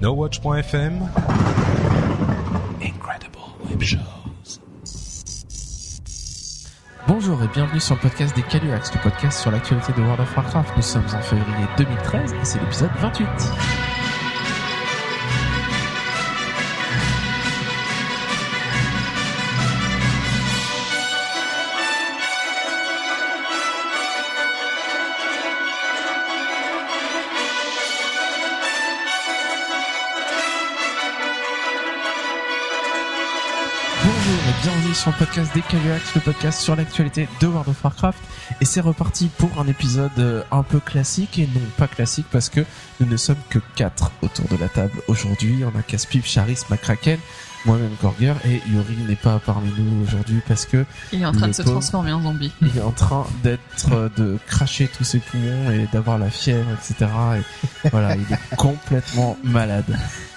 NoWatch.fm Incredible Web Shows. Bonjour et bienvenue sur le podcast des Caluax, le podcast sur l'actualité de World of Warcraft. Nous sommes en février 2013 et c'est l'épisode 28. Sur le podcast des le podcast sur l'actualité de World of Warcraft. Et c'est reparti pour un épisode euh, un peu classique et non pas classique parce que nous ne sommes que quatre autour de la table aujourd'hui. On a Caspip, Charis, Macraken, moi-même Gorger et Yuri n'est pas parmi nous aujourd'hui parce que Il est en train de se pauvre. transformer en zombie. il est en train d'être euh, de cracher tous ses poumons et d'avoir la fièvre, etc. Et voilà, il est complètement malade.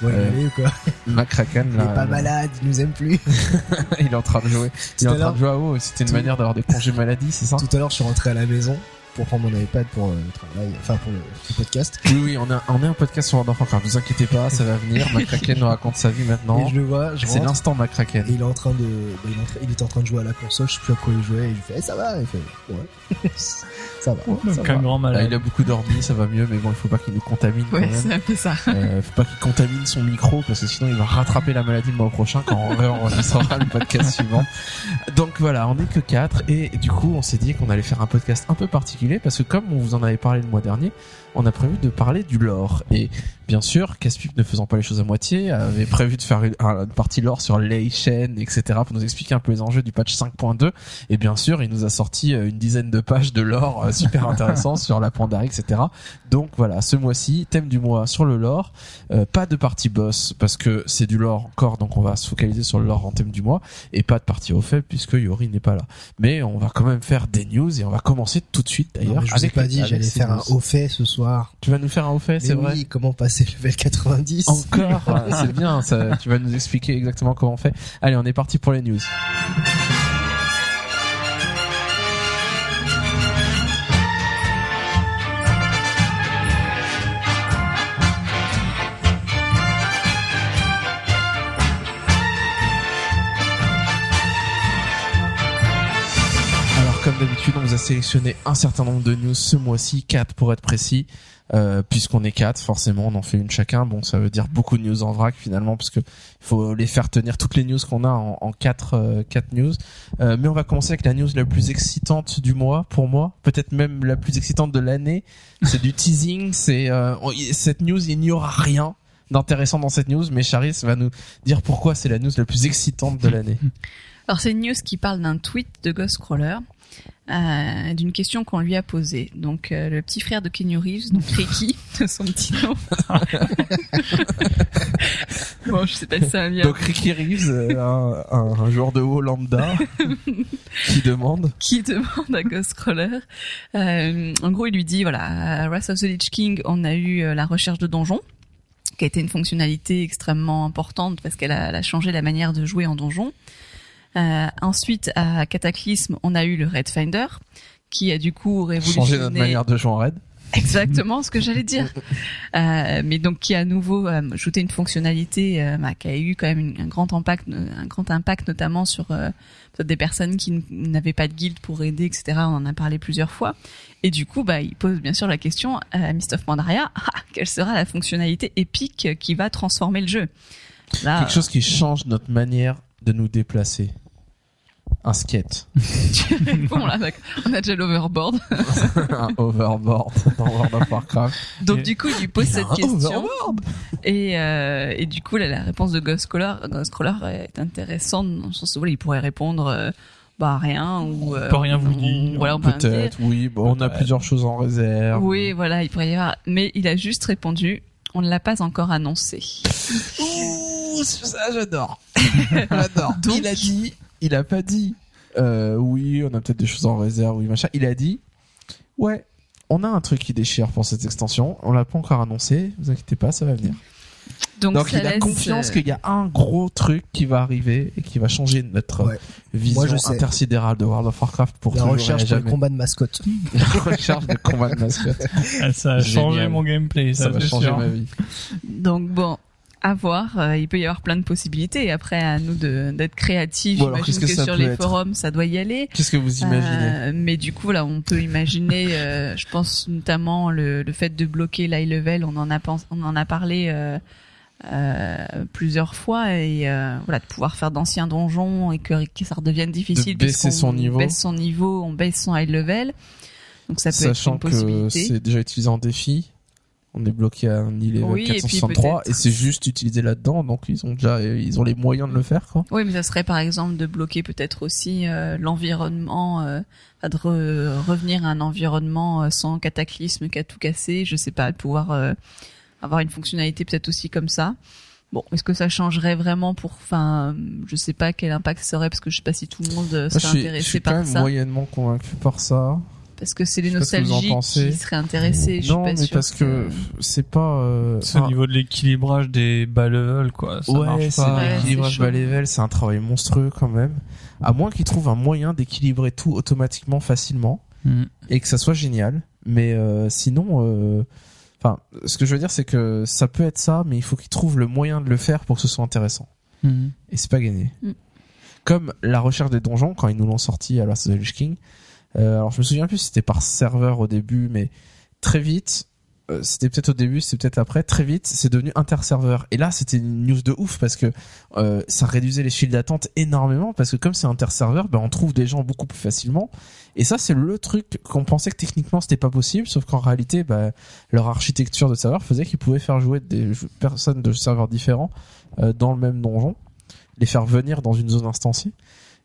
Ouais, Euh, allez, ou quoi Macraken, Il là, est pas euh, malade, il nous aime plus. il est en train de jouer. Il est en train de jouer à WoW. C'était une tout- manière d'avoir des congés maladie, c'est ça Tout à l'heure, je suis rentré à la maison pour prendre mon iPad pour euh, le travail, enfin pour le, le podcast. Oui, oui, on a, on est un podcast sur World of Warcraft. Vous inquiétez pas, ça va venir. McCracken nous raconte sa vie maintenant. Et je le vois, je C'est l'instant McCracken. Et il est en train de, bah, il, est en train- il était en train de jouer à la console, je sais plus à quoi il jouait, et je lui fais, Eh, ça va, il fait, ouais, ça va, ça va. un grand Là, malade. il a beaucoup dormi, ça va mieux, mais bon, il faut pas qu'il nous contamine quand Ouais, même. c'est un peu ça. Euh, faut pas qu'il contamine son micro parce que sinon il va rattraper la maladie le mois prochain quand on réenregistrera le podcast suivant. Donc voilà, on est que quatre et du coup on s'est dit qu'on allait faire un podcast un peu particulier parce que comme on vous en avait parlé le mois dernier, on a prévu de parler du lore et bien sûr Caspip ne faisant pas les choses à moitié avait prévu de faire une, une partie lore sur les chaînes etc pour nous expliquer un peu les enjeux du patch 5.2 et bien sûr il nous a sorti euh, une dizaine de pages de lore euh, super intéressant sur la Pandarie etc donc voilà ce mois-ci thème du mois sur le lore euh, pas de partie boss parce que c'est du lore encore, donc on va se focaliser sur le lore en thème du mois et pas de partie au faible puisque Yori n'est pas là. Mais on va quand même faire des news et on va commencer tout de suite d'ailleurs. je vous ai pas dit, j'allais faire un haut fait ce soir. Tu vas nous faire un au fait, c'est oui, vrai. comment passer level 90? Encore, Ah, c'est bien. Ça, tu vas nous expliquer exactement comment on fait. Allez, on est parti pour les news. Comme d'habitude, on vous a sélectionné un certain nombre de news ce mois-ci, quatre pour être précis, euh, puisqu'on est quatre, forcément, on en fait une chacun. Bon, ça veut dire beaucoup de news en vrac finalement, parce que faut les faire tenir toutes les news qu'on a en, en quatre, euh, quatre news. Euh, mais on va commencer avec la news la plus excitante du mois pour moi, peut-être même la plus excitante de l'année. C'est du teasing. C'est cette news, il n'y aura rien d'intéressant dans cette news, mais Charis va nous dire pourquoi c'est la news la plus excitante de l'année. Alors c'est une news qui parle d'un tweet de Ghostcrawler, euh, d'une question qu'on lui a posée. Donc euh, le petit frère de Kenny Reeves, donc Ricky, de son petit nom. bon, je sais pas si c'est un lien. Donc Ricky Reeves, euh, un, un, un joueur de haut lambda, qui demande. qui demande à Ghostcrawler. Euh, en gros, il lui dit voilà, à Wrath of the Lich King, on a eu la recherche de donjons, qui a été une fonctionnalité extrêmement importante parce qu'elle a, a changé la manière de jouer en donjon. Euh, ensuite, à Cataclysme, on a eu le Red Finder, qui a du coup révolutionné Changer notre manière de jouer en raid. exactement ce que j'allais dire. Euh, mais donc qui a à nouveau euh, ajouté une fonctionnalité euh, bah, qui a eu quand même une- un grand impact, euh, un grand impact notamment sur euh, des personnes qui n'avaient pas de guild pour aider, etc. On en a parlé plusieurs fois. Et du coup, bah, il pose bien sûr la question à Mist of Pandaria, ah, quelle sera la fonctionnalité épique qui va transformer le jeu? Là, Quelque chose qui change notre manière de nous déplacer. Un skate. bon là, on a déjà l'overboard. un overboard dans World of Warcraft. Donc Et- du coup, il lui pose cette question. overboard. Et, euh, et du coup, là, la réponse de Ghostcrawler, Ghostcrawler est intéressante dans le sens où voilà, il pourrait répondre euh, bah rien ou euh, peut rien vous on- dire. Voilà. Peut-être, oui. Bon, on a Peut-être. plusieurs choses en réserve. Oui, voilà, il pourrait y avoir. Mais il a juste répondu. On ne l'a pas encore annoncé. Ouh, ça j'adore. j'adore. Donc- il a dit, il a pas dit, euh, oui, on a peut-être des choses en réserve, oui, machin. Il a dit, ouais, on a un truc qui déchire pour cette extension. On l'a pas encore annoncé. Vous inquiétez pas, ça va venir. Donc, il a confiance euh, qu'il y a un gros truc qui va arriver et qui va changer notre Ouais. vision Moi, je intersidérale de World of Warcraft pour La recherche jamais. combat de mascotte. La recherche de combat de mascotte. Ah, ça a changé Génial. mon gameplay, Ça ça, va changer sûr. ma vie. Donc bon, à voir. Euh, il peut y avoir plein de possibilités. Après, à nous de d'être créatifs. Bon, J'imagine que, que sur les être forums, ça doit y aller. Qu'est-ce que vous imaginez Euh, mais du coup, là, on peut imaginer, euh, je pense notamment le, le fait de bloquer l'high level. On en a on en a parlé euh, euh, plusieurs fois et euh, voilà, de pouvoir faire d'anciens donjons et que, que ça redevienne difficile. De baisser son niveau. baisse son niveau, on baisse son high level. Donc ça peut Sachant être une que possibilité. c'est déjà utilisé en défi. On est bloqué à un level Oui, et puis 463 et, c'est juste utilisé là-dedans, donc ils ont déjà ils ont les moyens de le faire quoi. Oui, mais ça serait par exemple de bloquer peut-être aussi euh, l'environnement, euh, de re- revenir à un environnement euh, sans cataclysme qui a tout cassé. Je sais pas, de pouvoir euh, avoir une fonctionnalité peut-être aussi comme ça. Bon, est-ce que ça changerait vraiment pour, enfin, je sais pas quel impact ça aurait parce que je sais pas si tout le monde euh, Moi, je serait suis, je intéressé suis quand par même ça, moyennement convaincu par ça. Parce que c'est les que nostalgiques qui seraient intéressés. Je non, suis pas mais parce que c'est pas. euh, C'est au niveau de l'équilibrage des bas level, quoi. Ça ouais, marche c'est l'équilibrage bas level, c'est un travail monstrueux quand même. À moins qu'ils trouvent un moyen d'équilibrer tout automatiquement, facilement, Mm. et que ça soit génial. Mais euh, sinon, euh, enfin, ce que je veux dire, c'est que ça peut être ça, mais il faut qu'ils trouvent le moyen de le faire pour que ce soit intéressant. Mm. Et c'est pas gagné. Mm. Comme la recherche des donjons quand ils nous l'ont sorti à Last of the Lich King. Euh, alors je me souviens plus si c'était par serveur au début, mais très vite, euh, c'était peut-être au début, c'était peut-être après, très vite, c'est devenu interserveur. Et là, c'était une news de ouf parce que euh, ça réduisait les files d'attente énormément parce que comme c'est interserveur, ben on trouve des gens beaucoup plus facilement. Et ça, c'est le truc qu'on pensait que techniquement c'était pas possible, sauf qu'en réalité, ben, leur architecture de serveur faisait qu'ils pouvaient faire jouer des personnes de serveurs différents dans le même donjon, les faire venir dans une zone instanciée.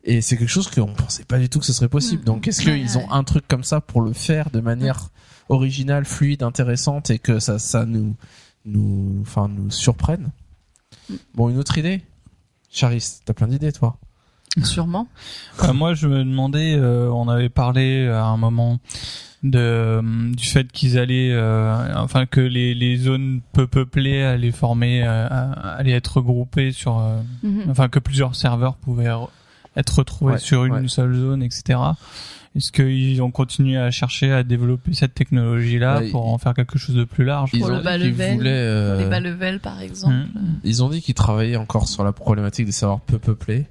Et c'est quelque chose qu'on pensait pas du tout que ce serait possible. Mhm. Donc, est-ce Ouais, qu'ils ouais. ont un truc comme ça pour le faire de manière originale, fluide, intéressante et que ça, ça nous, nous, enfin, nous surprenne? Bon, une autre idée? Charis, t'as plein d'idées, toi sûrement. Euh, moi, je me demandais, euh, on avait parlé à un moment de euh, du fait qu'ils allaient, euh, enfin que les, les zones peu peuplées allaient former, euh, allaient être regroupées sur, euh, Mhm. enfin que plusieurs serveurs pouvaient être retrouvés Ouais, sur une ouais. seule zone, etc. Est-ce qu'ils ont continué à chercher à développer cette technologie-là Ouais, pour ils- en faire quelque chose de plus large Pour Ils le ont bas level, voulaient, euh, Les bas level, par exemple. Mm. Ils ont dit qu'ils travaillaient encore sur la problématique des serveurs peu peuplés.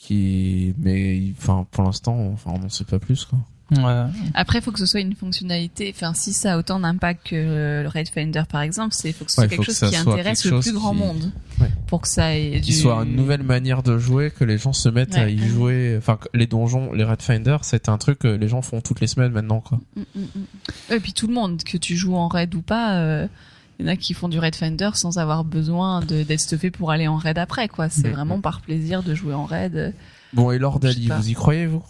Qui, mais, enfin, pour l'instant, enfin, on n'en sait pas plus, quoi. Ouais. Après, il faut que ce soit une fonctionnalité. Enfin, si ça a autant d'impact que le Raid Finder, par exemple, c'est faut que ce soit Ouais, quelque que chose qui intéresse le plus grand qui- monde, Ouais. pour que ça ait Qu'il du... soit une nouvelle manière de jouer, que les gens se mettent à y jouer. Enfin, les donjons, les Red Finder, c'est un truc que les gens font toutes les semaines maintenant, quoi. Mm, mm, mm. Et puis tout le monde, que tu joues en raid ou pas, euh, il y en a qui font du Raid Finder sans avoir besoin d'être stuffé pour aller en raid après, quoi. C'est vraiment par plaisir de jouer en raid. Bon, et Lord Ali, vous y croyez, vous?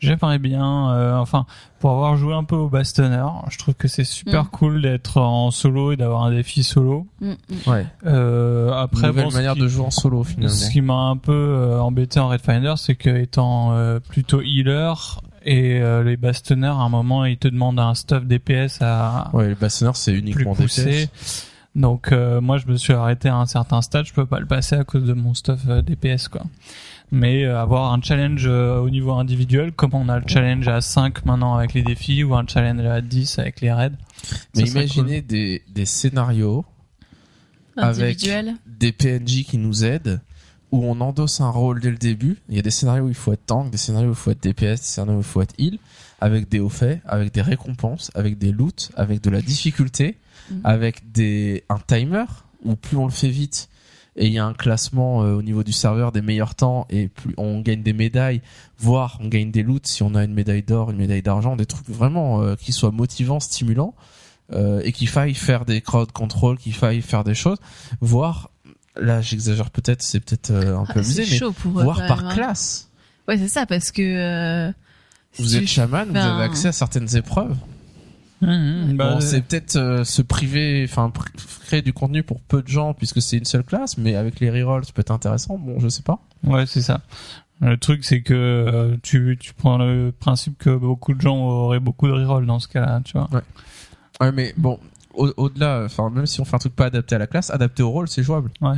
J'aimerais bien, euh, enfin, pour avoir joué un peu au Bastonner, je trouve que c'est super Mm. cool d'être en solo et d'avoir un défi solo. Mm, mm. Ouais. Euh, après, Nouvelle bon, ce manière qui- de jouer en solo, finalement. Ce qui m'a un peu euh, embêté en Red Finder, c'est que étant euh, plutôt healer et euh, les bastonners, à un moment, ils te demandent un stuff DPS à Ouais, le Bastonner, c'est plus uniquement poussé. DPS. Donc euh, moi, je me suis arrêté à un certain stade, je peux pas le passer à cause de mon stuff euh, DPS, quoi. Mais euh, avoir un challenge euh, au niveau individuel, comme on a le challenge à 5 maintenant avec les défis, ou un challenge à 10 avec les raids. Mais imaginez des, des scénarios Avec- des PNJ qui nous aident, où on endosse un rôle dès le début. Il y a des scénarios où il faut être tank, des scénarios où il faut être DPS, des scénarios où il faut être heal, avec des hauts faits, avec des récompenses, avec des loots, avec de la difficulté, Mhm. avec des un timer où plus on le fait vite et il y a un classement euh, au niveau du serveur des meilleurs temps et plus on gagne des médailles, voire on gagne des loots si on a une médaille d'or, une médaille d'argent, des trucs vraiment euh, qui soient motivants, stimulants euh, et qu'il faille faire des crowd control, qu'il faille faire des choses, voire là j'exagère peut-être, c'est peut-être un Ah, peu abusé, mais voire par même, hein. classe. Ouais, c'est ça, parce que... si Vous êtes chaman, vous avez accès à certaines épreuves. Bah, bon, c'est peut-être euh, se priver, enfin pr- créer du contenu pour peu de gens puisque c'est une seule classe, mais avec les rerolls, ça peut être intéressant. Bon, je sais pas. Ouais, c'est ça. Le truc, c'est que euh, tu, tu prends le principe que beaucoup de gens auraient beaucoup de reroll dans ce cas-là, tu vois. Ouais, mais bon, au- au-delà, enfin même si on fait un truc pas adapté à la classe, adapté au rôle, c'est jouable. Ouais.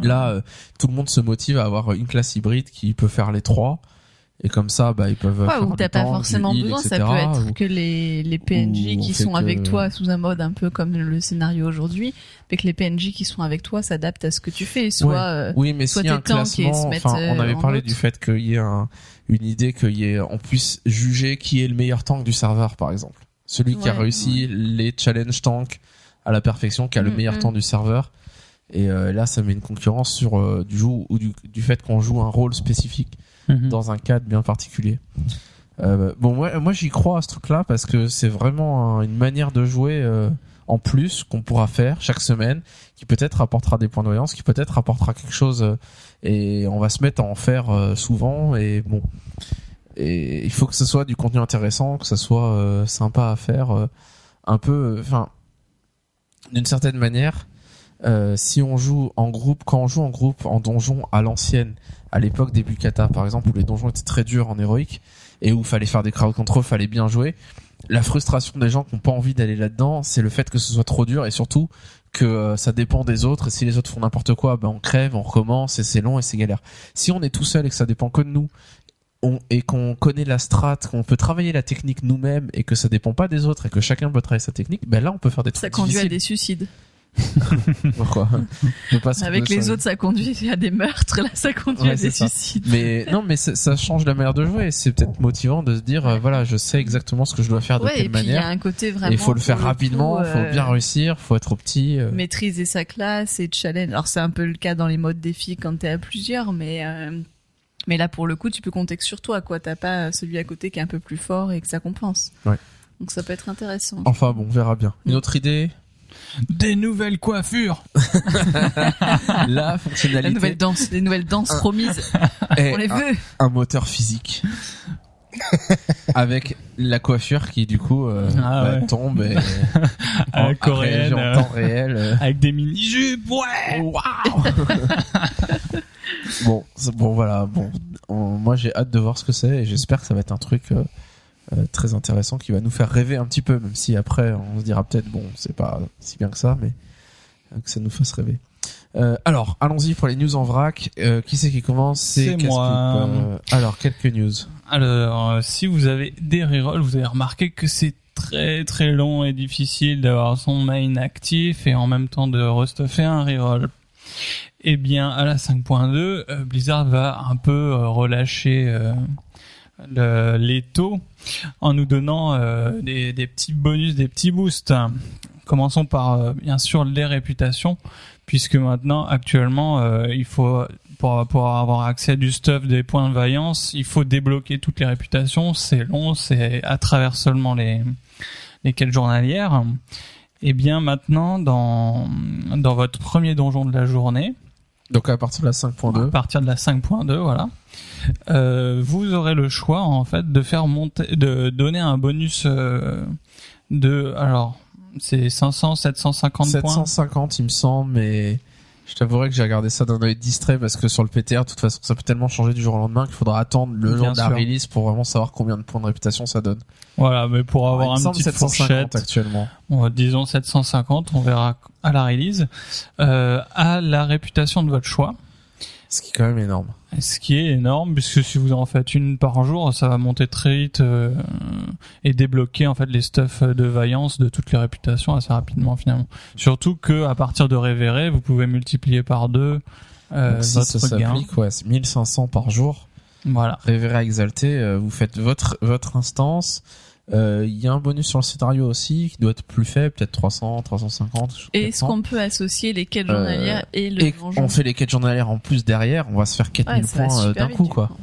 Là, euh, tout le monde se motive à avoir une classe hybride qui peut faire les trois et comme ça bah ils peuvent Ouais, faire ou t'as pas forcément heal, besoin, ça peut être ou- que les, les PNJ qui sont avec que- toi sous un mode un peu comme le scénario aujourd'hui, mais que les PNJ qui sont avec toi s'adaptent à ce que tu fais, soit euh, Oui, mais soit a un classement, enfin, on euh, avait en parlé du fait qu'il y ait un- une idée qu'il y ait, on puisse juger qui est le meilleur tank du serveur, par exemple. Celui qui a Ouais, réussi les challenge tanks à la perfection, qui a le Mm, meilleur mm. tank du serveur. Et euh, là, ça met une concurrence sur euh, du jeu ou du, du fait qu'on joue un rôle spécifique Mhm. dans un cadre bien particulier. Euh, bon, moi, moi j'y crois à ce truc-là parce que c'est vraiment un- une manière de jouer euh, en plus qu'on pourra faire chaque semaine, qui peut-être apportera des points de voyance, qui peut-être apportera quelque chose, euh, et on va se mettre à en faire souvent. Et bon, et il faut que ce soit du contenu intéressant, que ce soit sympa à faire, un peu, enfin, d'une certaine manière. si on joue en groupe, quand on joue en groupe en donjon à l'ancienne, à l'époque des Bukata par exemple, où les donjons étaient très durs en héroïque et où fallait faire des crowd control, fallait bien jouer. La frustration des gens qui n'ont pas envie d'aller là-dedans, c'est le fait que ce soit trop dur et surtout que euh, ça dépend des autres et si les autres font n'importe quoi, ben on crève, on recommence et c'est long et c'est galère. Si on est tout seul et que ça dépend que de nous on, et qu'on connaît la strat, qu'on peut travailler la technique nous-mêmes et que ça dépend pas des autres et que chacun peut travailler sa technique, ben là on peut faire des trucs ça conduit à des suicides. Pourquoi Avec les autres, ça conduit à des meurtres. Là, ça conduit Ouais, à des ça. suicides. Mais non, mais ça, change la manière de jouer. C'est peut-être motivant de se dire, euh, voilà, je sais exactement ce que je dois faire de Ouais, et quelle puis il y manière. a un côté vraiment. il faut le faire rapidement, il faut euh, bien réussir, faut être au petit. euh. maîtriser sa classe et challenge. Alors c'est un peu le cas dans les modes défi quand t'es à plusieurs, mais mais là pour le coup tu peux compter que sur toi quoi. T'as pas celui à côté qui est un peu plus fort et que ça compense. Ouais. Donc ça peut être intéressant. Enfin bon, on verra bien. Une autre idée? Des nouvelles coiffures. La fonctionnalité nouvelle danse, les nouvelles danses promises, on les un, veut. un moteur physique. Avec la coiffure qui du coup euh, Ah bah, ouais. tombe et À en- coréenne, en temps réel. euh. Avec des mini-jupes, ouais. Waouh Bon, bon voilà, bon, on- moi j'ai hâte de voir ce que c'est et j'espère que ça va être un truc euh, euh, très intéressant qui va nous faire rêver un petit peu, même si après on se dira peut-être bon, c'est pas si bien que ça, mais euh, que ça nous fasse rêver. Euh, alors, allons-y pour les news en vrac. Euh, qui c'est qui commence? C'est moi. Alors, quelques news. Alors, si vous avez des rerolls, vous avez remarqué que c'est très très long et difficile d'avoir son main actif et en même temps de restuffer un reroll. Eh bien, à la 5.2, euh, Blizzard va un peu relâcher le- les taux en nous donnant euh, des, petits bonus, des petits boosts. Commençons par euh, bien sûr les réputations, puisque maintenant actuellement euh, il faut pour, pour avoir accès à du stuff, des points de vaillance, il faut débloquer toutes les réputations. C'est long, c'est à travers seulement les les quêtes journalières. Et bien maintenant dans dans votre premier donjon de la journée, Donc à partir de la 5.2, à partir de la 5.2, voilà. Euh, vous aurez le choix en fait de faire monter, de donner un bonus euh, de, alors c'est 500, 750 points. 750 il me semble, mais je t'avouerai que j'ai regardé ça d'un œil distrait parce que sur le PTR, de toute façon, ça peut tellement changer du jour au lendemain qu'il faudra attendre le jour de la release pour vraiment savoir combien de points de réputation ça donne. Voilà, mais pour avoir un petit 750 fourchette, actuellement. disons 750, on verra à la release, euh, à la réputation de votre choix. Ce qui est quand même énorme. Ce qui est énorme, puisque si vous en faites une par jour, ça va monter très vite euh, et débloquer en fait les stuffs de vaillance de toutes les réputations assez rapidement finalement. Surtout que à partir de révéré, vous pouvez multiplier par deux euh, Donc, si votre ça gain. s'applique, ouais, c'est 1500 par jour. Voilà. Révéré exalté, euh, vous faites votre votre instance. Euh, Il y a un bonus sur le scénario aussi qui doit être plus faible, peut-être 300, 350. Et est-ce 400. qu'on peut associer les quêtes Euh, journalières et le et on fait les quêtes journalières en plus derrière, on va se faire 4000 Ouais, points euh, d'un coup quoi. coup.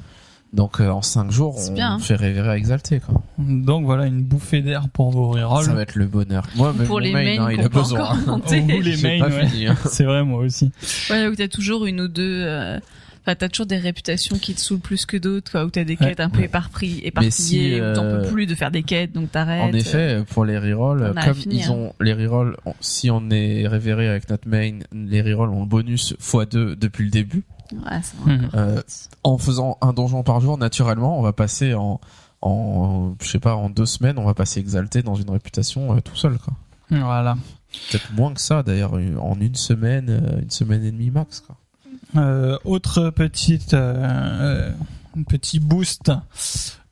Donc euh, en 5 jours, on bien, hein. fait révérer exalté quoi. Donc voilà une bouffée d'air pour vos rerolls. Ça va être le bonheur. Moi, même Pour les main, mains hein, il qu'on a besoin. Vous, les mains, ouais. hein. C'est vrai moi aussi. Ouais, où t'as toujours une ou deux. euh, Enfin, t'as toujours des réputations qui te saoulent plus que d'autres, quoi, où t'as des Ouais. quêtes un peu éparpillées, éparpillées si, où t'en euh, peux plus de faire des quêtes, donc t'arrêtes. En effet, pour les rerolls, comme finir. ils ont les rerolls, si on est révéré avec notre main, les rerolls ont le bonus x2 depuis le début. Ouais, ça va encore. Euh, en faisant un donjon par jour, naturellement, on va passer en, en, je sais pas, en deux semaines, on va passer exalté dans une réputation euh, tout seul, quoi. Voilà. Peut-être moins que ça, d'ailleurs, en une semaine, euh, une semaine et demie max, quoi. Euh, autre petite euh, euh, petit boost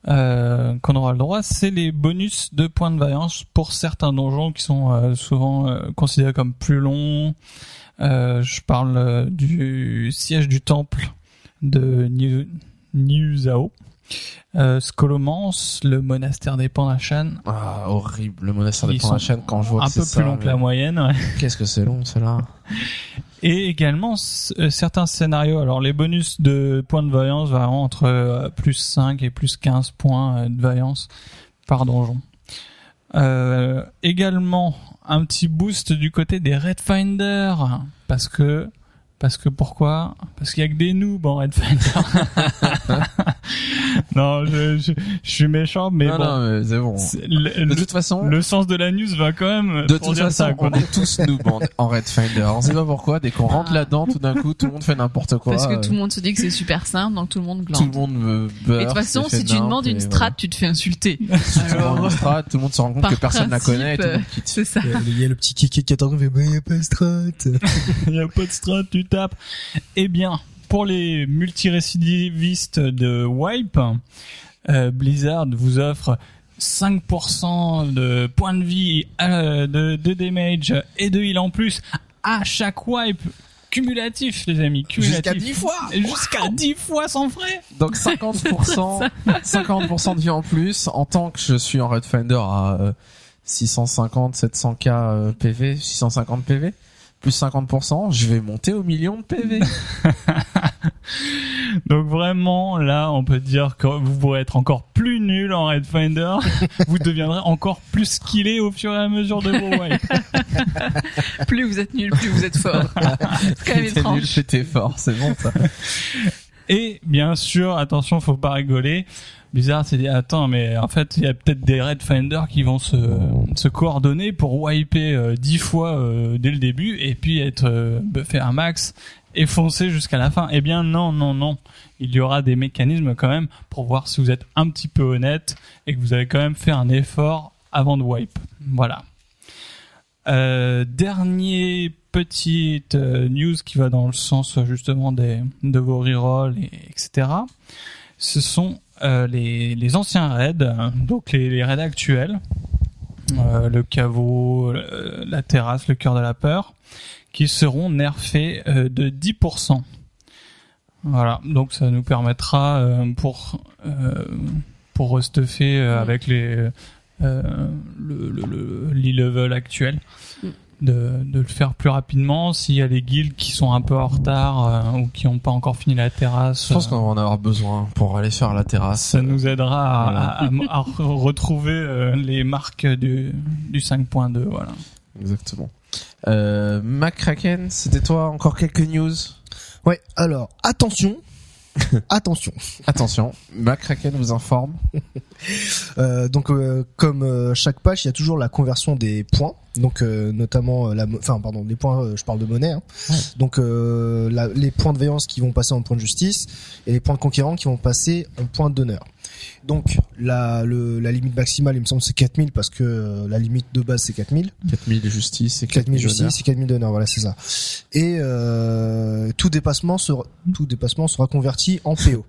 euh, qu'on aura le droit, c'est les bonus de points de vaillance pour certains donjons qui sont souvent considérés comme plus longs. Je parle du siège du temple de Niuzao, euh, Scolomance, le monastère des Pandachan, Ah, horrible. Le monastère des Pandachan, sont quand je vois un que peu plus ça, long que la moyenne. ouais. Qu'est-ce que c'est long, cela Et également euh, certains scénarios. Alors les bonus de points de vaillance varient entre euh, plus 5 et plus 15 points euh, de vaillance par donjon. Euh, également un petit boost du côté des Red Finder parce que parce que pourquoi? Parce qu'il y a que des noobs en Red Finder. non, je, je, je suis méchant, mais non, bon. non, mais c'est bon. c'est- le, De le- toute façon, le sens de la news va quand même de pour toute dire façon, ça. quoi. on est tous noob en, en Red Finder. On sait pas pourquoi. Dès qu'on rentre là-dedans, tout d'un coup, tout le monde fait n'importe quoi. Parce que euh, tout le monde se dit que c'est super simple, donc tout le monde tout glande. le monde me beurre. Et de toute façon, si tu demandes une strat, tu te fais insulter. Si tu demandes une strat, tout le monde se rend compte que personne la principe, connaît et tout le monde euh, quitte. c'est ça. Il y a- il y a le petit kiki qui attend, il fait, bah, il y a pas de strat. Il n'y a pas de strat, tu tapes. Eh bien, pour les multirécidivistes de Wipe, euh, Blizzard vous offre 5% de points de vie, euh, de, de damage et de heal en plus à chaque wipe cumulatif, les amis. Jusqu'à 10 fois Jusqu'à 10 fois sans frais Donc 50%, 50% de vie en plus. En tant que je suis en Red Finder à euh, 650, 700k euh, PV, 650 PV, plus 50%, je vais monter au million de PV. Donc vraiment, là, on peut dire que vous pourrez être encore plus nul en Red Finder. vous deviendrez encore plus skillé au fur et à mesure de vos wipes. Plus vous êtes nul, plus vous êtes fort. c'est quand même nul, fort, c'est bon ça. Et bien sûr, attention, faut pas rigoler. Bizarre, c'est dit attends, mais en fait, il y a peut-être des Red Finder qui vont se, se coordonner pour wiper euh, 10 fois euh, dès le début et puis être euh, buffé un max et foncer jusqu'à la fin. Eh bien non, non, non. Il y aura des mécanismes quand même pour voir si vous êtes un petit peu honnête et que vous avez quand même fait un effort avant de wipe. Voilà. Euh, dernier petite euh, news qui va dans le sens justement des de vos rerolls et etc. Ce sont les, les anciens raids, euh, donc les, les raids actuels, euh, le caveau, euh, la terrasse, le cœur de la peur, qui seront nerfés euh, de 10%. Voilà, donc ça nous permettra euh, pour euh, pour restuffer euh, avec les euh, le, le, le l'e-level actuel Mm. De, de le faire plus rapidement s'il y a les guildes qui sont un peu en retard euh, ou qui n'ont pas encore fini la terrasse Je pense euh, qu'on va en avoir besoin pour aller faire la terrasse. ça nous aidera à, Voilà. à- à- à re- retrouver euh, les marques du, du 5.2 voilà Exactement. Euh, McCracken, c'était toi encore quelques news? Ouais, alors, attention. attention. Attention, McCracken vous informe. Euh, donc, euh, comme euh, chaque page, il y a toujours la conversion des points. Donc, euh, notamment, euh, la, mo- enfin, pardon, les points, euh, je parle de monnaie. hein. Donc, euh, la- les points de veillance qui vont passer en points de justice et les points de conquérant qui vont passer en points d'honneur. Donc, la, le, la limite maximale, il me semble, c'est 4000 parce que euh, la limite de base, c'est 4000. 4000 de justice et 4000 4000 justice et 4000 d'honneur, voilà, c'est ça. Et euh, tout dépassement sera tout dépassement sera converti en PO.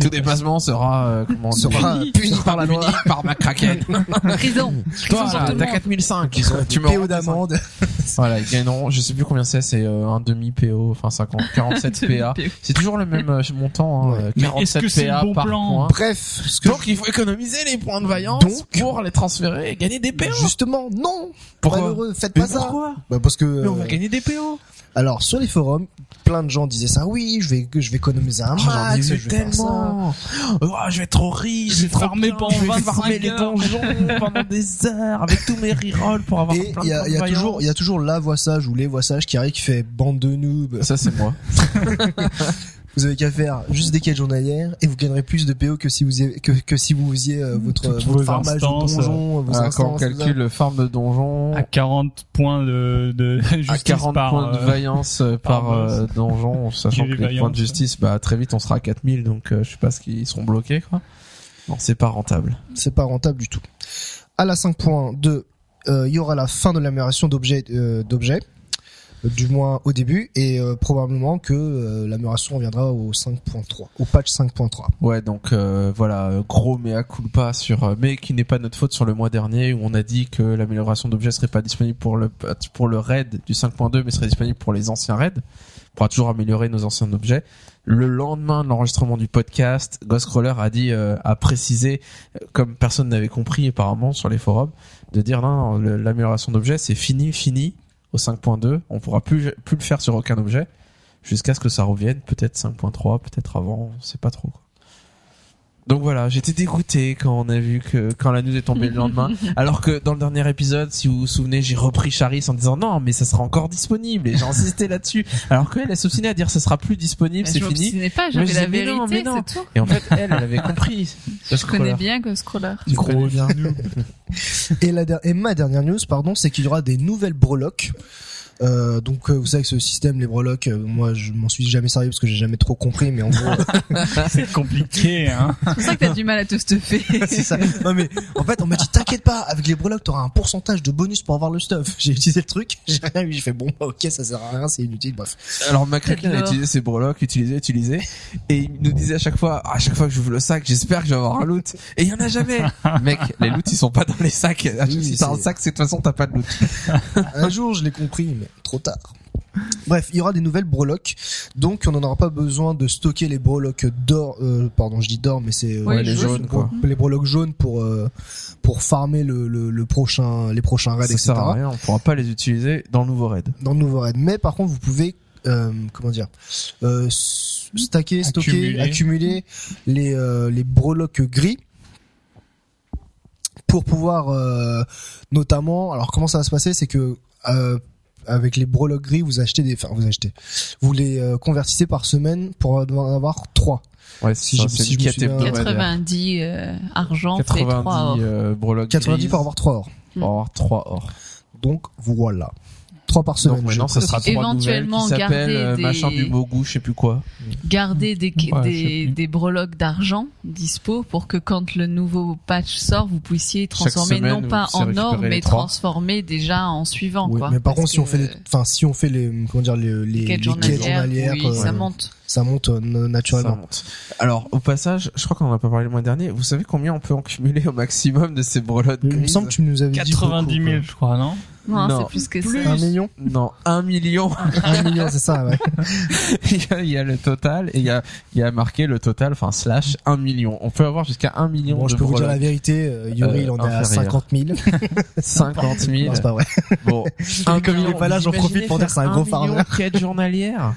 Tout dépassement sera euh, comment Sera puni. puni par la puni loi. par McCracken. Prison. Toi, Prison là, le t'as monde. 4005. Tu me PO d'amende. Voilà, ils gagneront, je sais plus combien c'est, c'est euh, un demi PO, enfin 50, 47 PA. C'est toujours le même euh, montant, hein, Ouais. euh, Mais 47 est-ce que c'est le PA bon par plan point. Bref, ce que Donc il faut économiser les points de vaillance Donc- pour les transférer et gagner des PO. justement, non. Pourquoi Malheureux, faites Mais pas ça. pourquoi Bah parce que Mais on va euh, gagner des PO. alors sur les forums, plein de gens disaient ça. Oui, je vais je vais économiser un Oh, max, je vais faire ça. tellement. Oh, je vais être trop riche, Je vais farmer pendant je vais 25 farmer les donjons pendant des heures avec tous mes rerolls pour avoir Et plein il y de a, points il y de a toujours il y a toujours la voix sage ou les voix sages qui arrivent qui fait bande de noobs. Ça c'est moi. Vous avez qu'à faire juste des quêtes journalières et vous gagnerez plus de PO que si vous y- que, que si vous faisiez euh, votre votre vos farmage de donjon, vos Ah, quand on calcule le farm de donjon, à 40 points de, de à justice 40 par points de euh, vaillance euh, par, euh, donjon, sachant que les points de justice, bah très vite on sera à 4000, donc euh, je sais pas ce qu'ils seront bloqués quoi. Non, c'est pas rentable. c'est pas rentable du tout. À la 5.2, euh, il y aura la fin de l'amélioration d'objets euh, d'objets. Du moins au début, et euh, probablement que euh, l'amélioration viendra au 5.3, au patch 5.3. Ouais, donc euh, voilà, euh, gros mea culpa sur, euh, mais qui n'est pas notre faute sur le mois dernier où on a dit que l'amélioration d'objets serait pas disponible pour le pour le raid du 5.2, mais serait disponible pour les anciens raids. On pourra toujours améliorer nos anciens objets. Le lendemain de l'enregistrement du podcast, Ghostcrawler a dit, euh, a précisé, comme personne n'avait compris apparemment sur les forums, de dire non, non, l'amélioration d'objets c'est fini, fini au 5.2. On pourra plus plus le faire sur aucun objet jusqu'à ce que ça revienne, peut-être 5.3, peut-être avant, on sait pas trop. quoi. Donc voilà, j'étais dégoûté quand on a vu que quand la news est tombée le lendemain, alors que dans le dernier épisode, si vous vous souvenez, j'ai repris Charis en disant non, mais ça sera encore disponible et j'ai insisté là-dessus. Alors qu'elle, elle s'obstinait à dire ça sera plus disponible, c'est je fini. m'obstinais pas, j'avais je la mais non, vérité, mais non. c'est tout. Et en fait, elle, elle avait compris. Je connais bien Ghostcrawler. Du gros bien. Et, la, et ma dernière news, pardon, c'est qu'il y aura des nouvelles breloques. Euh, donc euh, vous savez que ce système les breloques euh, moi je m'en suis jamais servi parce que j'ai jamais trop compris mais en gros euh, C'est compliqué, hein. C'est pour ça que t'as du mal à te stuffer. c'est ça non mais en fait on m'a dit t'inquiète pas avec les breloques t'auras un pourcentage de bonus pour avoir le stuff j'ai utilisé le truc j'ai rien eu j'ai fait bon bah, ok ça sert à rien c'est inutile bref Alors McCracken a utilisé ses breloques, utilisé, utilisé, et il nous disait à chaque fois, à chaque fois que j'ouvre le sac, j'espère que je vais avoir un loot. Et il y en a jamais. Mec, les loots ils sont pas dans les sacs. Oui, si t'as un sac, c'est de toute façon t'as pas de loot. un jour je l'ai compris mais trop tard Bref, il y aura des nouvelles breloques, donc on n'en aura pas besoin de stocker les breloques d'or, euh, pardon, je dis d'or, mais c'est euh, Oui, les jaune, jaunes quoi. les breloques jaunes pour euh, pour farmer le, le, le prochain les prochains raids, Ça etc. sert à rien, on pourra pas les utiliser dans le nouveau raid. Dans le nouveau raid. Mais par contre, vous pouvez euh, comment dire euh, stacker, stocker, Accumuler. accumuler les euh, les breloques gris pour pouvoir euh, notamment. Alors comment ça va se passer, c'est que euh, avec les breloques gris, vous achetez des, enfin vous achetez, vous les euh, convertissez par semaine pour en avoir trois. Ouais, Si ça, si je me souviens- hebdomadaire. 90 euh, argent fait 3 or. 90 euh, breloques 90 grises pour avoir trois or. pour avoir 3 or. Donc voilà, trois par semaine. Donc maintenant, ça sera trois Éventuellement, nouvelles qui s'appellent euh, des- machin du Mogu, je sais plus quoi. Garder des, Ouais, des, breloques d'argent dispo pour que quand le nouveau patch sort, vous puissiez transformer semaine, non pas en or, mais transformer déjà en suivant. Oui, quoi. mais par contre, si on fait les, enfin, si on fait les, comment dire, les, les, les quêtes les journalières, journalières, oui, euh, ça monte. ça monte euh, Ça naturellement. monte. Alors, au passage, je crois qu'on en a pas parlé le mois dernier. Vous savez combien on peut en cumuler au maximum de ces breloques Il me semble que tu nous avais dit 90 000, je crois, non? Non, Non. c'est plus que Plus. ça. Un million Non, un million. Un million, c'est ça, ouais. il, y a, il y a le total et il y a, il y a marqué le total, enfin slash un million. On peut avoir jusqu'à un million Bon, de je peux vous dire la vérité, euh, Yuri, Euh, il en est à inférieur. 50 000. 50 000. Non, c'est pas vrai. Bon, comme il est million, pas là, j'en profite pour dire que c'est un gros farmer. de quêtes journalières.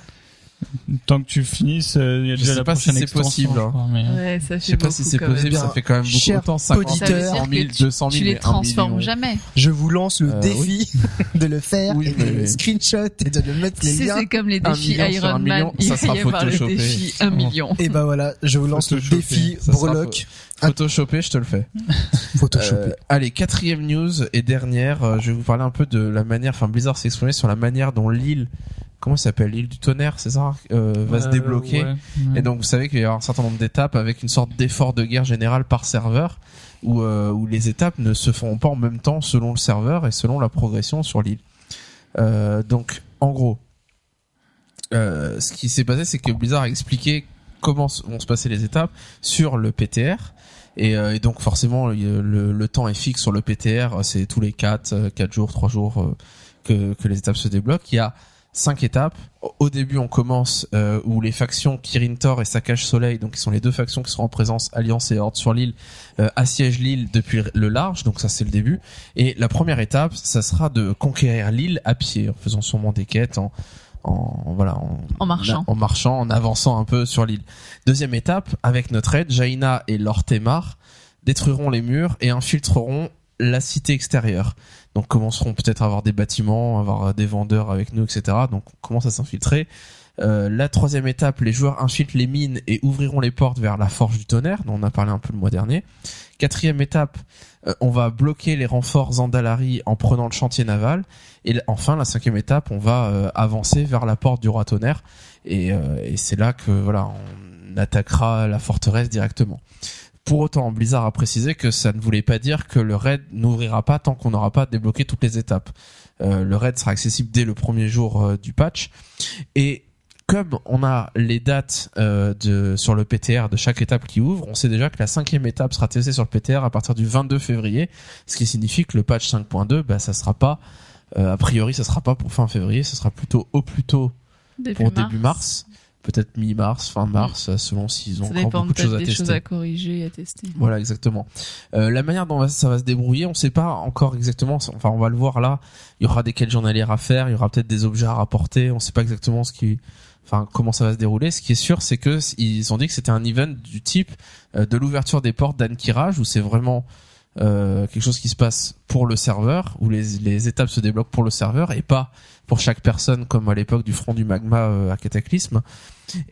Tant que tu finisses, euh, il y a Je déjà sais la pas si c'est possible, je hein. crois, mais- Ouais, ça fait Je sais pas si c'est possible, ça fait quand même beaucoup cher autant 50 auditeur, 100 dire 000, que tu- 200 000, Tu les transformes jamais. Je vous lance le Euh, défi de le faire Oui, et de le screenshot et de le mettre les liens. c'est comme les défis Iron Man. ça sera photoshopé. défi 1 million. Et ben voilà, je vous lance le défi breloque Photoshopé, je te le fais. photoshopé. Euh, allez, quatrième news et dernière, euh, je vais vous parler un peu de la manière, enfin Blizzard s'est exprimé sur la manière dont l'île, comment ça s'appelle, l'île du tonnerre, c'est ça, euh, va se Euh, débloquer. ouais, ouais. Et donc vous savez qu'il y a un certain nombre d'étapes avec une sorte d'effort de guerre général par serveur, où, euh, où les étapes ne se feront pas en même temps selon le serveur et selon la progression sur l'île. Euh, donc en gros, euh, ce qui s'est passé, c'est que Blizzard a expliqué comment vont se passer les étapes sur le PTR. Et, euh, et donc forcément, le, le temps est fixe sur le PTR, c'est tous les 4, 4 jours, 3 jours que, que les étapes se débloquent. Il y a cinq étapes. Au- début, on commence euh, où les factions Kirin Tor et Saccage Soleil, donc qui sont les deux factions qui seront en présence Alliance et Horde sur l'île, euh, assiègent l'île depuis le large. Donc ça, c'est le début. Et la première étape, ça sera de conquérir l'île à pied, en faisant sûrement des quêtes, en, en voilà, en, En marchant. en marchant, en avançant un peu sur l'île. Deuxième étape, avec notre aide, Jaina et Lortemar détruiront les murs et infiltreront la cité extérieure. Donc commenceront peut-être à avoir des bâtiments, avoir des vendeurs avec nous, etc. Donc on commence à s'infiltrer. Euh, la troisième étape, les joueurs infiltrent les mines et ouvriront les portes vers la forge du tonnerre, dont on a parlé un peu le mois dernier. Quatrième étape, euh, on va bloquer les renforts Zandalari en prenant le chantier naval. Et enfin, la cinquième étape, on va euh, avancer vers la porte du roi tonnerre. Et, euh, et c'est là que voilà, on attaquera la forteresse directement. Pour autant, Blizzard a précisé que ça ne voulait pas dire que le raid n'ouvrira pas tant qu'on n'aura pas débloqué toutes les étapes. Euh, le raid sera accessible dès le premier jour euh, du patch. Et comme on a les dates euh, de sur le PTR de chaque étape qui ouvre, on sait déjà que la cinquième étape sera testée sur le PTR à partir du 22 février, ce qui signifie que le patch 5.2, bah, ça sera pas, euh, a priori, ça sera pas pour fin février, ça sera plutôt au plus tôt Début pour mars. début mars, peut-être mi-mars, fin mars, selon s'ils ont Ça encore beaucoup de choses à des choses tester. à corriger, à tester. Voilà, exactement. Euh, la manière dont ça va se débrouiller, on sait pas encore exactement. Enfin, on va le voir là. Il y aura des quêtes journalières à faire, il y aura peut-être des objets à rapporter. On sait pas exactement ce qui, enfin, comment ça va se dérouler. Ce qui est sûr, c'est que ils ont dit que c'était un event du type euh, de l'ouverture des portes d'Ankiraj, où c'est vraiment euh, quelque chose qui se passe pour le serveur, où les, les étapes se débloquent pour le serveur et pas pour chaque personne comme à l'époque du front du magma euh, à Cataclysme.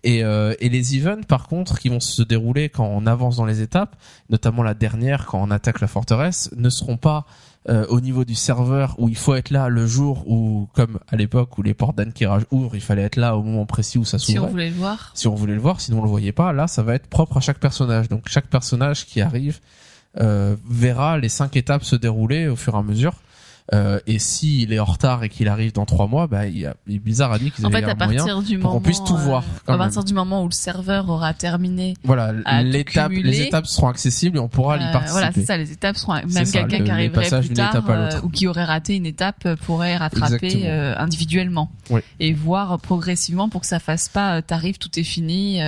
Et, euh, et les events, par contre, qui vont se dérouler quand on avance dans les étapes, notamment la dernière quand on attaque la forteresse, ne seront pas euh, au niveau du serveur où il faut être là le jour où, comme à l'époque où les portes d'Ankiraj ouvrent, il fallait être là au moment précis où ça Si on voulait le voir. Si on voulait le voir, sinon on le voyait pas. Là, ça va être propre à chaque personnage. Donc chaque personnage qui arrive verra les cinq étapes se dérouler au fur et à mesure. Euh, et s'il est en retard et qu'il arrive dans trois mois, bah, il y a, Blizzard a dit qu'ils avaient fait, à moyen. du pour qu'on moment, puisse tout euh, voir, à même. partir du moment où le serveur aura terminé, Voilà, à l'étape, les étapes seront accessibles et on pourra y euh, participer. voilà, c'est ça, les étapes seront, même quelqu'un qui arriverait plus tard étape à euh, ou qui aurait raté une étape euh, pourrait rattraper euh, individuellement Oui. et voir progressivement pour que ça fasse pas, euh, t'arrives, tout est fini.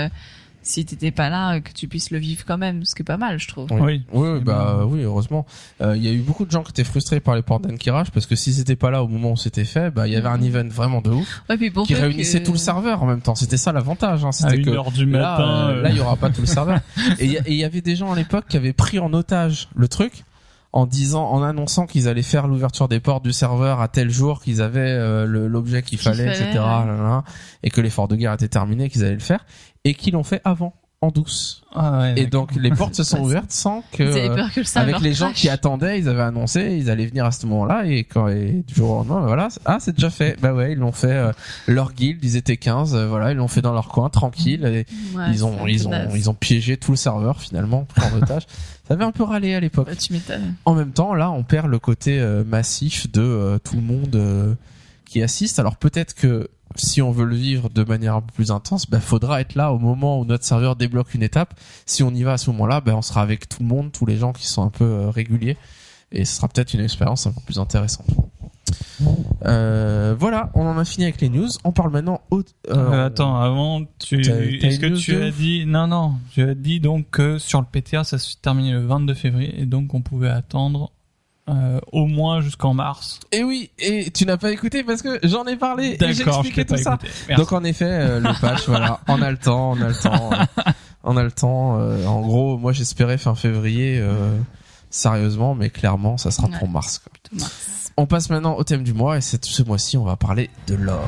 Euh, si t'étais pas là, euh, que tu puisses le vivre quand même, ce qui est pas mal, je trouve. Oui. Oui. Bah oui, heureusement. Euh, Il y a eu beaucoup de gens qui étaient frustrés par les portes d'Ankiraj parce que si c'était pas là au moment où c'était fait, bah il y avait un Mhm. event vraiment de ouf Ouais, puis pour qui réunissait que- tout le serveur en même temps. C'était ça l'avantage. Hein. À C'était une que heure du là, matin. euh, euh, là, il y aura pas tout le serveur. Et il y avait des gens à l'époque qui avaient pris en otage le truc en disant, en annonçant qu'ils allaient faire l'ouverture des portes du serveur à tel jour, qu'ils avaient euh, l'objet qu'il fallait, fallait, etc. ouais. là, là, là, et que l'effort de guerre était terminé, qu'ils allaient le faire, et qu'ils l'ont fait avant, en douce. ah ouais, Et donc les portes se sont ouvertes sans que euh, peur que le serveur avec les gens qui attendaient, ils avaient annoncé, ils allaient venir à ce moment-là et quand et du jour au lendemain, bah voilà, ah c'est déjà fait. Bah ouais, ils l'ont fait euh, leur guild, ils étaient 15, euh, voilà, ils l'ont fait dans leur coin tranquille et Ouais, ils ont ils ont ils ont piégé tout le serveur finalement en otage. Ça avait un peu râlé à l'époque. Bah, tu m'étonnes. En même temps, là, on perd le côté euh, massif de euh, tout le monde euh, qui assiste. Alors peut-être que si on veut le vivre de manière un peu plus intense, bah, faudra être là au moment où notre serveur débloque une étape. Si on y va à ce moment-là, bah, on sera avec tout le monde, tous les gens qui sont un peu euh, réguliers, et ce sera peut-être une expérience un peu plus intéressante. Euh, voilà, on en a fini avec les news. On parle maintenant au. Euh, attends, avant, tu, est-ce que tu as dit, non, non, tu as dit donc que sur le PTA, ça se terminait le 22 février et donc on pouvait attendre euh, au moins jusqu'en mars. Et oui, et tu n'as pas écouté parce que j'en ai parlé et j'ai expliqué tout ça. Donc en effet, euh, le patch, voilà, on a le temps, on a le temps, euh, on a le temps. euh, en gros, moi j'espérais fin février, euh, sérieusement, mais clairement, ça sera Ouais. pour mars. quoi. Mars. On passe maintenant au thème du mois et c'est ce mois-ci, on va parler de l'or.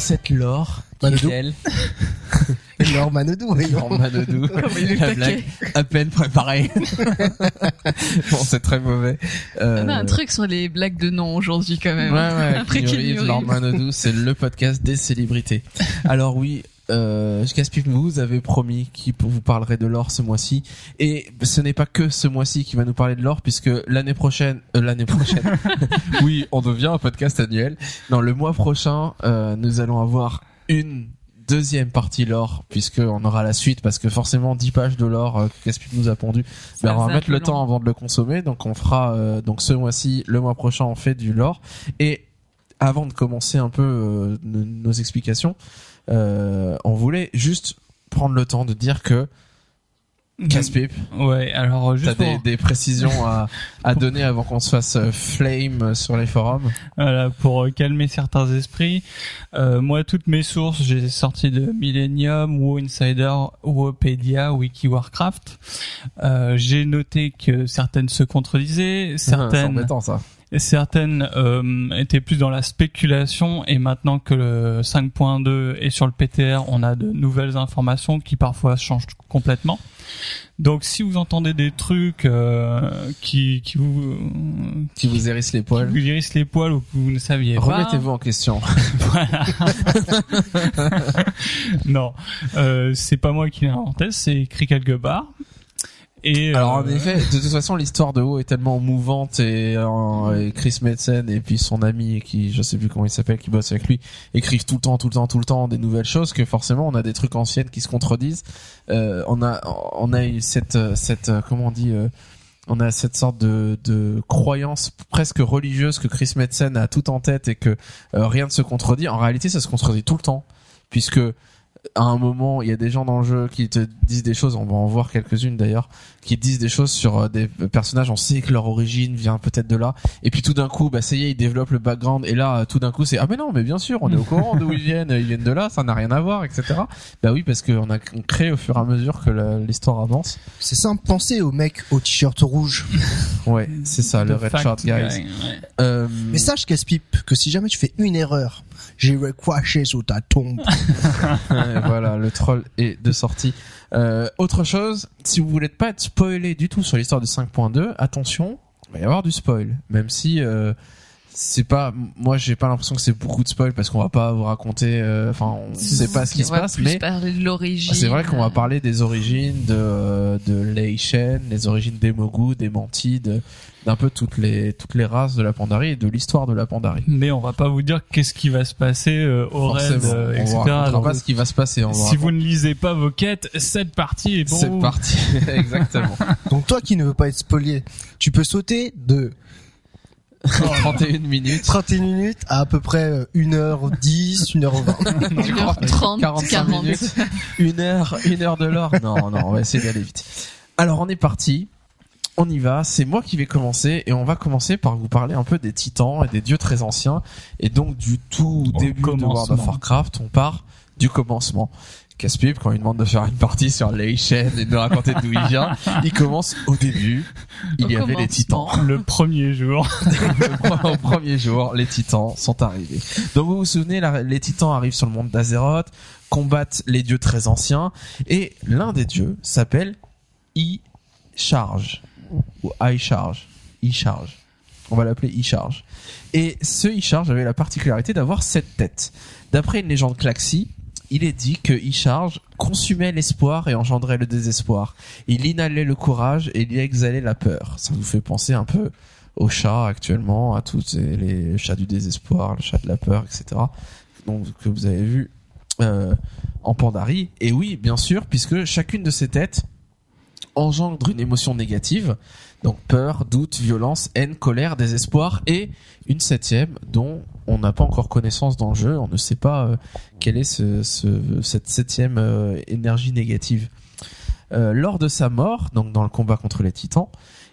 Cette lore, qui Manodou. Laure Manodou, oui. En Manodou. La blague à peine préparée. bon, c'est très mauvais. Euh, On a un truc sur les blagues de nom aujourd'hui quand Ouais, même. ouais, Après Reeves, Reeves. Laure Manodou, c'est le podcast des célébrités. Alors oui, euh, Caspip, vous avez promis qu'il vous parlerait de l'or ce mois-ci. Et ce n'est pas que ce mois-ci qui va nous parler de l'or, puisque l'année prochaine, euh, l'année prochaine, oui, on devient un podcast annuel. Non, le mois prochain, euh, nous allons avoir une deuxième partie l'or, puisqu'on aura la suite, parce que forcément 10 pages de l'or euh, que Caspip nous a pondu, ben, on va mettre le long. temps avant de le consommer, donc on fera euh, donc ce mois-ci, le mois prochain on fait du lore. Et avant de commencer un peu euh, nos, nos explications, euh, on voulait juste prendre le temps de dire que Caspip, Ouais, alors t'as juste des, pour, des précisions à, à donner avant qu'on se fasse euh, flame sur les forums. voilà, pour euh, calmer certains esprits, euh, moi toutes mes sources, j'ai sorti de Millennium, WoW Insider, Wopedia, Wiki Warcraft. Euh, j'ai noté que certaines se contredisaient, C'est certaines embêtant ça. Certaines euh, étaient plus dans la spéculation et maintenant que le 5.2 est sur le PTR, on a de nouvelles informations qui parfois changent complètement. Donc si vous entendez des trucs euh, qui, qui vous Qui vous hérissent les qui poils. vous hérissent les poils ou que vous ne saviez pas, Remettez-vous en question. voilà. non, euh, c'est pas moi qui l'ai inventé, c'est écrit quelque part. Et Alors en euh, effet, de toute façon, l'histoire de WoW est tellement mouvante et, euh, et Chris Metzen et puis son ami qui, je sais plus comment il s'appelle, qui bosse avec lui, écrivent tout le temps, tout le temps, tout le temps des nouvelles choses que forcément on a des trucs anciennes qui se contredisent. Euh, on a, on a eu cette, euh, cette, euh, comment on dit. euh, on a cette sorte de, de croyance presque religieuse que Chris Metzen a tout en tête et que euh, rien ne se contredit. En réalité, ça se contredit tout le temps, puisque à un moment, il y a des gens dans le jeu qui te disent des choses, on va en voir quelques-unes d'ailleurs, qui disent des choses sur euh, des personnages, on sait que leur origine vient peut-être de là, et puis tout d'un coup, bah ça y est, ils développent le background, et là, tout d'un coup, c'est ah mais non, mais bien sûr, on est au courant d'où ils viennent, ils viennent de là, ça n'a rien à voir, etc. Bah oui, parce qu'on a on crée au fur et à mesure que l'histoire avance. C'est simple, pensez au mec au t-shirt rouge. Ouais, c'est ça, le the Red Short Guys. guy, ouais. Euh, Mais sache, casse-pipe, que si jamais tu fais une erreur, j'irai cracher sur ta tombe. Voilà, le troll est de sortie. Euh, autre chose, si vous voulez pas être spoilé du tout sur l'histoire de 5.2, attention, il va y avoir du spoil. Même si euh, c'est pas, moi j'ai pas l'impression que c'est beaucoup de spoil parce qu'on va pas vous raconter, euh, enfin on sait pas ce qui On se va passe, plus mais parler de l'origine. c'est vrai qu'on va euh, parler des origines de euh, de Lei Shen, les origines des Mogu, des Mantides, d'un peu toutes les toutes les races de la Pandarie et de l'histoire de la Pandarie. Mais on va pas vous dire qu'est-ce qui va se passer euh, au raid, euh, on etc. vous racontera Donc, pas ce qui va se passer. On si vous ne lisez pas vos quêtes, cette partie est pour c'est vous. parti, exactement. Donc toi qui ne veux pas être spolié, tu peux sauter de 31 minutes. 31 minutes à à peu près euh, 1h10, 1h20. Tu crois 30, 45 40. minutes, une heure, une heure de l'or. Non, non, on va essayer d'aller vite. Alors on est parti. On y va. C'est moi qui vais commencer et on va commencer par vous parler un peu des titans et des dieux très anciens et donc du tout début de World of. Warcraft. On part du commencement. Casse-pipe, quand il demande de faire une partie sur Lei Shen et de raconter d'où il vient, il commence au début. Il Au y avait les titans. Le premier jour. au premier jour, les titans sont arrivés. Donc vous vous souvenez, les titans arrivent sur le monde d'Azeroth, combattent les dieux très anciens, et l'un des dieux s'appelle I-Charge, ou I-Charge, I-Charge. On va l'appeler I-Charge. Et ce I-Charge avait la particularité d'avoir sept têtes. D'après une légende Klaxi, il est dit que I-Charge consumait l'espoir et engendrait le désespoir. Il inhalait le courage et il exhalait la peur. Ça vous fait penser un peu aux chats actuellement, à tous les- les chats du désespoir, le chat de la peur, etc. Donc que vous avez vu euh, en Pandarie. Et oui, bien sûr, puisque chacune de ces têtes engendre une émotion négative, donc peur, doute, violence, haine, colère, désespoir, et une septième dont on n'a pas encore connaissance dans le jeu, on ne sait pas euh, quelle est ce, ce- cette septième euh, énergie négative. Euh, lors de sa mort, donc dans le combat contre les titans,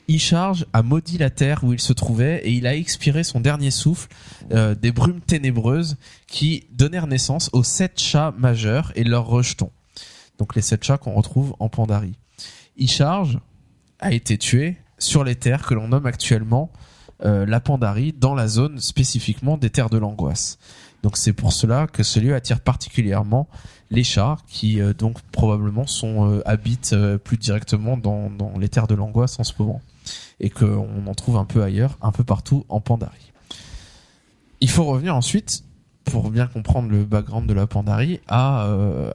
Isharge a maudit la terre où il se trouvait et il a expiré son dernier souffle euh, des brumes ténébreuses qui donnèrent naissance aux sept chats majeurs et leurs rejetons. Donc les sept chats qu'on retrouve en Pandarie. Isharge a été tué sur les terres que l'on nomme actuellement euh, la Pandarie, dans la zone spécifiquement des terres de l'angoisse. Donc c'est pour cela que ce lieu attire particulièrement les chats qui euh, donc probablement sont euh, habitent plus directement dans, dans les terres de l'angoisse en ce moment et qu'on en trouve un peu ailleurs, un peu partout en Pandarie. Il faut revenir ensuite pour bien comprendre le background de la Pandarie à,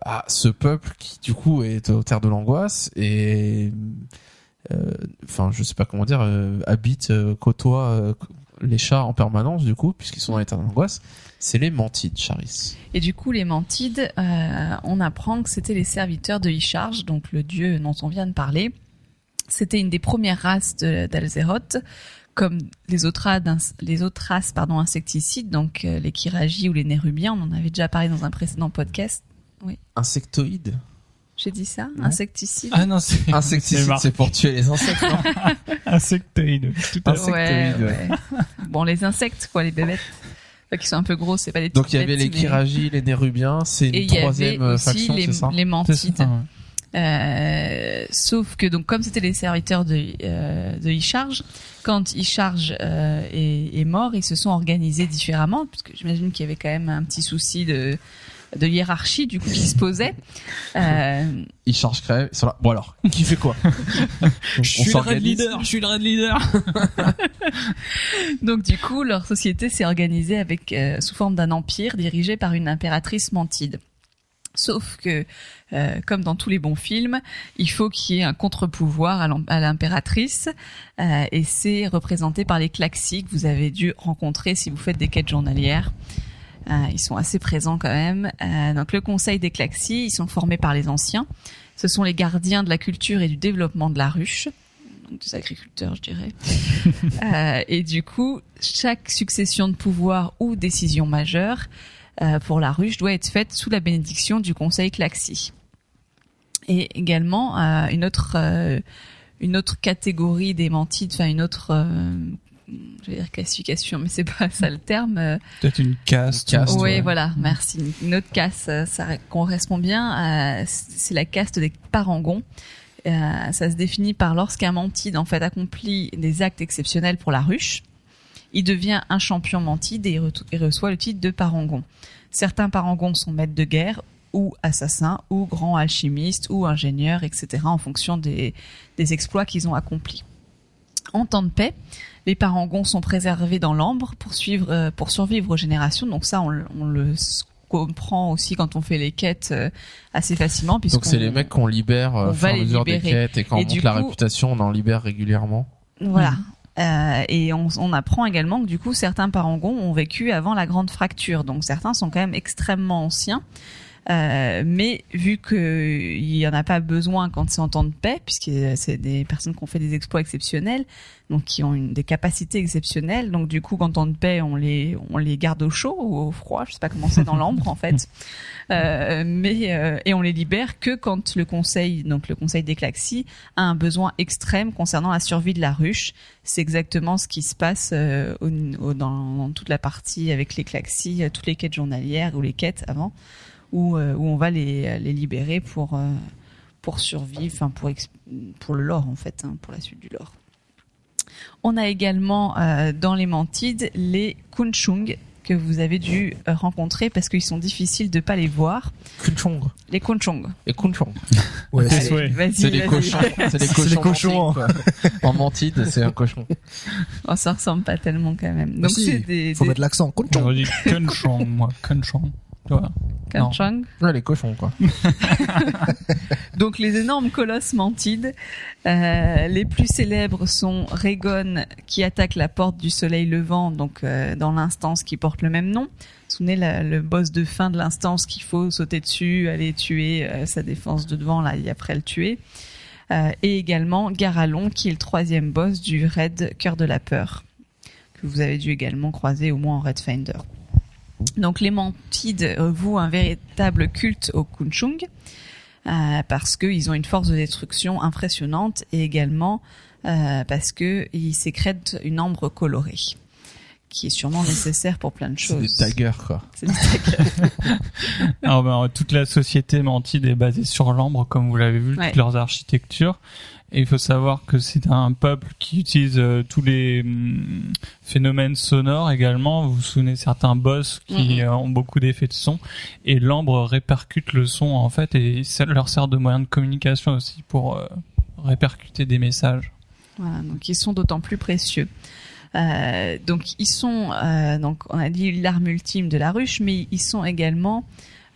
à ce peuple qui du coup est aux terres de l'angoisse et enfin je sais pas comment dire euh, habite euh, côtoie euh, les chats en permanence du coup puisqu'ils sont dans de l'angoisse c'est les mantides Charis Et du coup, les Mantides, euh, on apprend que c'était les serviteurs de Isharge, donc le dieu dont on vient de parler. C'était une des premières races d'Alzeroth, comme les autres, races d'ins- les autres races pardon, insecticides, donc euh, les Kiragi ou les Nérubiens. On en avait déjà parlé dans un précédent podcast. insectoïdes? J'ai dit ça Non. Insecticides Ah non, c'est insecticides marqué. c'est pour tuer les insectes non insectoïde. Tout à ouais. Bon, les insectes, quoi, les bébêtes. Enfin, qui sont un peu gros, c'est pas des donc il y avait les bêtes, mais- Kiragi les Nérubiens c'est Et une il y avait troisième euh, aussi faction les, ça les Mantides. ça, ouais. Euh, sauf que donc comme c'était les serviteurs de euh, de e-charge, quand e-charge euh, est, est mort, ils se sont organisés différemment, puisque j'imagine qu'il y avait quand même un petit souci de de hiérarchie du coup qui se posait. Euh, Il charge crève. Ils sont là. Bon alors, qui fait quoi Je suis le raid leader, je suis le raid leader. donc du coup, leur société s'est organisée avec euh, sous forme d'un empire dirigé par une impératrice mantide. Sauf que, euh, comme dans tous les bons films, il faut qu'il y ait un contre-pouvoir à l'impératrice, euh, et c'est représenté par les Klaxis que vous avez dû rencontrer si vous faites des quêtes journalières. Euh, ils sont assez présents quand même. Euh, donc le Conseil des Klaxis, ils sont formés par les anciens. Ce sont les gardiens de la culture et du développement de la ruche, donc des agriculteurs, je dirais. Euh, et du coup, chaque succession de pouvoir ou décision majeure euh, pour la ruche doit être faite sous la bénédiction du Conseil Klaxi. Et également euh, une autre euh, une autre catégorie des mantides, enfin une autre je vais dire classification, mais c'est pas ça le terme. euh, Peut-être une caste. Une caste, oui, ouais. voilà, merci. Une autre caste, euh, ça correspond bien. à- C'est la caste des parangons. Euh, ça se définit par lorsqu'un mantide en fait accomplit des actes exceptionnels pour la ruche, il devient un champion mantide et il reçoit le titre de parangon. Certains parangons sont maîtres de guerre ou assassins ou grands alchimistes ou ingénieurs, etc. en fonction des, des exploits qu'ils ont accomplis. En temps de paix, les parangons sont préservés dans l'ambre pour suivre, euh, pour survivre aux générations. Donc ça, on, le- on le s- comprend aussi quand on fait les quêtes euh, assez facilement. Donc c'est les mecs qu'on libère euh, on au fur et à des quêtes et quand Et on monte la réputation, on en libère régulièrement. Voilà. Euh, et on, on apprend également que du coup certains parangons ont vécu avant la grande fracture, donc certains sont quand même extrêmement anciens. Euh, mais vu que il y en a pas besoin quand c'est en temps de paix, puisque c'est des personnes qui ont fait des exploits exceptionnels, donc qui ont une, des capacités exceptionnelles, donc du coup en temps de paix on les on les garde au chaud ou au froid, je sais pas comment c'est dans l'ambre en fait, Euh, mais euh, et on les libère que quand le conseil donc le conseil des Klaxis a un besoin extrême concernant la survie de la ruche. C'est exactement ce qui se passe euh, au- au- dans, dans toute la partie avec les Klaxis, euh, toutes les quêtes journalières ou les quêtes avant, où, euh, où on va les, les libérer pour euh, pour survivre, enfin pour pour le lore en fait, hein, pour la suite du lore. On a également euh, dans les mantides les Kunchung que vous avez dû rencontrer parce qu'ils sont difficiles de pas les voir. Kunchong. Les Kunchung. Et Kunchong. Ouais, c'est- C'est des cochons. C'est des C'est cochons. des cochons, mantides, quoi. En mantide, c'est un cochon. Oh, ça ressemble pas tellement quand même. Mais Donc si, c'est des, faut des mettre l'accent. Dit Kunchong, moi. Kunchong. Ouais, les cochons, quoi. Donc les énormes colosses mantides. Euh, les plus célèbres sont Rhaegon qui attaque la porte du soleil levant, donc euh, dans l'instance qui porte le même nom. Souvenez la- le boss de fin de l'instance qu'il faut sauter dessus, aller tuer euh, sa défense de devant là et après le tuer. Et également Garalon qui est le troisième boss du raid Cœur de la peur que vous avez dû également croiser au moins en Red Finder. Donc les mantides euh, vouent un véritable culte au Kunchung euh, parce qu'ils ont une force de destruction impressionnante et également euh, parce que ils sécrètent une ambre colorée qui est sûrement nécessaire pour plein de C'est des choses. daggers, quoi. C'est des. Alors, ben, toute la société mantide est basée sur l'ambre, comme vous l'avez vu, Ouais. toutes leurs architectures. Et il faut savoir que c'est un peuple qui utilise euh, tous les hum, phénomènes sonores également. Vous vous souvenez certains boss qui Mhm. euh, ont beaucoup d'effets de son. Et l'ambre répercute le son en fait et ça leur sert de moyen de communication aussi pour euh, répercuter des messages. Voilà, donc ils sont d'autant plus précieux. Donc ils sont, donc on a dit l'arme ultime de la ruche, mais ils sont également,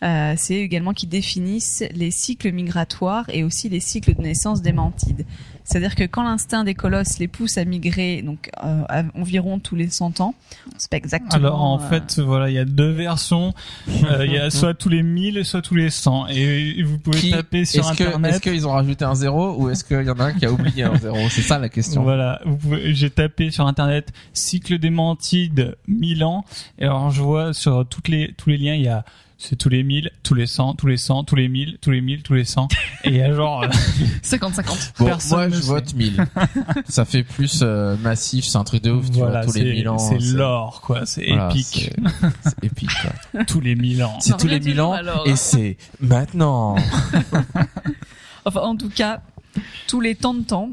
euh, c'est également qui définissent les cycles migratoires et aussi les cycles de naissance des mantides. C'est-à-dire que quand l'instinct des colosses les pousse à migrer, donc euh, à environ tous les 100 ans, c'est pas exactement. Alors en euh, fait, voilà, il y a deux versions. Euh, Il y a soit tous les 1000, soit tous les 100. Et vous pouvez Qui- taper sur Est-ce que, internet. est-ce qu'ils ont rajouté un zéro ou est-ce qu'il y en a un qui a oublié un zéro? C'est ça la question. Voilà, vous pouvez, j'ai tapé sur internet cycle des mantides 1000 ans et alors je vois sur toutes les tous les liens il y a c'est tous les 1000, tous les 100, tous les 100, tous les 1000, tous les 1000, tous les 100 et il y a genre euh, 50-50. Bon, Personne moi je vote 1000. ça fait plus euh, massif, c'est un truc de ouf, tu voilà, vois, tous les c'est 1000 ans. c'est l'or quoi, c'est voilà, épique. c'est- épique, quoi. tous les 1000 ans. C'est tous les revient 1000 ans et c'est maintenant. Enfin, en tout cas, tous les temps de temps,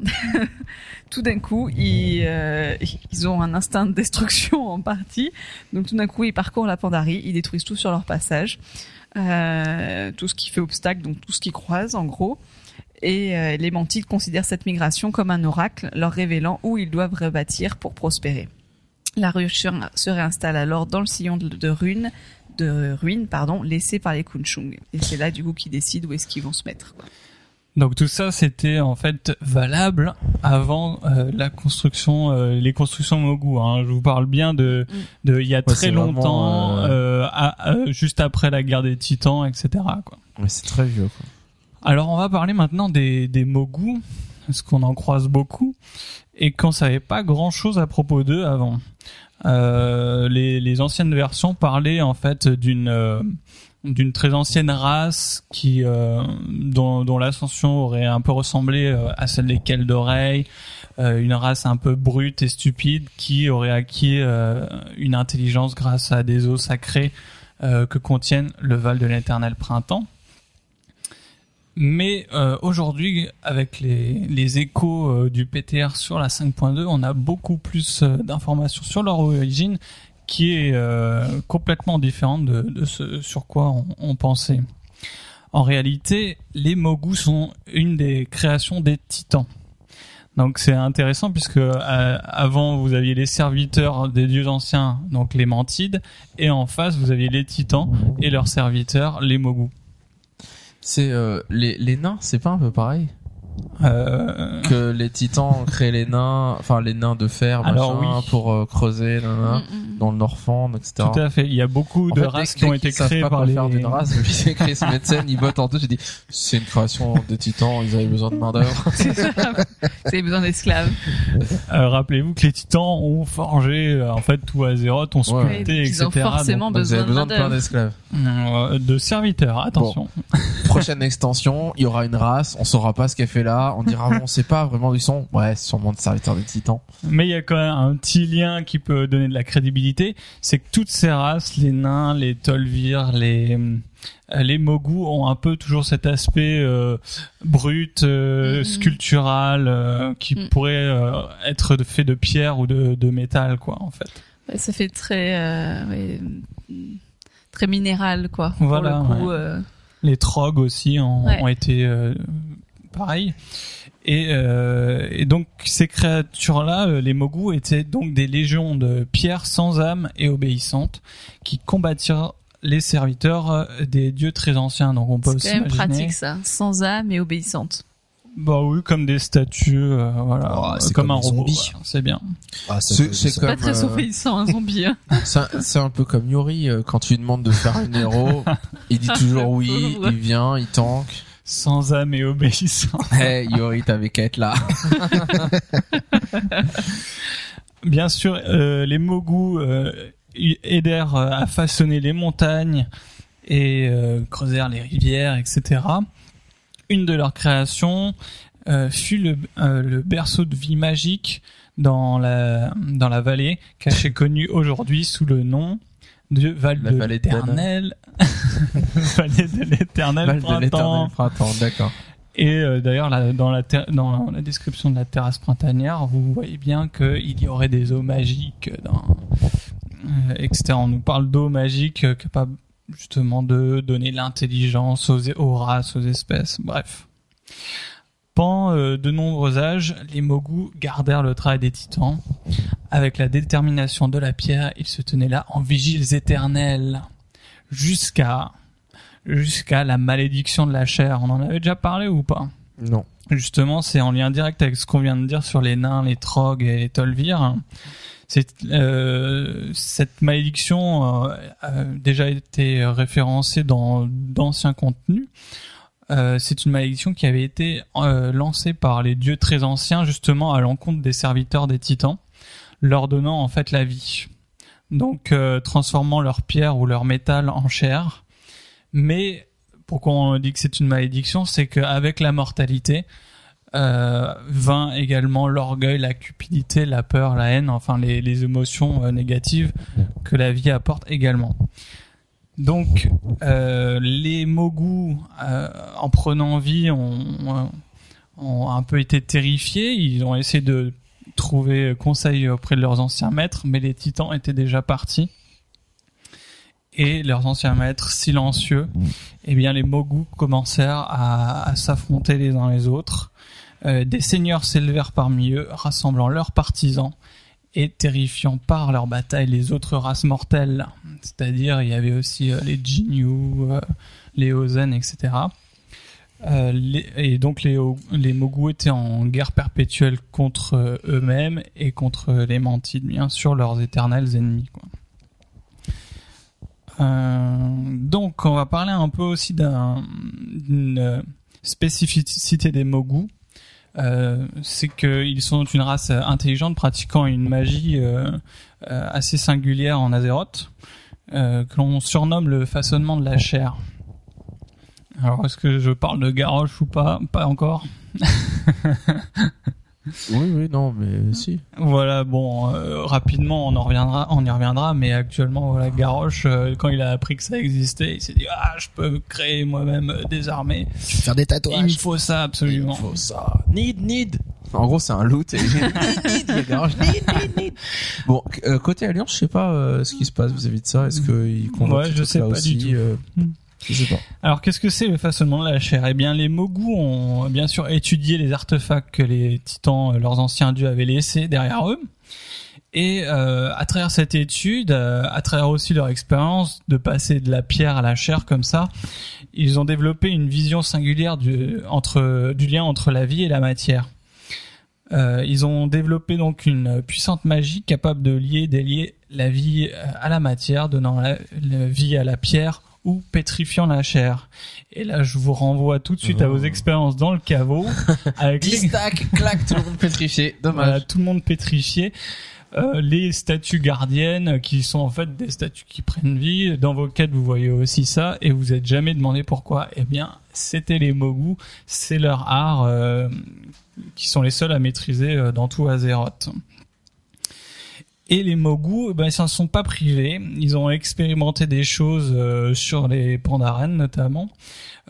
tout d'un coup, ils, euh, ils ont un instinct de destruction en partie. Donc tout d'un coup, ils parcourent la Pandarie, ils détruisent tout sur leur passage, euh, tout ce qui fait obstacle, donc tout ce qui croise, en gros. Et euh, les Mantides considèrent cette migration comme un oracle, leur révélant où ils doivent rebâtir pour prospérer. La ruche se réinstalle alors dans le sillon de, ruines, de ruines, pardon, laissé par les Kunchung. Et c'est là, du coup, qu'ils décident où est-ce qu'ils vont se mettre. Donc tout ça, c'était en fait valable avant euh, la construction, euh, les constructions Mogu. Hein. Je vous parle bien de, de il y a très vraiment, longtemps, euh, euh, à- à- juste après la guerre des Titans, etc. Quoi. Ouais, c'est très vieux. Quoi. Alors on va parler maintenant des, des Mogu, parce qu'on en croise beaucoup, et qu'on savait pas grand-chose à propos d'eux avant. Euh, les, les anciennes versions parlaient en fait d'une euh, d'une très ancienne race qui euh, dont, l'ascension aurait un peu ressemblé euh, à celle des Keldoreilles, euh, une race un peu brute et stupide qui aurait acquis une intelligence grâce à des eaux sacrées que contiennent le Val de l'Éternel Printemps. Mais aujourd'hui, avec les, les échos du PTR sur la 5.2, on a beaucoup plus d'informations sur leur origine qui est euh, complètement différente de, ce sur quoi on, pensait. En réalité, les Mogu sont une des créations des Titans. Donc c'est intéressant puisque euh, avant vous aviez les serviteurs des dieux anciens, donc les Mantides, et en face vous aviez les Titans et leurs serviteurs, les Mogu. C'est euh, les nains, c'est pas un peu pareil? Euh, que les titans ont créé les nains, enfin les nains de fer, Alors, machin, oui. pour euh, creuser, nanana, Mm, mm. dans le Norfand, etc. Tout à fait. Il y a beaucoup En de fait, races dès- qui ont été créées pas par les. faire d'une race, puis c'est Chris Metzen, il botte en deux, j'ai dit, c'est une création des titans, ils avaient besoin de main d'œuvre. C'est ça. Vous avez besoin d'esclaves. Euh, Rappelez-vous que les Titans ont forgé en fait tout Azeroth, ont Ouais. sculpté, Ils etc. ont forcément Donc, besoin de besoin de plein main-d'œuvre. d'esclaves. Donc, de serviteurs. Attention. Prochaine extension, il y aura une race, on saura pas ce qu'elle fait là, on dira, bon, on sait pas vraiment d'où ils sont. Ouais, c'est sûrement des serviteurs des titans. Mais il y a quand même un petit lien qui peut donner de la crédibilité, c'est que toutes ces races, les nains, les Tolvir, les euh, les Mogu ont un peu toujours cet aspect euh, brut, euh, Mhm. sculptural, euh, qui Mhm. pourrait euh, être fait de pierre ou de, de métal, quoi, en fait. Ouais, ça fait très, euh, ouais, mm, très minéral, quoi. Voilà, Pour le coup, ouais. euh, Les trogs aussi ont, Ouais. ont été pareils. Et, euh, et donc ces créatures-là, euh, les Mogu, étaient donc des légions de pierres sans âme et obéissantes qui combattirent les serviteurs euh, des dieux très anciens. Donc on peut c'est quand même pratique, ça. Sans âme et obéissante. bah oui, comme des statues, euh, voilà, Oh, c'est comme, comme un robot. voilà, c'est bien. Ah, C'est- c'est Pas très euh, obéissant, un zombie. hein. C'est un, c'est un peu comme Yuri, quand tu lui demandes de faire un héros, il dit toujours oui, il vient, il tank. Sans âme et obéissant. Hey Yuri, t'avais qu'à être là. Bien sûr, euh, les Mogu euh, aidèrent euh, à façonner les montagnes et euh, creusèrent les rivières, etc. Une de leurs créations euh, fut le, euh, le berceau de vie magique dans la dans la vallée, caché connu aujourd'hui sous le nom de Val La de l'Éternel. vallée de l'Éternel printemps. printemps, d'accord. Et euh, d'ailleurs, là, dans, la dans la description de la terrasse printanière, vous voyez bien qu'il y aurait des eaux magiques, dans, euh, etc. On nous parle d'eau magique euh, capable justement de donner l'intelligence aux, aux races, aux espèces, bref. Pendant euh, de nombreux âges, les Mogu gardèrent le travail des titans. Avec la détermination de la pierre, ils se tenaient là en vigiles éternels. Jusqu'à jusqu'à la malédiction de la chair. On en avait déjà parlé ou pas? Non. Justement, c'est en lien direct avec ce qu'on vient de dire sur les nains, les trogs et les tolvir. C'est euh, cette malédiction euh, a déjà été référencée dans d'anciens contenus. Euh, c'est une malédiction qui avait été euh, lancée par les dieux très anciens justement à l'encontre des serviteurs des titans, leur donnant en fait la vie. Donc euh, transformant leur pierre ou leur métal en chair. Mais pourquoi on dit que c'est une malédiction, c'est qu'avec la mortalité vint également l'orgueil, la cupidité, la peur, la haine, enfin les, émotions négatives que la vie apporte également. Donc euh, les Mogu, euh, en prenant vie, ont, ont un peu été terrifiés. Ils ont essayé de trouver conseil auprès de leurs anciens maîtres, mais les titans étaient déjà partis. Et leurs anciens maîtres, silencieux, eh bien les Mogu commencèrent à, à s'affronter les uns les autres. Euh, des seigneurs s'élevèrent parmi eux, rassemblant leurs partisans et terrifiant par leur bataille les autres races mortelles. C'est-à-dire, il y avait aussi euh, les Jinyu, euh, les Ozen, etc. Euh, et donc les, les Mogu étaient en guerre perpétuelle contre eux-mêmes et contre les Mantides, bien sûr, leurs éternels ennemis. Quoi. Donc, on va parler un peu aussi d'un- d'une spécificité des Mogu. Euh, c'est qu'ils sont une race intelligente pratiquant une magie euh, euh, assez singulière en Azeroth, que l'on surnomme le façonnement de la chair. Alors, est-ce que je parle de Garrosh ou pas? Pas encore. Oui, oui, non, mais si. Voilà, bon, euh, rapidement, on en reviendra, on y reviendra, mais actuellement, voilà, Garrosh, euh, quand il a appris que ça existait, il s'est dit, ah, je peux créer moi-même euh, des armées. Je vais faire des Il me tatouages. faut ça absolument. Il faut ça. Need, need. En gros, c'est un loot. Et... Bon, euh, côté Alliance, je sais pas euh, ce qui se passe vis-à-vis de ça. Est-ce qu'ils convoquent Ouais, je sais pas aussi, du tout. euh, Hmm. Alors, qu'est-ce que c'est le façonnement de la chair? Eh bien, les Mogu ont bien sûr étudié les artefacts que les titans, euh, leurs anciens dieux, avaient laissés derrière eux. Et euh, à travers cette étude, euh, à travers aussi leur expérience de passer de la pierre à la chair comme ça, ils ont développé une vision singulière du, lien entre la vie et la matière. Ils ont développé donc une puissante magie capable de lier, délier la vie à la matière, donnant la vie à la pierre ou pétrifiant la chair. Et là, je vous renvoie tout de suite à vos Oh. expériences dans le caveau, avec les, 10 stacks, clac, tout le monde pétrifié. voilà, Dommage. tout le monde pétrifié. Euh, les statues gardiennes qui sont en fait des statues qui prennent vie. Dans vos quêtes, vous voyez aussi ça et vous êtes jamais demandé pourquoi. Eh bien, c'était les Mogu, c'est leur art euh, qui sont les seuls à maîtriser euh, dans tout Azeroth. Et les Mogu, eh ben, ils s'en sont pas privés. Ils ont expérimenté des choses euh, sur les Pandaren notamment.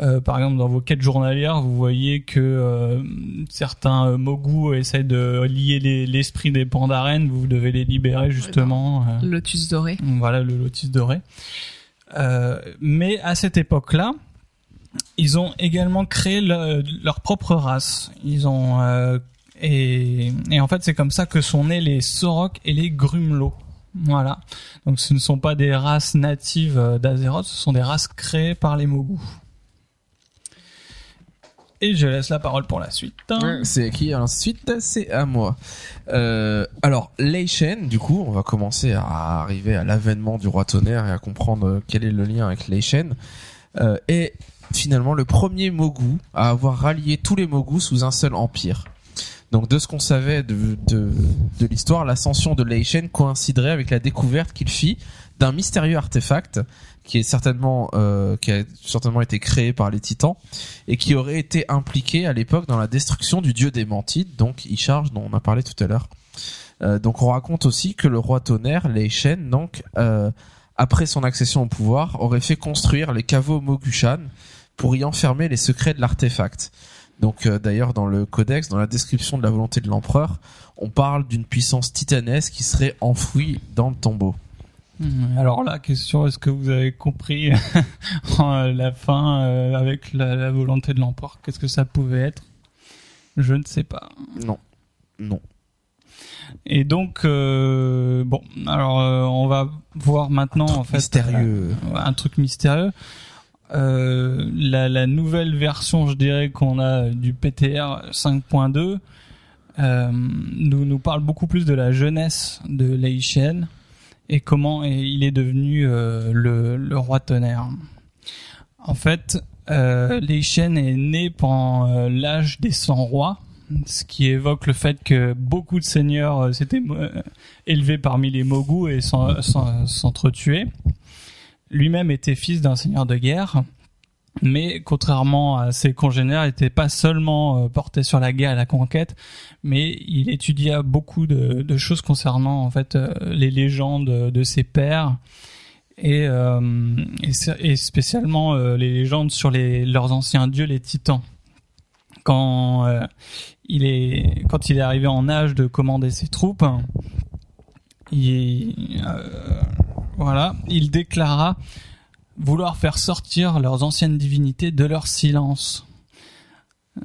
Euh, par exemple, dans vos quêtes journalières, vous voyez que euh, certains euh, Mogu essayent de lier les- l'esprit des Pandaren. Vous devez les libérer justement. euh, Lotus doré. voilà le lotus doré. Euh, mais à cette époque-là, ils ont également créé le- leur propre race. Ils ont euh, et, et en fait c'est comme ça que sont nés les Sorok et les Grumelots. Voilà. Donc ce ne sont pas des races natives euh, d'Azeroth, ce sont des races créées par les Mogu. Et je laisse la parole pour la suite. C'est qui Alors, Ensuite, c'est à moi. Euh, alors, Lei Shen, du coup, on va commencer à arriver à l'avènement du roi tonnerre et à comprendre euh, quel est le lien avec Lei Shen. Euh, est finalement le premier Mogu à avoir rallié tous les Mogu sous un seul empire. Donc, de ce qu'on savait de, de, l'histoire, l'ascension de Lei Shen coïnciderait avec la découverte qu'il fit d'un mystérieux artefact qui est certainement euh, qui a certainement été créé par les Titans et qui aurait été impliqué à l'époque dans la destruction du dieu des Mantides, donc Ishar, dont on a parlé tout à l'heure. Euh, donc on raconte aussi que le roi tonnerre, Lei Shen, donc euh, après son accession au pouvoir, aurait fait construire les caveaux Mogushan pour y enfermer les secrets de l'artefact. Donc euh, d'ailleurs dans le codex, dans la description de la volonté de l'empereur, on parle d'une puissance titanesque qui serait enfouie dans le tombeau. Hmm, Alors la question, est-ce que vous avez compris euh, la fin euh, avec la, la volonté de l'empereur Qu'est-ce que ça pouvait être? Je ne sais pas. Non, non. Et donc, euh, bon, alors on va voir maintenant en fait Mystérieux. un truc mystérieux. Euh, la, nouvelle version, je dirais qu'on a du PTR 5.2 euh, nous nous parle beaucoup plus de la jeunesse de Lei Shen et comment il est devenu euh, le, roi tonnerre. En fait, euh, est né pendant l'âge des 100 rois, ce qui évoque le fait que beaucoup de seigneurs s'étaient élevés parmi les Mogu et s'en- s'en- s'entretuaient. Lui-même était fils d'un seigneur de guerre, mais contrairement à ses congénères, il n'était pas seulement euh, porté sur la guerre et la conquête, mais il étudia beaucoup de, choses concernant en fait euh, les légendes de ses pères et, euh, et, spécialement les légendes sur les, leurs anciens dieux, les titans. Quand il est quand il est arrivé en âge de commander ses troupes, il, voilà, il déclara vouloir faire sortir leurs anciennes divinités de leur silence.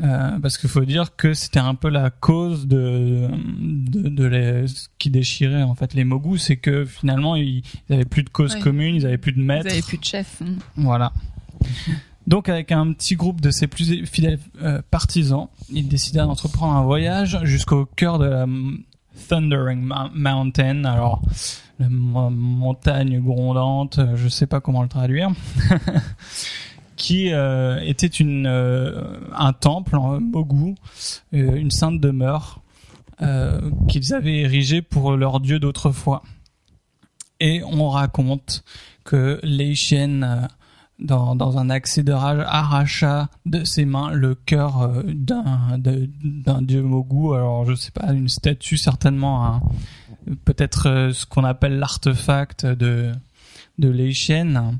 Euh, parce qu'il faut dire que c'était un peu la cause de de, de les- ce qui déchirait en fait les Mogus, c'est que finalement ils, ils avaient plus de cause commune, ils avaient plus de maître. avez plus de chef. Voilà. Donc avec un petit groupe de ses plus fidèles euh, partisans, il décida d'entreprendre un voyage jusqu'au cœur de la Thundering Mou- Mountain. Alors, la mo- montagne grondante, euh, je sais pas comment le traduire, qui euh, était euh, un temple en Mogu, une sainte demeure qu'ils avaient érigée pour leur dieu d'autrefois. Et on raconte que Lei Xian, euh, dans, un accès de rage, arracha de ses mains le cœur euh, d'un d'un dieu Mogu. Alors, je sais pas, une statue certainement, un- peut-être euh, ce qu'on appelle l'artefact de de Xian,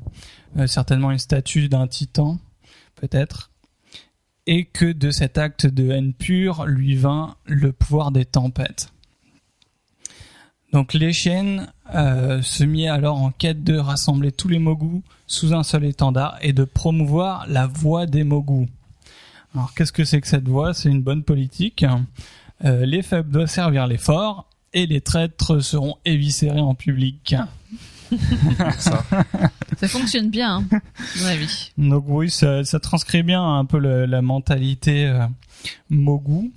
euh, certainement une statue d'un titan, peut-être. Et que de cet acte de haine pure lui vint le pouvoir des tempêtes. Donc les chiennes euh, se mit alors en quête de rassembler tous les Mogus sous un seul étendard et de promouvoir la voix des Mogus. Alors qu'est-ce que c'est que cette voix? C'est une bonne politique. Euh, les faibles doivent servir les forts et les traîtres seront éviscérés en public. Ça. Ça fonctionne bien, hein, à mon avis. Donc oui, ça, ça transcrit bien un peu le- la mentalité euh, Mogu.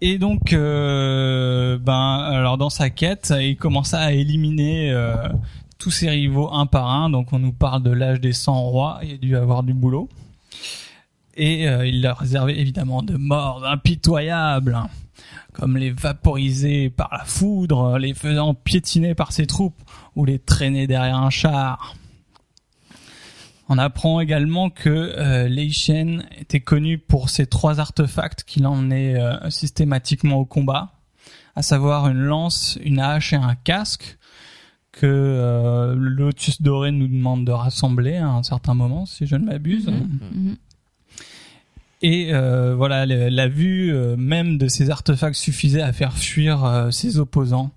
Et donc, euh, ben, alors dans sa quête, il commença à éliminer euh, tous ses rivaux un par un. Donc on nous parle de l'âge des 100 rois, il a dû avoir du boulot. Et euh, il leur réservait évidemment de morts impitoyables, hein, comme les vaporiser par la foudre, les faisant piétiner par ses troupes ou les traîner derrière un char. On apprend également que euh, Lei Shen était connu pour ses trois artefacts qu'il emmenait euh, systématiquement au combat, à savoir une lance, une hache et un casque que euh, le Lotus Doré nous demande de rassembler à un certain moment, si je ne m'abuse. Mhm. Mhm. Et euh, voilà, le- la vue euh, même de ces artefacts suffisait à faire fuir euh, ses opposants.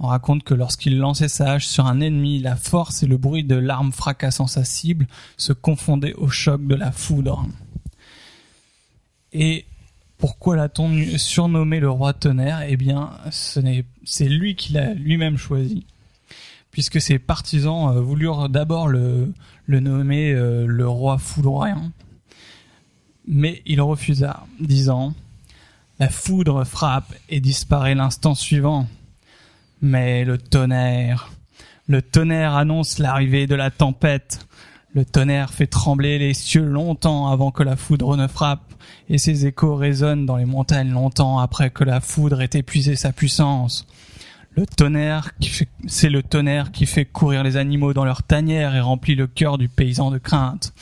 On raconte que lorsqu'il lançait sa hache sur un ennemi, la force et le bruit de l'arme fracassant sa cible se confondaient au choc de la foudre. Et pourquoi l'a-t-on surnommé le roi tonnerre? Eh bien, c'est lui qui l'a lui-même choisi, puisque ses partisans euh, voulurent d'abord le, le nommer euh, le roi foudroyant mais il refusa, disant La foudre frappe et disparaît l'instant suivant. Mais le tonnerre, le tonnerre annonce l'arrivée de la tempête. Le tonnerre fait trembler les cieux longtemps avant que la foudre ne frappe, et ses échos résonnent dans les montagnes longtemps après que la foudre ait épuisé sa puissance. Le tonnerre, c'est le tonnerre qui fait courir les animaux dans leur tanière et remplit le cœur du paysan de crainte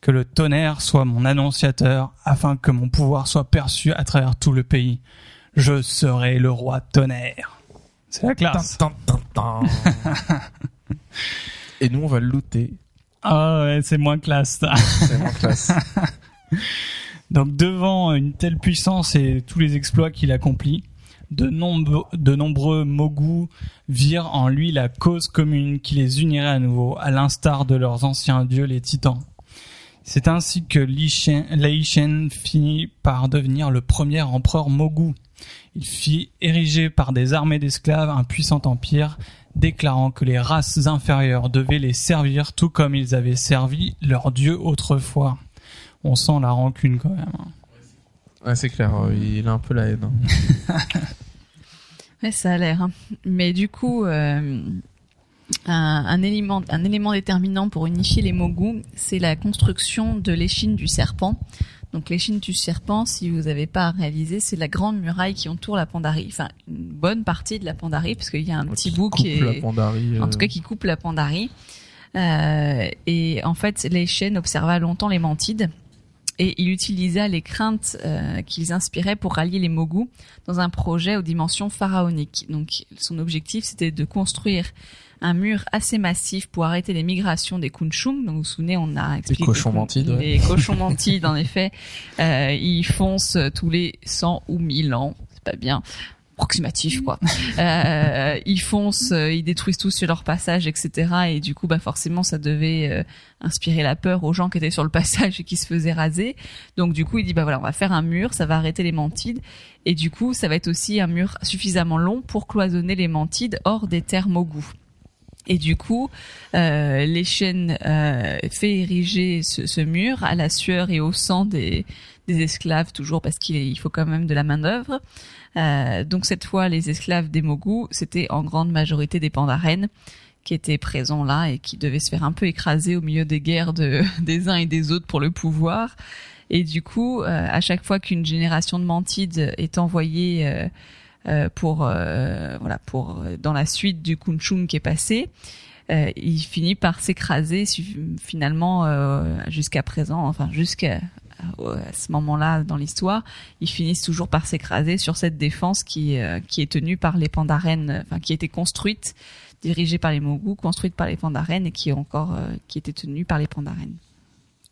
que le tonnerre soit mon annonciateur afin que mon pouvoir soit perçu à travers tout le pays. Je serai le roi tonnerre. C'est la classe. Tan, tan, tan, tan. Et nous, on va le looter. Ah ouais, c'est moins classe. ça. C'est moins classe. Donc devant une telle puissance et tous les exploits qu'il accomplit, de, nombreux de nombreux Mogus virent en lui la cause commune qui les unirait à nouveau, à l'instar de leurs anciens dieux, les titans. C'est ainsi que Li Shen- Lei Shen finit par devenir le premier empereur Mogu. Il fit ériger par des armées d'esclaves un puissant empire, déclarant que les races inférieures devaient les servir tout comme ils avaient servi leurs dieux autrefois. On sent la rancune quand même. hein. Ouais, c'est clair, euh, il a un peu la haine. hein. Ouais, ça a l'air. hein. Mais du coup, euh, un, un élément, un élément déterminant pour unifier les Mogus, c'est la construction de l'échine du serpent. Donc l'échine du serpent, si vous n'avez pas réalisé, c'est la grande muraille qui entoure la Pandarie. Enfin, une bonne partie de la Pandarie, parce qu'il y a un petit bout qui la Pandarie. en euh, tout cas qui coupe la Pandarie. Euh, et en fait, les chaînes observa longtemps les mantides et il utilisa les craintes euh, qu'ils inspiraient pour rallier les Mogus dans un projet aux dimensions pharaoniques. Donc son objectif c'était de construire un mur assez massif pour arrêter les migrations des Kunchung. Donc vous vous souvenez, on a expliqué cochons les- mantides, ouais. Les cochons mantides, en effet, euh, ils foncent tous les 100 ou 1000 ans. C'est pas bien approximatif quoi. Euh, ils foncent, euh, ils détruisent tout sur leur passage, etc. Et du coup, bah forcément, ça devait euh, inspirer la peur aux gens qui étaient sur le passage et qui se faisaient raser. Donc du coup, il dit bah voilà, on va faire un mur, ça va arrêter les mantides. Et du coup, ça va être aussi un mur suffisamment long pour cloisonner les mantides hors des terres mogus. Et du coup, euh, les chaînes euh, fait ériger ce, ce mur à la sueur et au sang des, des esclaves, toujours parce qu'il faut quand même de la main d'œuvre. Euh, donc cette fois, les esclaves des Mogus, c'était en grande majorité des Pandaren qui étaient présents là et qui devaient se faire un peu écraser au milieu des guerres de, des uns et des autres pour le pouvoir. Et du coup, euh, à chaque fois qu'une génération de Mantides est envoyée euh, pour euh, voilà pour euh, dans la suite du Kunchung qui est passé, euh, il finit par s'écraser finalement euh, jusqu'à présent, enfin jusqu'à à ce moment-là dans l'histoire, ils finissent toujours par s'écraser sur cette défense qui euh, qui est tenue par les Pandaren, euh, enfin qui été construite, dirigée par les Mogus, construite par les Pandaren et qui est encore euh, qui était tenue par les Pandaren.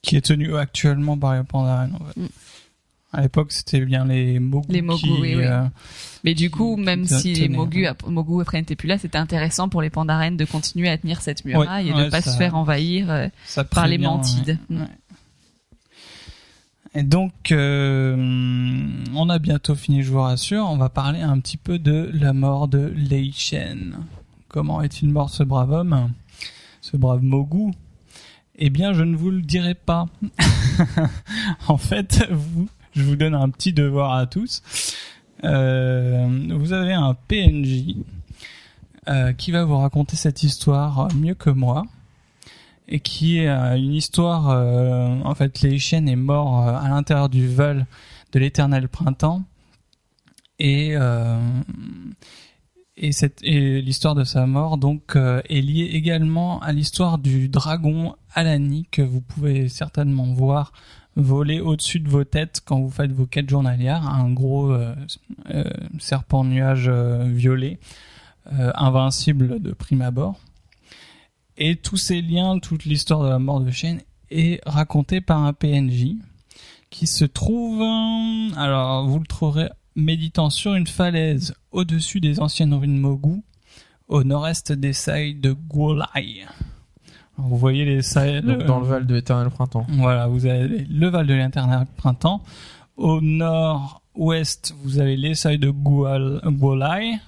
Qui est tenu actuellement par les Pandaren, en fait. Mm. À l'époque, c'était bien les Mogus. Les Mogus, qui, oui, oui. euh, Mais du coup, même si les ap- Mogus après n'étaient plus là, c'était intéressant pour les Pandaren de continuer à tenir cette muraille et Ouais, de pas ça- se faire envahir euh, par les Mantides. Ouais. Et donc, euh, on a bientôt fini, je vous rassure. On va parler un petit peu de la mort de Lei Shen. Comment est-il mort ce brave homme Ce brave Mogu? Eh bien, je ne vous le dirai pas. en fait, vous, je vous donne un petit devoir à tous. Euh, vous avez un PNJ euh, qui va vous raconter cette histoire mieux que moi et qui est euh, une histoire. euh, en fait, les est mort euh, à l'intérieur du vol de l'éternel printemps et et et l'histoire de sa mort donc est liée également à l'histoire du dragon Alani que vous pouvez certainement voir voler au-dessus de vos têtes quand vous faites vos quêtes journalières, un gros euh, euh, serpent nuage euh, violet invincible de prime abord. Et tous ces liens, toute l'histoire de la mort de Shane est racontée par un PNJ qui se trouve, alors vous le trouverez méditant sur une falaise au-dessus des anciennes ruines Mogu, au nord-est des sailles de Guolai. Vous voyez les sailles Donc dans le Val de l'éternel printemps. voilà, vous avez le Val de l'Éternel Printemps. Au nord-ouest, vous avez les sailles de Gual- Guolai.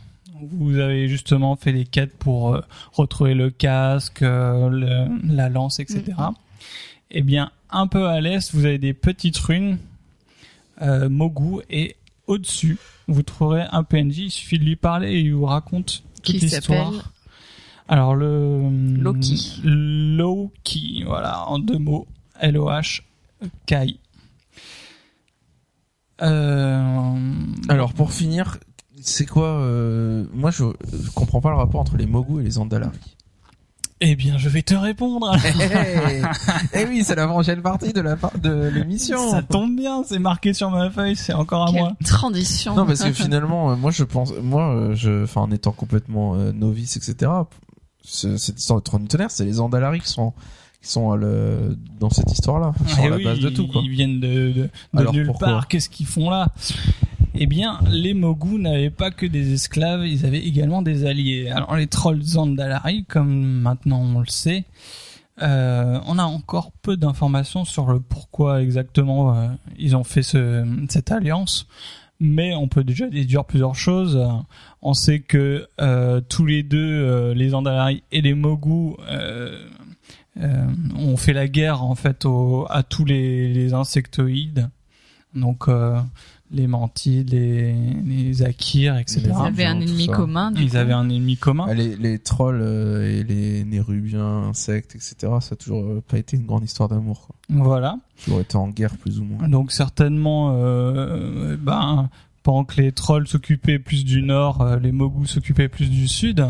Vous avez justement fait les quêtes pour euh, retrouver le casque, euh, le- la lance, etc. Eh bien, un peu à l'est, vous avez des petites ruines euh, Mogu et au-dessus, vous trouverez un PNJ. Il suffit de lui parler et il vous raconte toute l'histoire. Alors le Loki. Loki, voilà, en deux mots. L-O-H Kai. Euh, Alors pour finir, c'est quoi euh, Moi je, je comprends pas le rapport entre les Mogu et les Andalari. eh bien, je vais te répondre. Eh oui, c'est la prochaine partie de la par- de l'émission. Ça tombe bien, c'est marqué sur ma feuille, c'est encore à moi. Transition Non, parce que finalement, euh, moi je pense, moi, euh, je, enfin, en étant complètement euh, novice, etc. ce- cette histoire de tonnerre, c'est les Andalari qui sont qui sont à le, dans cette histoire-là, qui sont à la oui, base de tout, quoi. Ils viennent de, de, de Alors, nulle part. Qu'est-ce qu'ils font là? Eh bien, les Mogus n'avaient pas que des esclaves, ils avaient également des alliés. Alors, les trolls Zandalari, comme maintenant on le sait, euh, on a encore peu d'informations sur le pourquoi exactement euh, ils ont fait ce, cette alliance. Mais on peut déjà déduire plusieurs choses. On sait que euh, tous les deux, euh, les Andalari et les Mogus, euh, euh, ont fait la guerre en fait à tous les, les insectoïdes, donc les mantides, les, les akirs, etc. Ils avaient un ennemi commun. Du Ils coup. avaient un ennemi commun. Ah, les, les trolls euh, et les nérubiens, insectes, etc. Ça a toujours euh, pas été une grande histoire d'amour. Quoi. Voilà. Toujours été en guerre plus ou moins. Donc certainement, euh, ben, pendant que les trolls s'occupaient plus du nord, euh, les mogus s'occupaient plus du sud.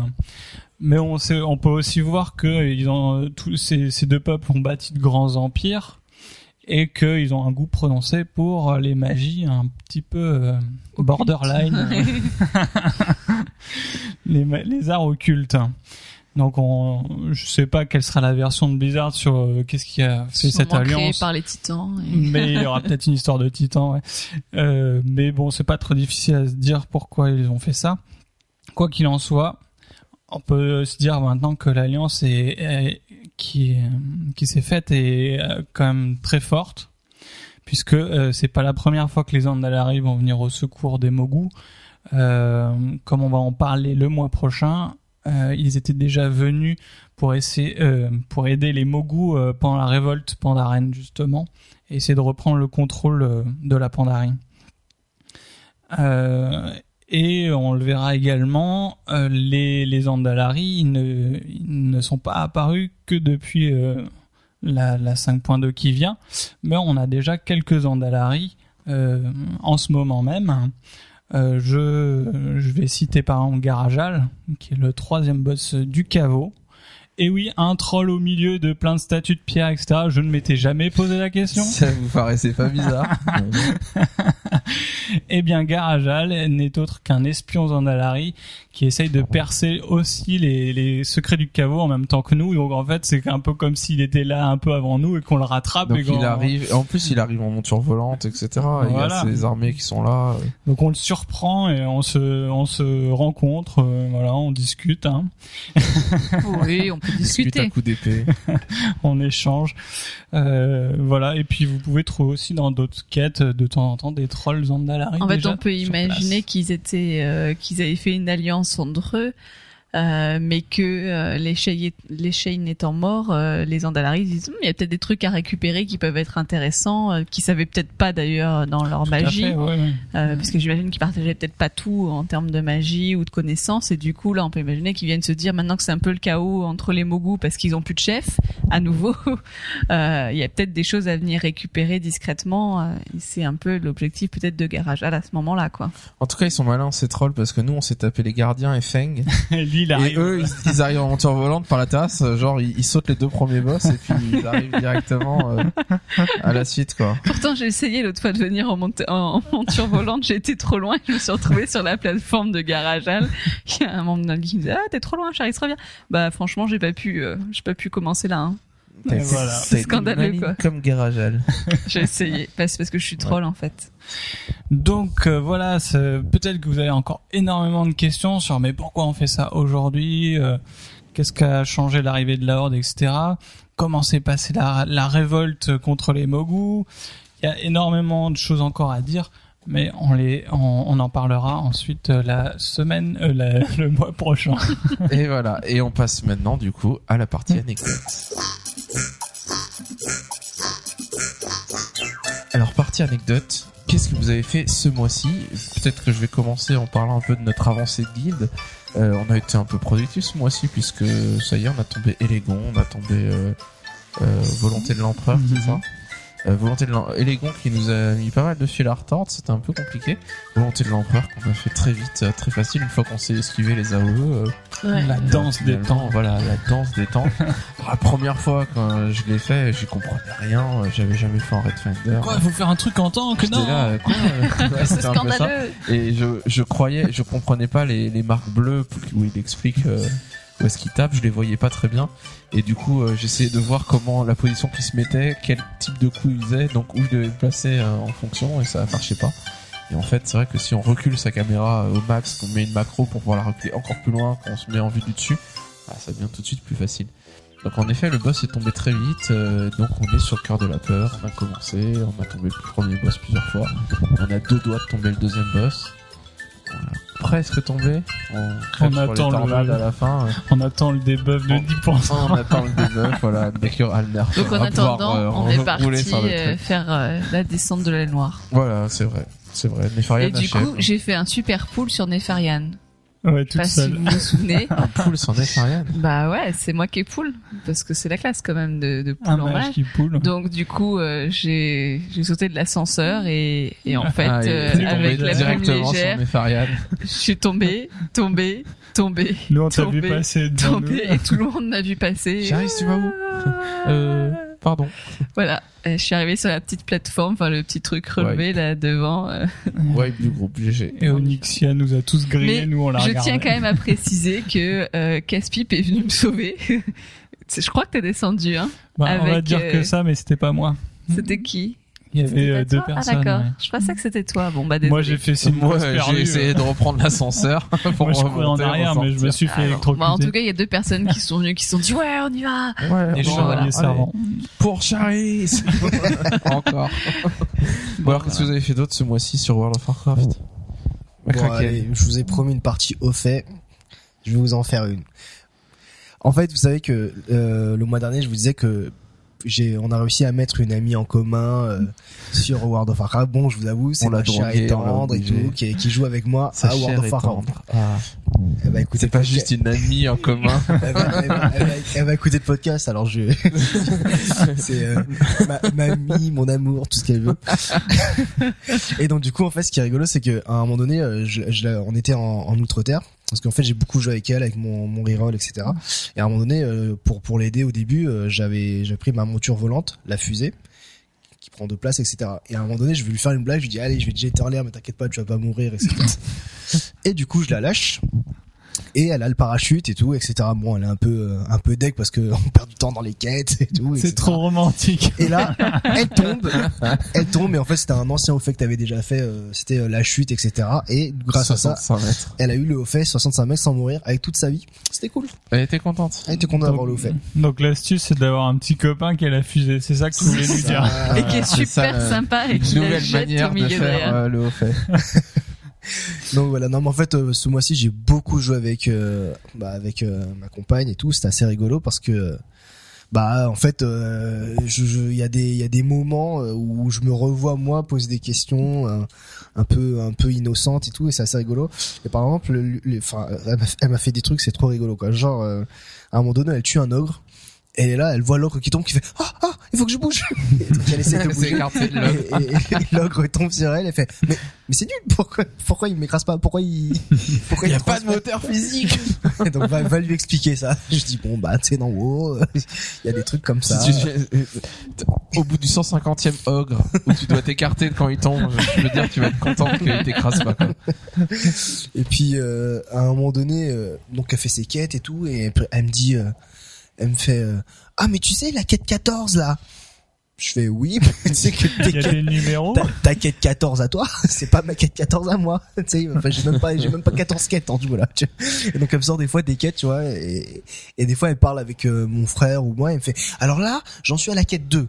Mais on, sait, on peut aussi voir que ils ont, tous ces, ces deux peuples ont bâti de grands empires et qu'ils ont un goût prononcé pour les magies un petit peu euh, borderline, les, arts occultes. Donc on, je sais pas quelle sera la version de Blizzard sur euh, qu'est-ce qui a fait cette alliance. par les titans. et- Mais il y aura peut-être une histoire de titan. Ouais. Euh, mais bon, c'est pas trop difficile à se dire pourquoi ils ont fait ça. Quoi qu'il en soit, on peut se dire maintenant que l'alliance est, est- qui est- qui s'est faite est euh, quand même très forte, puisque euh, c'est pas la première fois que les Andalari vont venir au secours des Mogus. Euh, comme on va en parler le mois prochain, euh, ils étaient déjà venus pour essayer euh, pour aider les Mogus euh, pendant la révolte Pandaren justement et essayer de reprendre le contrôle euh, de la Pandarie. Et on le verra également, euh, les, les Andalari ne, ne sont pas apparus que depuis euh, la, la 5.2 qui vient, mais on a déjà quelques Andalari euh, en ce moment même. Je, je vais citer par exemple Garajal, qui est le troisième boss du caveau. Et oui, un troll au milieu de plein de statues de pierre, etc. Je ne m'étais jamais posé la question. Ça vous paraissait pas bizarre Eh bien, Garajal n'est autre qu'un espion Zandalari qui essaye de percer aussi les, les secrets du caveau en même temps que nous. Donc en fait, c'est un peu comme s'il était là un peu avant nous et qu'on le rattrape. Donc et il arrive, en plus il arrive en monture volante, etc. Il y a ses armées qui sont là. euh. Donc on le surprend et on se, on se rencontre. euh, voilà, on discute, hein, Oui, on peut Discute à discuter. coups d'épée. on échange. Euh, voilà. Et puis vous pouvez trouver aussi dans d'autres quêtes de temps en temps des trolls Zandalari. En fait, on peut imaginer qu'ils étaient, euh, qu'ils avaient fait une alliance entre eux, euh, mais que euh, les Shane étant morts, euh, les Andalari disent, Hum, il y a peut-être des trucs à récupérer qui peuvent être intéressants, qu'ils savaient peut-être pas d'ailleurs dans leur Tout magie. fait, ouais, ouais. Parce que j'imagine qu'ils partageaient peut-être pas tout en termes de magie ou de connaissances et du coup là on peut imaginer qu'ils viennent se dire maintenant que c'est un peu le chaos entre les Mogus parce qu'ils ont plus de chef à nouveau euh, il y a peut-être des choses à venir récupérer discrètement euh, et c'est un peu l'objectif peut-être de Garage à ce moment là quoi En tout cas, ils sont malins ces trolls parce que nous, on s'est tapé les gardiens et Feng. Et lui, il Et arrive. eux, ils, ils arrivent en monture volante par la terrasse, euh, genre ils, ils sautent les deux premiers boss et puis ils arrivent directement euh, à la suite, quoi. pourtant j'ai essayé l'autre fois de venir en, monte- en, en monture volante j'ai été trop loin et je me suis retrouvée sur la plateforme de Garageal il y a un membre qui me disait ah t'es trop loin Charlie reviens bah franchement j'ai pas pu euh, j'ai pas pu commencer là hein. Voilà. C'est scandaleux, quoi. Comme Garagel. j'ai essayé parce parce que je suis troll en fait Donc euh, voilà, peut-être que vous avez encore énormément de questions sur mais pourquoi on fait ça aujourd'hui, euh, qu'est-ce qu'a changé l'arrivée de la Horde, etc. Comment s'est passée la, la révolte contre les Mogus. Il y a énormément de choses encore à dire, mais on les, on, on en parlera ensuite euh, la semaine, euh, la- le mois prochain. Et voilà. Et on passe maintenant, du coup, à la partie anecdote. Alors, partie anecdote. Qu'est-ce que vous avez fait ce mois-ci? Peut-être que je vais commencer en parlant un peu de notre avancée de guilde. Euh, on a été un peu productif ce mois-ci puisque ça y est, on a tombé Elégon, on a tombé euh, euh, Volonté de l'Empereur, c'est Mhm. ça? Euh, Volonté de l'Em- Elégon qui nous a mis pas mal de fil à retordre, c'était un peu compliqué. Volonté de l'Empereur qu'on a fait très vite, euh, très facile, une fois qu'on s'est esquivé les AOE. euh, La danse des Finalement, temps. Voilà, la danse des temps. la première fois quand je l'ai fait, j'y comprenais rien. euh, J'avais jamais fait un Red Finder. Quoi, faut faire un truc en temps que J'étais non là, euh, quoi euh, ouais, c'est c'était un peu ça. scandaleux Et je, je croyais, je comprenais pas les, les marques bleues où il explique euh, où est-ce qu'il tape. Je les voyais pas très bien. Et du coup, euh, j'essayais de voir comment la position qu'il se mettait, quel type de coup il faisait, donc où je devais me placer euh, en fonction, et ça marchait pas. Et en fait, c'est vrai que si on recule sa caméra euh, au max, qu'on met une macro pour pouvoir la reculer encore plus loin, qu'on se met en vue du dessus, bah, ça devient tout de suite plus facile. Donc en effet, le boss est tombé très vite, euh, donc on est sur le cœur de la peur, on a commencé, on a tombé le premier boss plusieurs fois, on a deux doigts de tomber le deuxième boss. Presque tombé, on, On attend le- à la fin, On attend le debuff de Bon. 10%. on attend le debuff, voilà, Alner. Donc en attendant, euh, on est parti euh, faire euh, la descente de l'aile noire. Voilà, c'est vrai, c'est vrai, Nefarian Et du coup, j'ai fait un super pool sur Nefarian. Ouais, Je sais toute pas si seule. vous vous souvenez. un pool sans Nefarian. bah ouais, c'est moi qui ai pool parce que c'est la classe quand même de, de pool Un en mage mage. qui poule. Donc du coup, euh, j'ai j'ai sauté de l'ascenseur et, et en fait, Ah, et euh, tombé avec la plume directement sur légère, je suis tombée, tombée, tombée, Nous, on t'a vu passer devant nous. tombée et tout le monde m'a vu passer. Charisse, tu vas où Euh, pardon. Voilà, Euh, je suis arrivée sur la petite plateforme, enfin le petit truc relevé là devant. euh. Wipe du groupe GG. Et Onyxia nous a tous grillés, Mais nous on l'a je regardé. tiens quand même à préciser que euh, Caspip est venu me sauver. Je crois que t'es descendu, hein. Bah, on va dire euh, que ça, mais c'était pas moi. C'était qui? Il y avait euh, deux Ah personnes. d'accord. ouais. Je pensais que c'était toi. Bon bah désolé. Moi j'ai fait signe Moi, de perdu. j'ai essayé de reprendre l'ascenseur pour Moi je courais en remonter, arrière, mais je me suis fait électrocuter. bah, en tout cas, il y a deux personnes qui sont venues, qui se sont dit ouais, on y va. Ouais, Et bon, voilà. Pour Charis Encore. Bon, alors, qu'est-ce que vous avez fait d'autre ce mois-ci sur World of Warcraft? Bon, Macraquel. allez, je vous ai promis une partie au fait. Je vais vous en faire une. En fait, vous savez que euh, le mois dernier, je vous disais que j'ai, on a réussi à mettre une amie en commun euh, sur World of Warcraft. Bon, je vous avoue, c'est l'a chère et tendre et tout, qui, qui joue avec moi Sa à World of Warcraft. Ah. Elle va écouter C'est pas podcast. juste une amie en commun. elle, va, elle va- elle va- elle va écouter le podcast, alors je. c'est euh, ma, ma amie, mon amour, tout ce qu'elle veut. et donc du coup, en fait, ce qui est rigolo, c'est que à un moment donné, euh, je, je on était en, en outre-terre. Parce qu'en fait, j'ai beaucoup joué avec elle, avec mon, mon reroll, etc. Et à un moment donné, euh, pour pour l'aider au début, euh, j'avais j'avais pris ma monture volante, la fusée, qui prend de place, etc. Et à un moment donné, je vais lui faire une blague. Je lui dis allez, je vais te jeter en l'air, mais t'inquiète pas, tu vas pas mourir, etc. et du coup, je la lâche et elle a le parachute et tout, etc. Bon, elle est un peu euh, un peu deck parce que on perd du temps dans les quêtes et tout. C'est etc. trop romantique. Et là, elle tombe, elle tombe, mais en fait c'était un ancien au fait que t'avais déjà fait, euh, c'était euh, la chute, etc. Et grâce à ça, 65 mètres. elle a eu le haut fait 65 mètres sans mourir avec toute sa vie. C'était cool. Elle était contente. Elle était contente d'avoir le haut fait. Donc l'astuce c'est d'avoir un petit copain qui a la fusée. C'est ça que tu voulais lui dire. Et qui est super ça, sympa et qui la nouvelle jette manière au de milieu de faire euh, le haut fait. Donc voilà, non mais en fait euh, ce mois-ci j'ai beaucoup joué avec euh, bah, avec euh, ma compagne et tout, c'était assez rigolo parce que bah en fait il y a des il y a des moments où je me revois moi poser des questions un peu un peu innocentes et tout et c'est assez rigolo. Et par exemple le- le- elle m'a- fait des trucs c'est trop rigolo quoi. Genre à un moment donné elle tue un ogre et là elle voit l'ogre qui tombe qui fait ah ah il faut que je bouge. Et donc, elle essaie de Elle bouger. de. Et, et- et l'ogre tombe sur elle et fait mais mais c'est nul pourquoi pourquoi il m'écrase pas? Pourquoi il pourquoi Il y a pas de moteur physique. Et donc va, va lui expliquer ça je dis bon bah tu sais d'en haut il y a des trucs comme ça Si tu- au bout du 150e ogre où tu dois t'écarter quand il tombe, je veux dire tu vas être content qu'il t'écrase pas. Quoi. et puis euh, à un moment donné euh, donc elle fait ses quêtes et tout et elle, elle me dit euh, elle me fait euh, ah mais tu sais la quête 14 là je fais oui tu sais que tes Il y a quêtes- des numéros. ta, ta quête 14 à toi, c'est pas ma quête 14 à moi. Tu sais, enfin, j'ai même pas, j'ai même pas 14 quêtes en tout, là. tu vois. Et donc, elle me sort des fois des quêtes, tu vois, et, et des fois, elle parle avec euh, mon frère ou moi, elle me fait, alors là, j'en suis à la quête 2.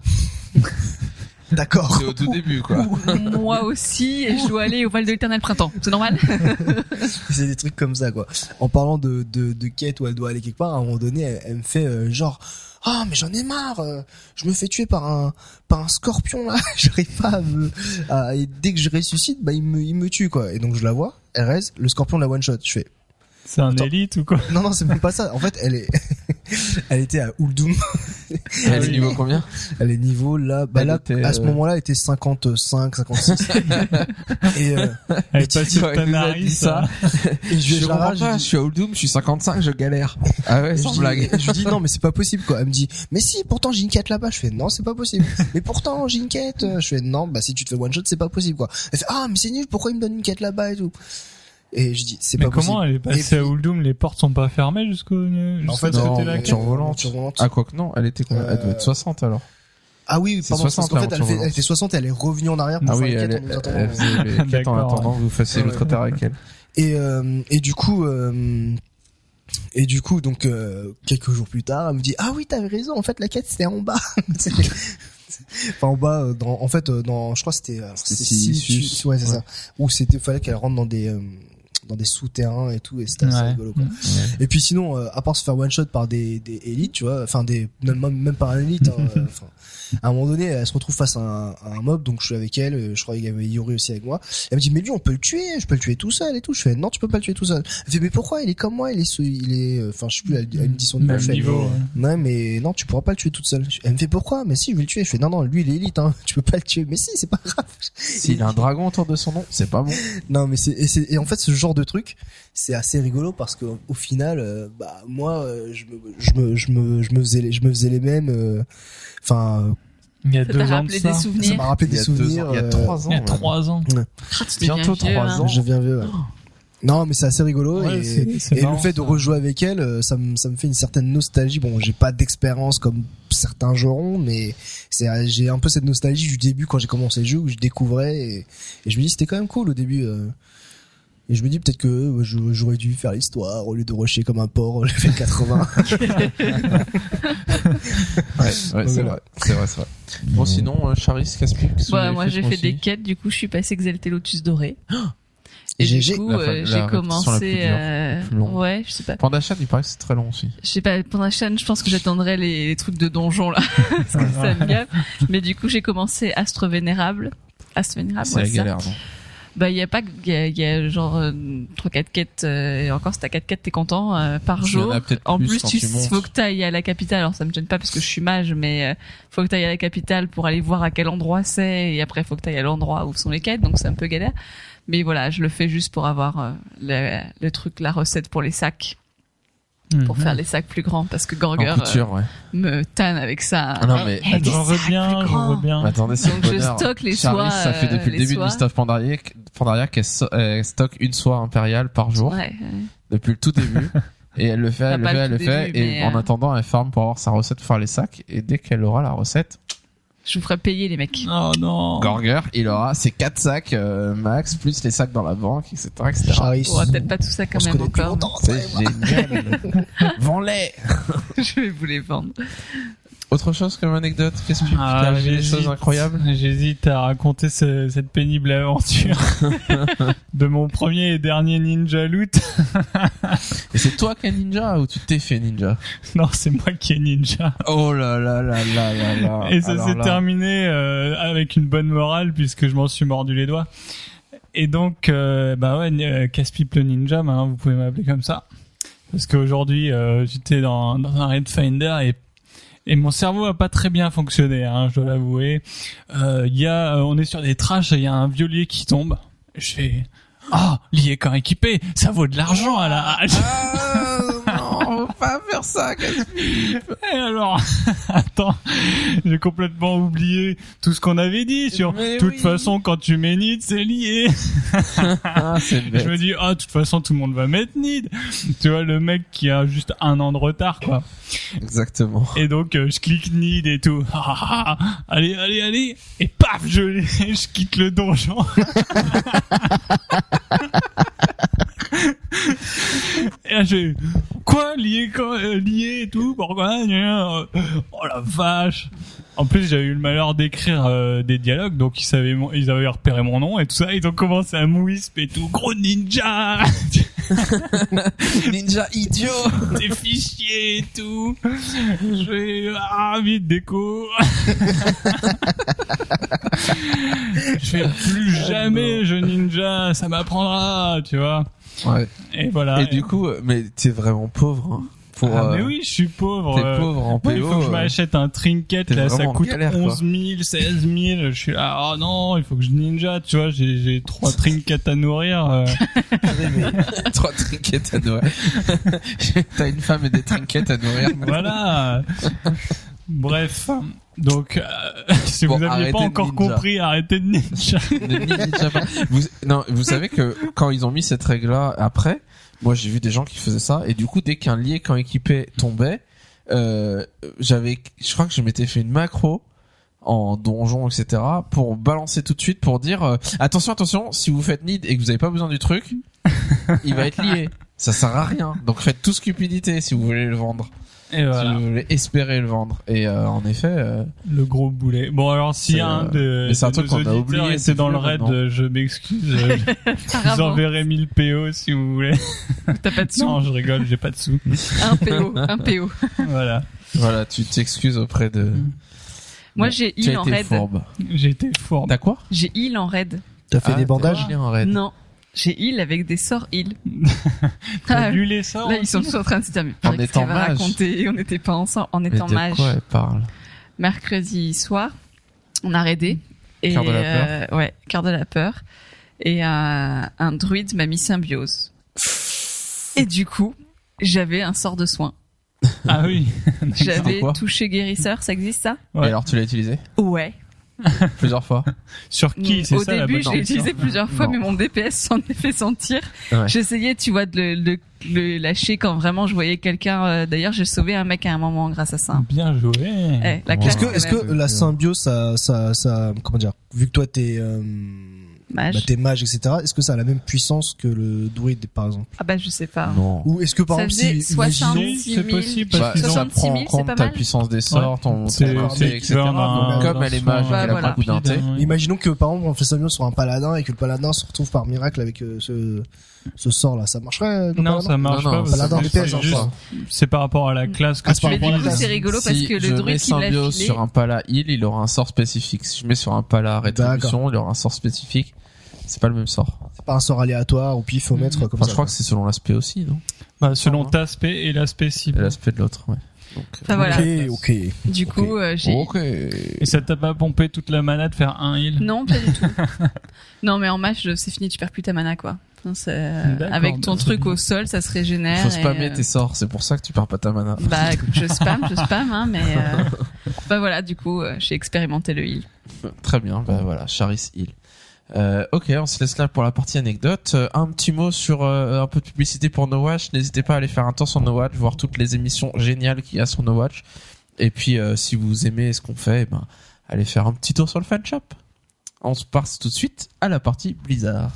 D'accord. C'est au tout début quoi. Moi aussi, et je dois aller au Val de l'Éternel Printemps. C'est normal? C'est des trucs comme ça, quoi. En parlant de, de, de quête où elle doit aller quelque part, à un moment donné, elle, elle me fait, euh, genre, ah, mais j'en ai marre, euh, je me fais tuer par un, par un scorpion, là, j'arrive pas à me, à- et dès que je ressuscite, bah, il me, il me tue, quoi. Et donc, je la vois, elle reste, le scorpion la one shot. Je fais, C'est un Attends. élite ou quoi? Non, non, c'est même pas ça. En fait, elle est, elle était à Uldum. Elle est niveau combien? Elle est niveau là, bah Elle là, était, à ce euh, moment-là, elle était 55, 56. et, euh, Elle est tu- pas sur Ouais, il nous a Tanaris, dit ça. et je, comprends pas, je je dis- suis à Oldum, je suis 55, je galère. Ah ouais, et je sans dis- blague. je lui dis non mais c'est pas possible quoi. Elle me dit mais si pourtant j'ai une quête là-bas. Je fais non c'est pas possible. mais pourtant j'ai une quête. Je fais non bah si tu te fais one shot c'est pas possible quoi. Elle fait ah mais c'est nul pourquoi il me donne une quête là-bas et tout. Et je dis c'est Mais pas possible. comment elle est Et passée à Uldum Les portes sont pas fermées jusqu'au jusqu'au En fait, quête volante. Ah quoi que non, elle était combien? Elle doit être Euh, 60 alors. Ah oui, pardon, 60, parce qu'en fait, la elle, fait, elle volante. était 60 et elle est revenue en arrière pour Ah faire oui, les elle, quêtes en nous elle, attendant. elle faisait les quêtes en attendant que vous fassiez Ouais. l'autre terre avec elle. Et, euh, et du coup, euh, et du coup, donc euh, quelques jours plus tard, elle me dit ah oui, t'avais raison. En fait, la quête c'était en bas. C'était- enfin en bas, euh, dans, en fait, euh, dans, je crois que c'était, euh, C'était ouais c'est Ouais. ça. Où c'était, fallait qu'elle rentre dans des euh, dans des souterrains et tout, et c'était assez Ouais. rigolo. Quoi. Et puis sinon, euh, à part se faire one shot par des, des élites, tu vois, enfin des même même par un élite. hein, euh, à un moment donné, elle se retrouve face à un, à un mob, donc je suis avec elle. euh, Je crois qu'il y avait Yuri aussi avec moi. Elle me dit mais lui on peut le tuer, je peux le tuer tout seul et tout. Je fais non tu peux pas le tuer tout seul. Elle fait mais pourquoi il est comme moi, il est il est, enfin je sais plus, elle, elle me dit son niveau. Même niveau. ouais. non mais non tu pourras pas le tuer toute seule. Elle me fait pourquoi? Mais si je vais le tuer. Je fais non non lui il est élite, hein, tu peux pas le tuer. Mais si c'est pas grave. S'il a un dragon autour de son nom, c'est pas bon. Non mais c'est et, c'est- et en fait ce genre de de trucs, c'est assez rigolo parce que au final, euh, bah moi, euh, je me, je me, je me, je me faisais, les, je me faisais les mêmes. euh, Enfin, Il y a Ça deux ans de ça. m'a rappelé Il des y a deux souvenirs. ans, il y a trois ans. Il y a trois ans. Ah, Bientôt trois hein. ans. Je viens vieux. ouais. Non, mais c'est assez rigolo Ouais, et, le fait de rejouer avec elle, ça me, ça me fait une certaine nostalgie. Bon, j'ai pas d'expérience comme certains joueront, mais c'est, j'ai un peu cette nostalgie du début quand j'ai commencé le jeu où je découvrais et, et je me dis c'était quand même cool au début. euh. Et je me dis peut-être que euh, j'aurais dû faire l'histoire au lieu de rusher comme un porc le level 80. Ouais, ouais, c'est Voilà. vrai, c'est vrai. Bon, sinon, euh, Charis, Caspi, Ouais, moi j'ai fait des quêtes, du coup je suis passé Exalté Lotus Doré. Et du coup, euh, j'ai répétition la plus commencé. dure, euh, ouais, je sais pas. Pandachan, il paraît que c'est très long aussi. Je sais pas, pendant la chaîne, je pense que j'attendrai les, les trucs de donjon là, parce que ça me gave. Mais du coup, j'ai commencé Astre Vénérable. Astre Vénérable, c'est ouais, la ça. galère, non? Bah, il y a pas, il y y a genre euh, trois quatre quêtes. euh, et encore, si t'as quatre quêtes, t'es content euh, par en jour. En plus plus, tu tu faut que t'ailles à la capitale. Alors ça me gêne pas parce que je suis mage, mais euh, faut que t'ailles à la capitale pour aller voir à quel endroit c'est, et après faut que t'ailles à l'endroit où sont les quêtes, donc c'est un peu galère. Mais voilà, je le fais juste pour avoir euh, le, le truc, la recette pour les sacs, pour Mhm. faire les sacs plus grands, parce que Gorger euh, couture, ouais. me tanne avec ça. Ah non, mais- des J'en veux sacs bien, plus j'en grands. veux bien. Attendez, Donc je stocke les Charis, soies. ça fait euh, depuis le début de soies. Of Pandaria, Pandaria qu'elle so- stocke une soie impériale par jour, Ouais, ouais. depuis le tout début. Et elle le fait, elle le fait, le elle le fait, début, et en euh, attendant, elle farme pour avoir sa recette pour faire les sacs, et dès qu'elle aura la recette, Je vous ferai payer les mecs. Oh non. Gorger, il aura ses quatre sacs euh, max, plus les sacs dans la banque, etc., etc. On aura peut-être pas tout ça quand On même encore. C'est génial. Vends-les. je vais vous les vendre. Autre chose comme anecdote Qu'est-ce que tu Ah, t'es arrivé des choses incroyables J'hésite à raconter ce- cette pénible aventure de mon premier et dernier ninja loot. Et c'est toi qui es ninja ou tu t'es fait ninja? Non, c'est moi qui est ninja. Oh là là là là là là. Et ça s'est terminé euh, avec une bonne morale puisque je m'en suis mordu les doigts. Et donc, euh, bah ouais, euh, Casse-Pipe le ninja, maintenant vous pouvez m'appeler comme ça. Parce qu'aujourd'hui, euh, j'étais dans, dans un Red Finder et et mon cerveau a pas très bien fonctionné, hein, je dois l'avouer. Euh, y a, euh, on est sur des trashs, il y a un violier qui tombe. Je fais, ah, lié quand équipé, ça vaut de l'argent à la hache. Faut pas faire ça. Et alors, attends, j'ai complètement oublié tout ce qu'on avait dit sur. Mais toute oui. façon, quand tu mets nid, c'est lié. Ah, Je me dis, ah, de toute façon, tout le monde va mettre nid. Tu vois, le mec qui a juste un an de retard, quoi. Exactement. Et donc, euh, je clique nid et tout. Ah, ah, allez, allez, allez. Et paf, je, je quitte le donjon. Et là, j'ai quoi lié quand euh, lié et tout pourquoi gna. oh la vache. En plus j'ai eu le malheur d'écrire euh, des dialogues donc ils savaient mon- ils avaient repéré mon nom et tout ça. Ils ont commencé à mouisp et tout. Gros ninja Ninja idiot. des fichiers et tout. Je fais ah vite déco. Je fais plus jamais je ninja ça m'apprendra tu vois Ouais. et voilà Et du coup, mais t'es vraiment pauvre. Hein, pour, ah, mais euh, oui je suis pauvre T'es euh, pauvre en PO. Il faut que je euh, m'achète un trinket, là, ça coûte galère, quoi. 11 000, 16 000. Je suis là, oh non, il faut que je ninja, tu vois, j'ai, j'ai trois trinkets à nourrir. Trois trinkets à nourrir. T'as une femme et des trinkets à nourrir. voilà. Bref. Donc, euh, si Bon, vous aviez arrêtez pas encore ninja. compris, arrêtez de ninja. Ne ninja pas. Vous, non, vous savez que quand ils ont mis cette règle-là après, moi j'ai vu des gens qui faisaient ça et du coup dès qu'un lié quand équipé tombait, euh, j'avais, je crois que je m'étais fait une macro en donjon etc pour balancer tout de suite pour dire euh, attention attention si vous faites need et que vous avez pas besoin du truc, il va être lié. Ça sert à rien. Donc faites tout cupidité si vous voulez le vendre, Et voilà. si vous voulez espérer le vendre. Et euh, en effet. euh, Le gros boulet. Bon, alors, si C'est, un euh, de, mais c'est un truc qu'on a oublié, c'est dans le raid, maintenant. euh, je m'excuse. euh, je vous enverrai 1000 PO si vous voulez. t'as pas de sous. Non, je rigole, j'ai pas de sous. Un PO, un PO. voilà. Voilà, tu t'excuses auprès de. Moi, Bon, j'ai heal en été raid. fourbe. J'ai été fort. T'as quoi? J'ai heal en raid. T'as fait Ah, des bandages en raid. Non. J'ai heal avec des sorts heal. T'as Ah, lu les sorts Là, ils sont tous en train de se dire, mais En étant mage. raconter On n'était pas ensemble, en Mais étant de mage. quoi elle parle? Mercredi soir, on a raidé. Et, Cœur de la euh, ouais, cœur de la peur. Et un, un druide m'a mis symbiose. Et du coup, j'avais un sort de soin. Ah oui. J'avais touché guérisseur, ça existe ça? Et Ouais. alors tu l'as utilisé? Ouais. plusieurs fois Sur qui c'est Au ça la début, bonne je l'ai question. utilisé plusieurs fois, Non. mais mon DPS s'en est fait sentir. Ouais. J'essayais, tu vois, de le, le, le lâcher quand vraiment je voyais quelqu'un. euh, D'ailleurs, j'ai sauvé un mec à un moment grâce à ça. Bien joué. Eh, la Ouais. Est-ce que, est-ce que la symbiose, ça, ça, ça, comment dire, vu que toi t'es, euh, Mage. bah, t'es mage, etc. Est-ce que ça a la même puissance que le druide, par exemple? Ah bah, je sais pas. non Ou est-ce que par Ça exemple, si, 60 imaginons- Si, c'est possible Bah, parce qu'ils ont ça 66 prend 000, en compte ta puissance des sorts, ton, C'est- ton c'est etc. d'un- Donc, comme elle est mage, Bah, elle a voilà. pas coup ouais. Imaginons que par exemple on fait symbiose sur un paladin et que le paladin se retrouve par miracle avec euh, ce, ce sort là, ça marcherait Non, ça marche Non, non, pas. paladin que c'est hein, juste-. C'est par rapport à la classe que Ah, tu Mais du coup, c'est rigolo parce si que le druide qui l'a filé. sur un pala heal, il aura un sort spécifique. Si je mets sur un pala rétribution, il aura un sort spécifique. C'est pas le même sort. C'est pas un sort aléatoire ou pif au Mm. mètre comme Enfin, ça. je crois que c'est selon l'aspect aussi, non Bah, selon Non. ta aspect et l'aspect Et cible. l'aspect de l'autre, ouais. Donc, Enfin voilà. Ok, ok. Du coup, euh, j'ai. ok. Et ça t'a pas pompé toute la mana de faire un heal Non, pas du tout. non, mais en match, c'est fini, tu perds plus ta mana, quoi. D'accord, avec ton bah, truc au sol, ça se régénère. Faut et, spammer euh, tes sorts, c'est pour ça que tu perds pas ta mana. Bah, écoute, je spam, je spam, hein, mais euh, bah voilà, du coup, euh, j'ai expérimenté le heal. Très bien, bah voilà, Charis Hill. Euh, ok, on se laisse là pour la partie anecdote. Euh, un petit mot sur euh, un peu de publicité pour No Watch. N'hésitez pas à aller faire un tour sur No Watch, voir toutes les émissions géniales qu'il y a sur No Watch. Et puis, si vous aimez ce qu'on fait, eh ben, allez faire un petit tour sur le fan shop. On se passe tout de suite à la partie Blizzard.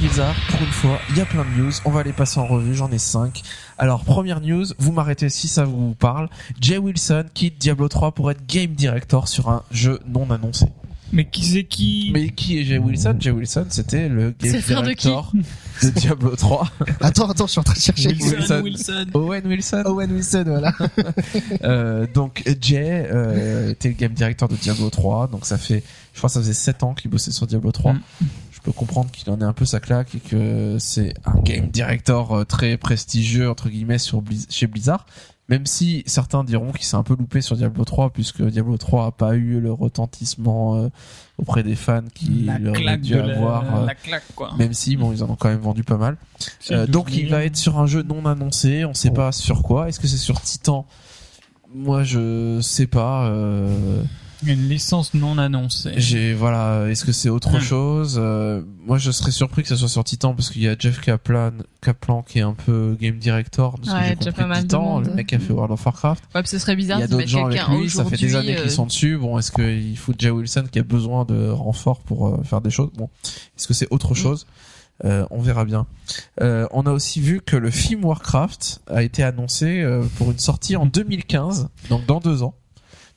Blizzard, pour une fois, il y a plein de news. On va les passer en revue, j'en ai 5. Alors, première news, vous m'arrêtez si ça vous parle. Jay Wilson quitte Diablo 3 pour être game director sur un jeu non annoncé. Mais qui c'est qui Mais qui est Jay Wilson? Jay Wilson, c'était le game le frère de qui? director de, Diablo 3. Attends, attends, je suis en train de chercher. Wilson. Wilson. Owen Wilson. Owen Wilson, voilà. Euh, donc Jay euh, était le game director de Diablo 3, donc ça fait, je crois que ça faisait 7 ans qu'il bossait sur Diablo 3. Mm. Je peux comprendre qu'il en ait un peu sa claque et que c'est un game director euh, très prestigieux entre guillemets sur Blizz- chez Blizzard. Même si certains diront qu'il s'est un peu loupé sur Diablo 3 puisque Diablo 3 a pas eu le retentissement euh, auprès des fans qu'il La aurait dû de la, avoir. euh, la claque, quoi. même si bon ils en ont quand même vendu pas mal. Euh, 12 donc il va être sur un jeu non annoncé, on sait pas sur quoi. Est-ce que c'est sur Titan? Moi je sais pas. Euh, Une licence non annoncée. j'ai voilà. Est-ce que c'est autre Hmm. chose Euh, Moi je serais surpris que ça soit sur Titan parce qu'il y a Jeff Kaplan, Kaplan qui est un peu game director de ce Ouais, que j'ai compris Titan, le mec qui a fait World of Warcraft. Ouais, puis ce serait Il bizarre y a de d'autres mettre gens avec lui, ça fait des années euh, qu'ils sont dessus. Bon, est-ce qu'il faut Jay Wilson qui a besoin de renfort pour euh, faire des choses? Bon, est-ce que c'est autre chose? Euh, On verra bien. Euh, on a aussi vu que le film Warcraft a été annoncé euh, pour une sortie en 2015, donc dans deux ans.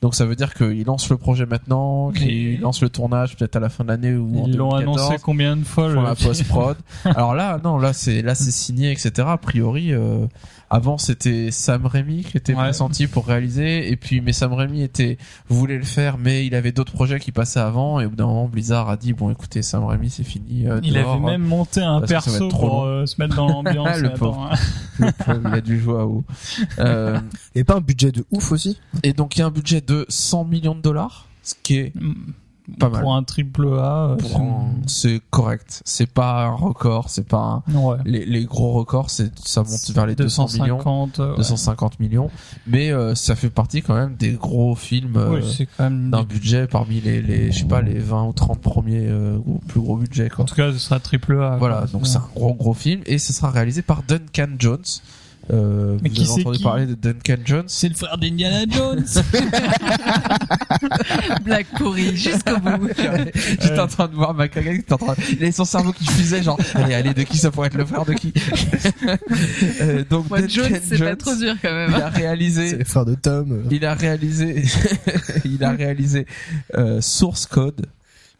Donc ça veut dire qu'il lance le projet maintenant, qu'il Et- lance le tournage peut-être à la fin de l'année ou en Ils l'ont 2014 annoncé combien de fois font le la post prod. Alors là, non, là c'est là c'est signé, etc. A priori, euh, avant c'était Sam Raimi qui était Ouais. pressenti pour réaliser, et puis mais Sam Raimi était voulait le faire, mais il avait d'autres projets qui passaient avant, et au bout d'un moment Blizzard a dit bon écoutez Sam Raimi c'est fini. euh, Il dehors, avait même monté un perso pour long. euh, se mettre dans l'ambiance. Le pauvre. le pauvre, il a dû jouer à haut. Euh, Et pas un budget de ouf aussi? et donc il y a un budget de 100 millions de dollars, ce qui est Pas mal. Pour un triple A, euh, c'est correct. C'est pas un record, c'est pas un- ouais. les, les gros records, c'est ça monte vers les 200 millions. 250, euh, ouais. 250 millions, mais euh, ça fait partie quand même des gros films euh, Oui, même. d'un budget parmi les, les je sais pas les 20 ou 30 premiers euh, plus gros budgets quoi. En tout cas, ce sera triple A. Voilà, quoi. donc c'est un gros gros film et ce sera réalisé par Duncan Jones. Euh, Mais vous qui avez entendu qui parler de Duncan Jones? C'est le frère d'Indiana Jones. Black pourri jusqu'au bout. J'étais en train de voir qui était en train il avait son cerveau qui fusait genre allez allez de qui ça pourrait être le frère de qui? Euh, donc Moi, Duncan Jones, c'est pas trop dur quand même. il a réalisé C'est les frères de Tom. il a réalisé il a réalisé euh, Source Code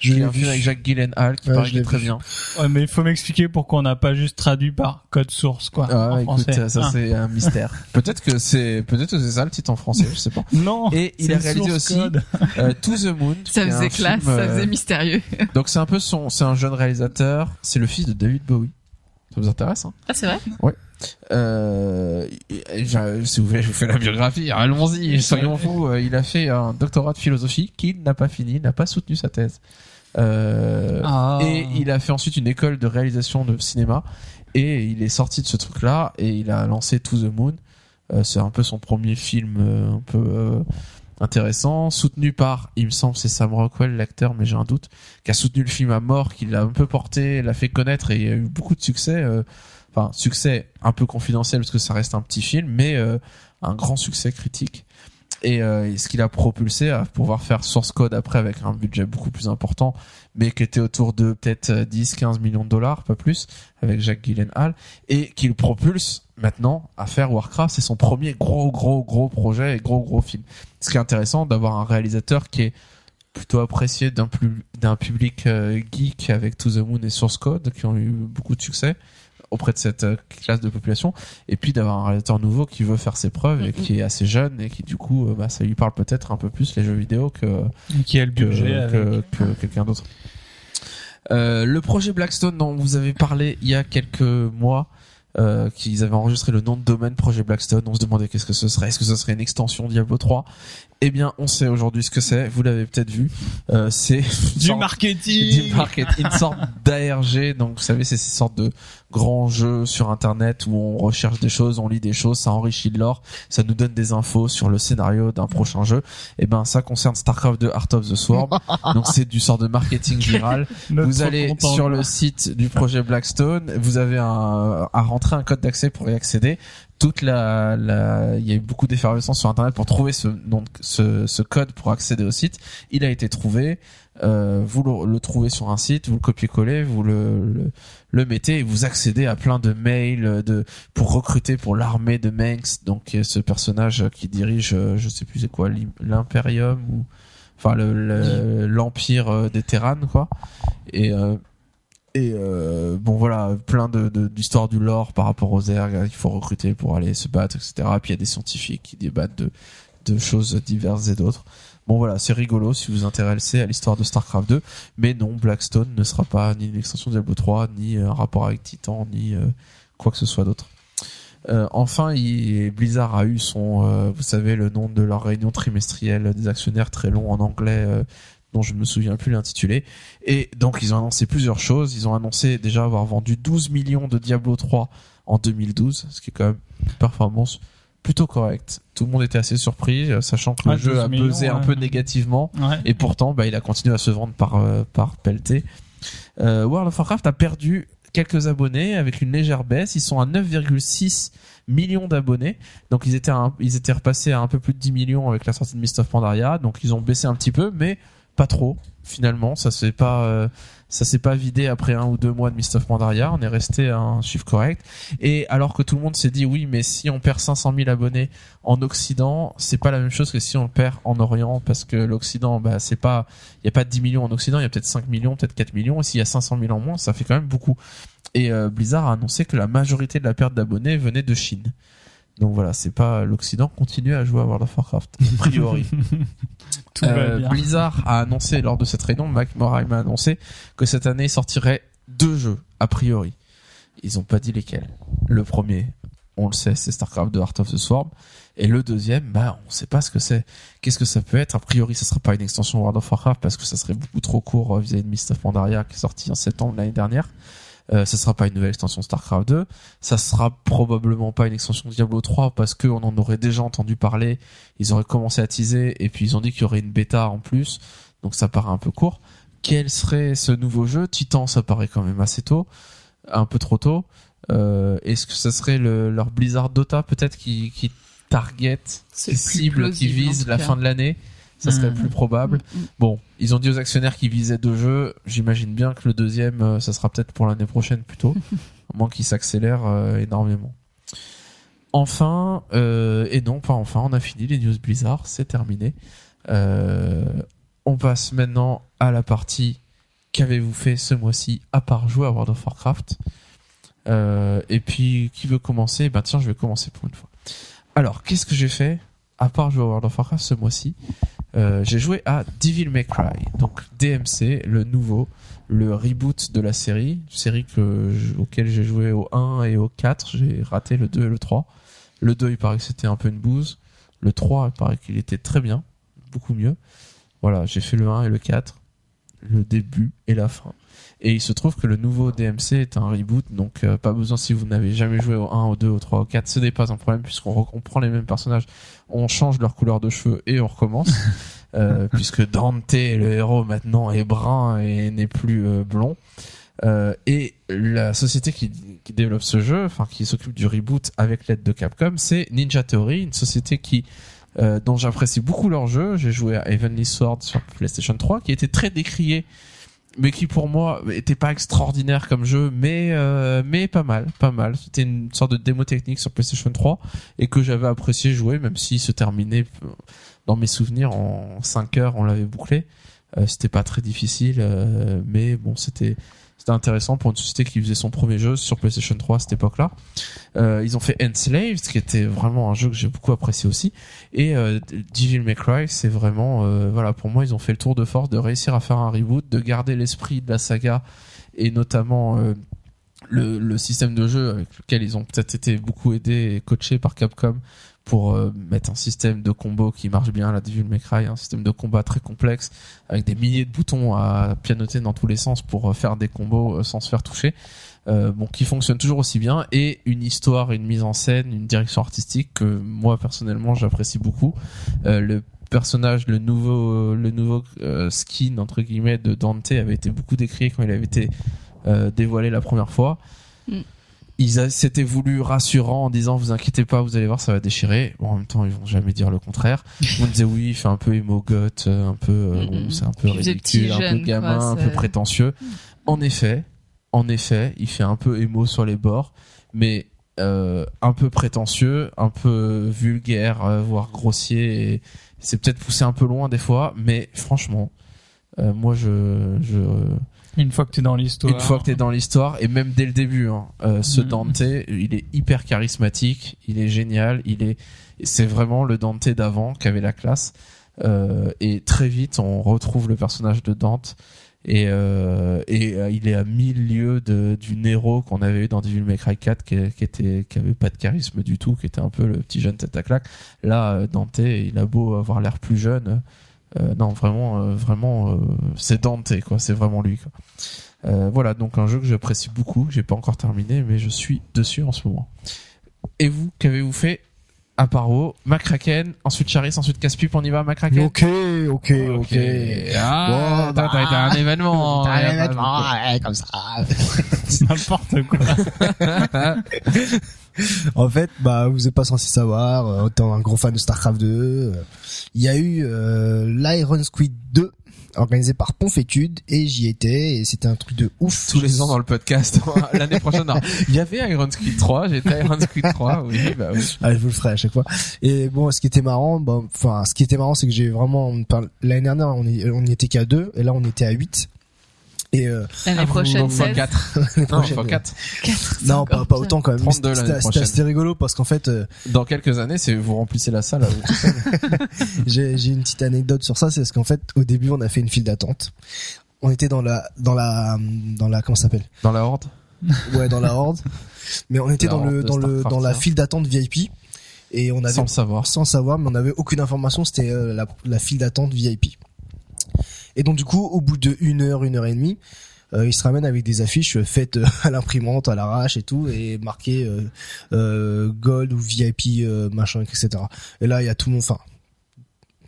Je l'ai un vu. film avec Jacques Gyllenhaal qui Ouais, paraît très bien. Ouais, mais il faut m'expliquer pourquoi on n'a pas juste traduit par code source, quoi, Ah, en écoute, français. ça Ah. c'est un mystère. peut-être que c'est peut-être que c'est ça le titre en français, je sais pas. Non. Et il a réalisé aussi euh, To the Moon. Ça faisait classe, film, ça euh, faisait mystérieux. Donc c'est un peu son, c'est un jeune réalisateur. C'est le fils de David Bowie. Ça vous intéresse hein? Ah, c'est vrai? Euh, j'ai- Si vous voulez, je vous fais la biographie. Allons-y, soyons fous. Euh, Il a fait un doctorat de philosophie qu'il n'a pas fini, n'a pas soutenu sa thèse. Euh, Ah. Et il a fait ensuite une école de réalisation de cinéma. Et il est sorti de ce truc-là et il a lancé To the Moon. Euh, c'est un peu son premier film euh, un peu intéressant, soutenu par, il me semble, c'est Sam Rockwell, l'acteur, mais j'ai un doute, qui a soutenu le film à mort, qui l'a un peu porté, l'a fait connaître et il y a eu beaucoup de succès. euh, Enfin, succès un peu confidentiel parce que ça reste un petit film, mais euh, un grand succès critique. Et, euh, ce qu'il a propulsé à pouvoir faire source code après avec un budget beaucoup plus important, mais qui était autour de peut-être 10-15 millions de dollars, pas plus, avec Jacques Gyllenhaal, et qui le propulse maintenant à faire Warcraft. C'est son premier gros, gros, gros projet et gros, gros film. Ce qui est intéressant d'avoir un réalisateur qui est plutôt apprécié d'un plus d'un public euh, geek avec To the Moon et Source Code qui ont eu beaucoup de succès auprès de cette euh, classe de population et puis d'avoir un réalisateur nouveau qui veut faire ses preuves et qui est assez jeune et qui du coup euh, bah, ça lui parle peut-être un peu plus les jeux vidéo que Qui a le que, budget avec. que, que quelqu'un d'autre. Euh, le projet Blackstone dont vous avez parlé il y a quelques mois, euh, qu'ils avaient enregistré le nom de domaine projet Blackstone, on se demandait qu'est-ce que ce serait, est-ce que ce serait une extension Diablo 3 Eh bien, on sait aujourd'hui ce que c'est, vous l'avez peut-être vu, euh, c'est Du marketing. du market, une sorte d'ARG. Donc, vous savez, c'est ces sortes de grands jeux sur Internet où on recherche des choses, on lit des choses, ça enrichit de l'or, ça nous donne des infos sur le scénario d'un prochain jeu. Et ben, ça concerne StarCraft 2 Heart of the Swarm. Donc, c'est du sort de marketing viral. Vous allez content, sur le site du projet Blackstone, vous avez un, à rentrer un code d'accès pour y accéder. Toute la, la, il y a eu beaucoup d'effervescence sur Internet pour trouver ce de- ce, ce code pour accéder au site. Il a été trouvé. Euh, vous le, trouvez sur un site, vous le copiez-collez, vous le, mettez et vous accédez à plein de mails de pour recruter pour l'armée de Manx, donc euh, ce personnage qui dirige, euh, je sais plus c'est quoi, l'Im- l'Imperium ou enfin le- le- l'empire euh, des Terran quoi. Et euh, euh, bon voilà, plein de d'histoires du lore par rapport aux Zerg, il faut recruter pour aller se battre, etc. Puis il y a des scientifiques qui débattent de choses diverses et d'autres. Bon voilà, c'est rigolo si vous vous intéressez à l'histoire de StarCraft 2, mais non, Blackstone ne sera pas ni une extension de Diablo 3, ni euh, un rapport avec Titan, ni euh, quoi que ce soit d'autre. Euh, enfin, Blizzard a eu son, vous savez, le nom de leur réunion trimestrielle des actionnaires très long en anglais, dont je ne me souviens plus l'intitulé. Et donc, ils ont annoncé plusieurs choses. Ils ont annoncé déjà avoir vendu 12 millions de Diablo 3 en 2012, ce qui est quand même une performance plutôt correcte. Tout le monde était assez surpris, euh, sachant que Ah, le jeu 12 a millions, pesé un peu négativement. Ouais. Et pourtant, bah, il a continué à se vendre par euh, par pelleté. Euh, World of Warcraft a perdu quelques abonnés avec une légère baisse. Ils sont à 9,6 millions d'abonnés. Donc ils étaient un- ils étaient repassés à un peu plus de 10 millions avec la sortie de Mist of Pandaria. Donc ils ont baissé un petit peu, mais pas trop finalement. Ça s'est pas euh, ça s'est pas vidé après un ou deux mois de Mist of Pandaria. On est resté à un chiffre correct. Et alors que tout le monde s'est dit oui, mais si on perd 500 000 abonnés en Occident, c'est pas la même chose que si on le perd en Orient, parce que l'Occident, bah c'est pas, il y a pas 10 millions en Occident, il y a peut-être 5 millions, peut-être 4 millions. Et s'il y a 500 000 en moins, ça fait quand même beaucoup. Et euh, Blizzard a annoncé que la majorité de la perte d'abonnés venait de Chine. Donc voilà, c'est pas l'Occident continue à jouer à World of Warcraft, a priori. Tout Euh, bien. Blizzard a annoncé lors de cette réunion, Mac Moraim a annoncé que cette année il sortirait deux jeux, a priori. Ils ont pas dit lesquels. Le premier, on le sait, c'est StarCraft 2 Heart of the Swarm. Et le deuxième, bah, on sait pas ce que c'est. Qu'est-ce que ça peut être? A priori, ça sera pas une extension World of Warcraft parce que ça serait beaucoup trop court euh, vis-à-vis de Mist of Pandaria qui est sorti en septembre l'année dernière. Euh, ça sera pas une nouvelle extension StarCraft 2. Ça sera probablement pas une extension Diablo 3 parce qu'on en aurait déjà entendu parler. Ils auraient commencé à teaser et puis ils ont dit qu'il y aurait une bêta en plus. Donc ça paraît un peu court. Quel serait ce nouveau jeu? Titan, ça paraît quand même assez tôt. Un peu trop tôt. Euh, Est-ce que ça serait le, leur Blizzard Dota peut-être qui, qui target, qui cible, qui vise la fin de l'année? Ça serait Mhm. plus probable. Mm, mm. Bon, ils ont dit aux actionnaires qui visaient deux jeux. J'imagine bien que le deuxième, euh, ça sera peut-être pour l'année prochaine plutôt, à moins qu'il s'accélère euh, énormément. Enfin, euh, et non, pas enfin, on a fini les news Blizzard, c'est terminé. Euh, on passe maintenant à la partie qu'avez-vous fait ce mois-ci à part jouer à World of Warcraft Et puis, qui veut commencer? Ben tiens, je vais commencer pour une fois. Alors, qu'est-ce que j'ai fait à part jouer à World of Warcraft ce mois-ci? Euh, J'ai joué à Devil May Cry, donc DMC, le nouveau, le reboot de la série, série que auquel j'ai joué au 1 et au 4, j'ai raté le 2 et le 3. Le 2, il paraît que c'était un peu une bouse. Le 3, il paraît qu'il était très bien, beaucoup mieux. Voilà, j'ai fait le 1 et le 4, le début et la fin. Et il se trouve que le nouveau DMC est un reboot, donc euh, pas besoin si vous n'avez jamais joué au 1, au 2, au 3, au 4, ce n'est pas un problème puisqu'on re- on prend les mêmes personnages, on change leur couleur de cheveux et on recommence. Euh, puisque Dante, le héros maintenant, est brun et n'est plus euh, blond. Et la société qui, qui développe ce jeu, enfin qui s'occupe du reboot avec l'aide de Capcom, c'est Ninja Theory, une société qui dont j'apprécie beaucoup leur jeu. J'ai joué à Heavenly Sword sur PlayStation 3, qui était très décrié, mais qui pour moi était pas extraordinaire comme jeu, mais euh, mais pas mal, pas mal. C'était une sorte de démo technique sur PlayStation 3 et que j'avais apprécié jouer, même s'il se terminait euh, dans mes souvenirs en 5 heures, on l'avait bouclé. Euh, c'était pas très difficile, euh, mais bon, c'était c'était intéressant pour une société qui faisait son premier jeu sur PlayStation 3 à cette époque-là. Euh, ils ont fait Enslaved, qui était vraiment un jeu que j'ai beaucoup apprécié aussi. Et euh, Devil May Cry, c'est vraiment, euh, voilà, pour moi, ils ont fait le tour de force de réussir à faire un reboot, de garder l'esprit de la saga et notamment euh, le, le système de jeu avec lequel ils ont peut-être été beaucoup aidés et coachés par Capcom pour euh, mettre un système de combo qui marche bien, la Devil May Cry, un système de combat très complexe avec des milliers de boutons à pianoter dans tous les sens pour euh, faire des combos euh, sans se faire toucher. Bon, qui fonctionne toujours aussi bien et une histoire, une mise en scène, une direction artistique que moi personnellement j'apprécie beaucoup. Le personnage, le nouveau, le nouveau skin entre guillemets de Dante avait été beaucoup décrié quand il avait été dévoilé la première fois. Mm. Ils s'étaient voulu rassurant en disant vous inquiétez pas, vous allez voir, ça va déchirer. Bon, en même temps, ils vont jamais dire le contraire. On disait oui, il fait un peu emo goth, euh, un peu, euh, Mm, bon, mm. c'est un peu ridicule, un peu gamin, quoi, un peu prétentieux. En effet, en effet, il fait un peu émo sur les bords, mais euh, un peu prétentieux, un peu vulgaire, euh, voire grossier. C'est peut-être poussé un peu loin des fois, mais franchement, euh, moi je, je Une fois que t'es dans l'histoire. une fois que t'es dans l'histoire et même dès le début, hein, euh, ce Mhm. Dante, il est hyper charismatique, il est génial, il est, c'est vraiment le Dante d'avant qui avait la classe. Euh, et très vite, on retrouve le personnage de Dante et, euh, et euh, il est à mille lieues de, du Nero qu'on avait eu dans Devil May Cry 4 qui, qui était qui avait pas de charisme du tout, qui était un peu le petit jeune tête à claque. Là, euh, Dante, il a beau avoir l'air plus jeune, euh, non vraiment, euh, vraiment, euh, c'est Dante quoi, c'est vraiment lui quoi. Voilà, donc un jeu que j'apprécie beaucoup, que j'ai pas encore terminé, mais je suis dessus en ce moment. Et vous, qu'avez-vous fait à part WoW McCracken, ensuite Charis, ensuite Caspipe, on y va McCracken Ok, ok, ok. Ah, Bon, t'as t'as été bah, un événement. T'as un événement, ouais, comme ça. N'importe quoi. En fait, bah, vous êtes pas censé savoir, euh, étant un gros fan de StarCraft 2, euh, il y a eu euh, l'Iron Squid 2 organisé par Ponfétude et j'y étais et c'était un truc de ouf. Tous les ans dans le podcast. L'année prochaine, non. il y avait Iron Squid 3, j'étais Iron Squid 3, oui, bah oui. Ah, je vous le ferai à chaque fois. Et bon, ce qui était marrant, bon, enfin, ce qui était marrant, c'est que j'ai vraiment, l'année dernière, on y, on y était qu'à deux, et là, on était à 8. Et euh, L'année prochaine, fois 16. 4. l'année Non, prochaine, fois euh, 4. Quatre, c'est non, encore pas, autant quand même. 32 Mais l'année c'était- prochaine. Rigolo parce qu'en fait, euh, Dans quelques années, c'est vous remplissez la salle seul. j'ai j'ai une petite anecdote sur ça, c'est parce qu'en fait, au début, on a fait une file d'attente. On était dans la, dans la, dans la, comment ça s'appelle? Dans la horde? Ouais, dans la horde. Mais on était La dans le, dans le, dans la file d'attente VIP. Et on avait, Sans savoir. sans savoir, mais on n'avait aucune information, c'était euh, la, la file d'attente VIP. Et donc du coup, au bout de une heure, une heure et demie, euh, ils se ramènent avec des affiches euh, faites euh, à l'imprimante, à l'arrache et tout, et marquées euh, Gold ou VIP, machin, etc. Et là, il y a tout monde, enfin,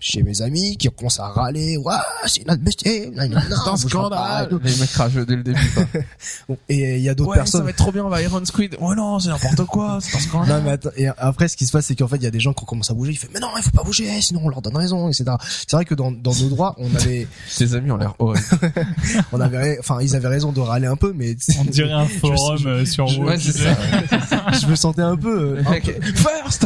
chez mes amis qui commencent à râler, ouais, c'est notre bestie, non, non, C'est un pas, scandale. tout. Les mecs rageux dès le début, quoi. Et il y a d'autres Ouais, ça personnes. va être trop bien, on va Iron Squid. Ouais, non, c'est n'importe quoi, c'est un scandale. Non mais attends, et après ce qui se passe c'est qu'en fait il y a des gens qui commencent à bouger, ils font mais non il faut pas bouger sinon on leur donne raison etc. C'est vrai que dans, dans nos droits on avait Tes amis ont l'air horribles. on avait enfin ils avaient raison de râler un peu mais On dirait un forum euh, sur Ouais, WoW. c'est ça. je me sentais un peu, euh, un peu- First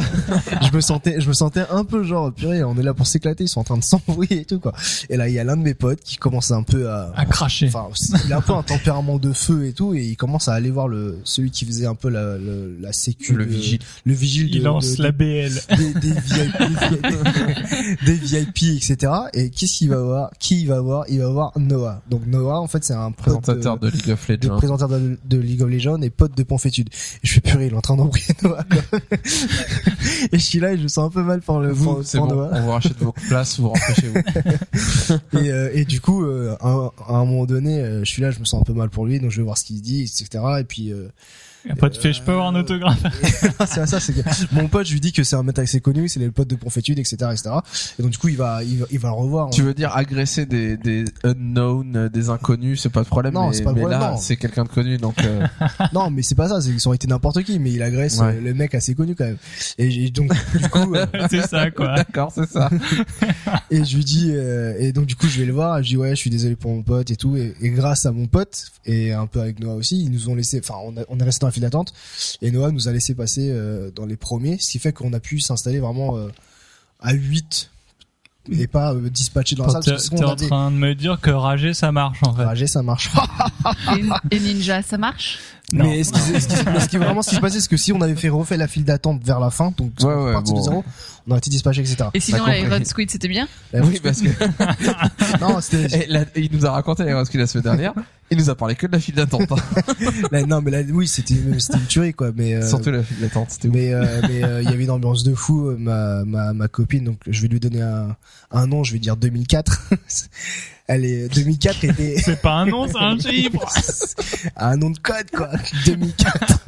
je me sentais, je me sentais un peu genre purée, on est là pour s'éclater, ils sont en train de s'embrouiller et tout quoi. Et là, il y a l'un de mes potes qui commence un peu à, À cracher. enfin, il a un peu un tempérament de feu et tout, et il commence à aller voir le celui qui faisait un peu la la sécu, Le vigile. le vigile Il de- lance de- la BL. des, des VIP, des VIP, etc. Et qu'est-ce qu'il va voir? Qui il va voir? Il va voir Noah. Donc Noah, en fait, c'est un Présentateur de, de League of de Legends. présentateur de, de League of Legends et pote de Ponfétude. Et je fais purée, il est en train d'embrouiller Noah. quoi. et je suis là et je me sens un peu mal pour le Vous, pour, bon, Noah. on vous rachète vos places, vous rentrez chez vous. Et, euh, et du coup, euh, à, un- à un moment donné, euh, je suis là, je me sens un peu mal pour lui, donc je vais voir ce qu'il dit, etc. Et puis euh, après, tu fais, je peux avoir un autographe. c'est ça, c'est que mon pote, je lui dis que c'est un mec assez connu, c'est le pote de Ponfétude, etc., etc. Et donc du coup, il va, il va, il va le revoir. Tu veux dire agresser des, des unknowns, euh, des inconnus, c'est pas le problème. Non, c'est pas le mais problème, là, non. c'est quelqu'un de connu, donc euh, Non, mais c'est pas ça, c'est qu'ils ont été n'importe qui, mais il agresse Ouais. euh, le mec assez connu quand même. Et donc du coup, euh, c'est ça, quoi. d'accord, c'est ça. et je lui dis, euh, et donc du coup, je vais le voir, et je dis ouais, je suis désolé pour mon pote et tout, et, et grâce à mon pote et un peu avec Noah aussi, ils nous ont laissé, enfin, on, a- on est resté dans la file d'attente, et Noah nous a laissé passer euh, dans les premiers, ce qui fait qu'on a pu s'installer vraiment euh, à 8 et pas euh, dispatcher dans la salle. T'es en train de me dire que rager, ça marche, en fait. rager, ça marche. Et, et Ninja, ça marche? Non. Mais ce qui, ce qui- ce qui- vraiment ce qui se passait, c'est que si on avait fait refait la file d'attente vers la fin, donc Ouais, ouais, partir bon. de zéro, on aurait été dispatché, etc. Et sinon. Iron Squid, c'était bien? Bah, oui, parce que non, c'était là, il nous a raconté la la semaine dernière. Il nous a parlé que de la file d'attente, hein. là, non, mais là, oui, c'était c'était une tuerie quoi. Mais euh, surtout la file d'attente. C'était mais euh, mais euh, il y avait une ambiance de fou. euh, Ma ma ma copine, donc je vais lui donner un un nom, je vais dire 2004. Elle est 2004 était C'est pas un nom, c'est un chiffre. un nom de code quoi. 2004.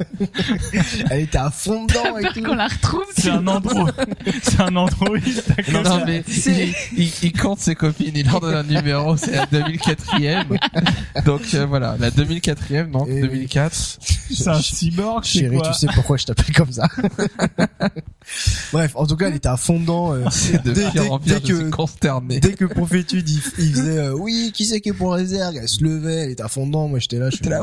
Elle était à fond dedans et J'espère tout. qu'on la retrouve. C'est un andro. C'est un androïde. Non, non, mais il, il, il compte ses copines, il leur donne un numéro, c'est la 2004ème. Donc euh, voilà, la 2004ème, donc Et oui. 2004. C'est un cyborg, c'est Chérie, quoi tu sais pourquoi je t'appelle comme ça. Bref, en tout cas, elle était à fond dedans. euh, Dès- pire dès- en pire, dès que- consterné. Dès que Profétude, il, il faisait euh, oui, qui c'est qui est pour la réserve Elle se levait, elle était à fond dedans. Moi, j'étais là, je suis là,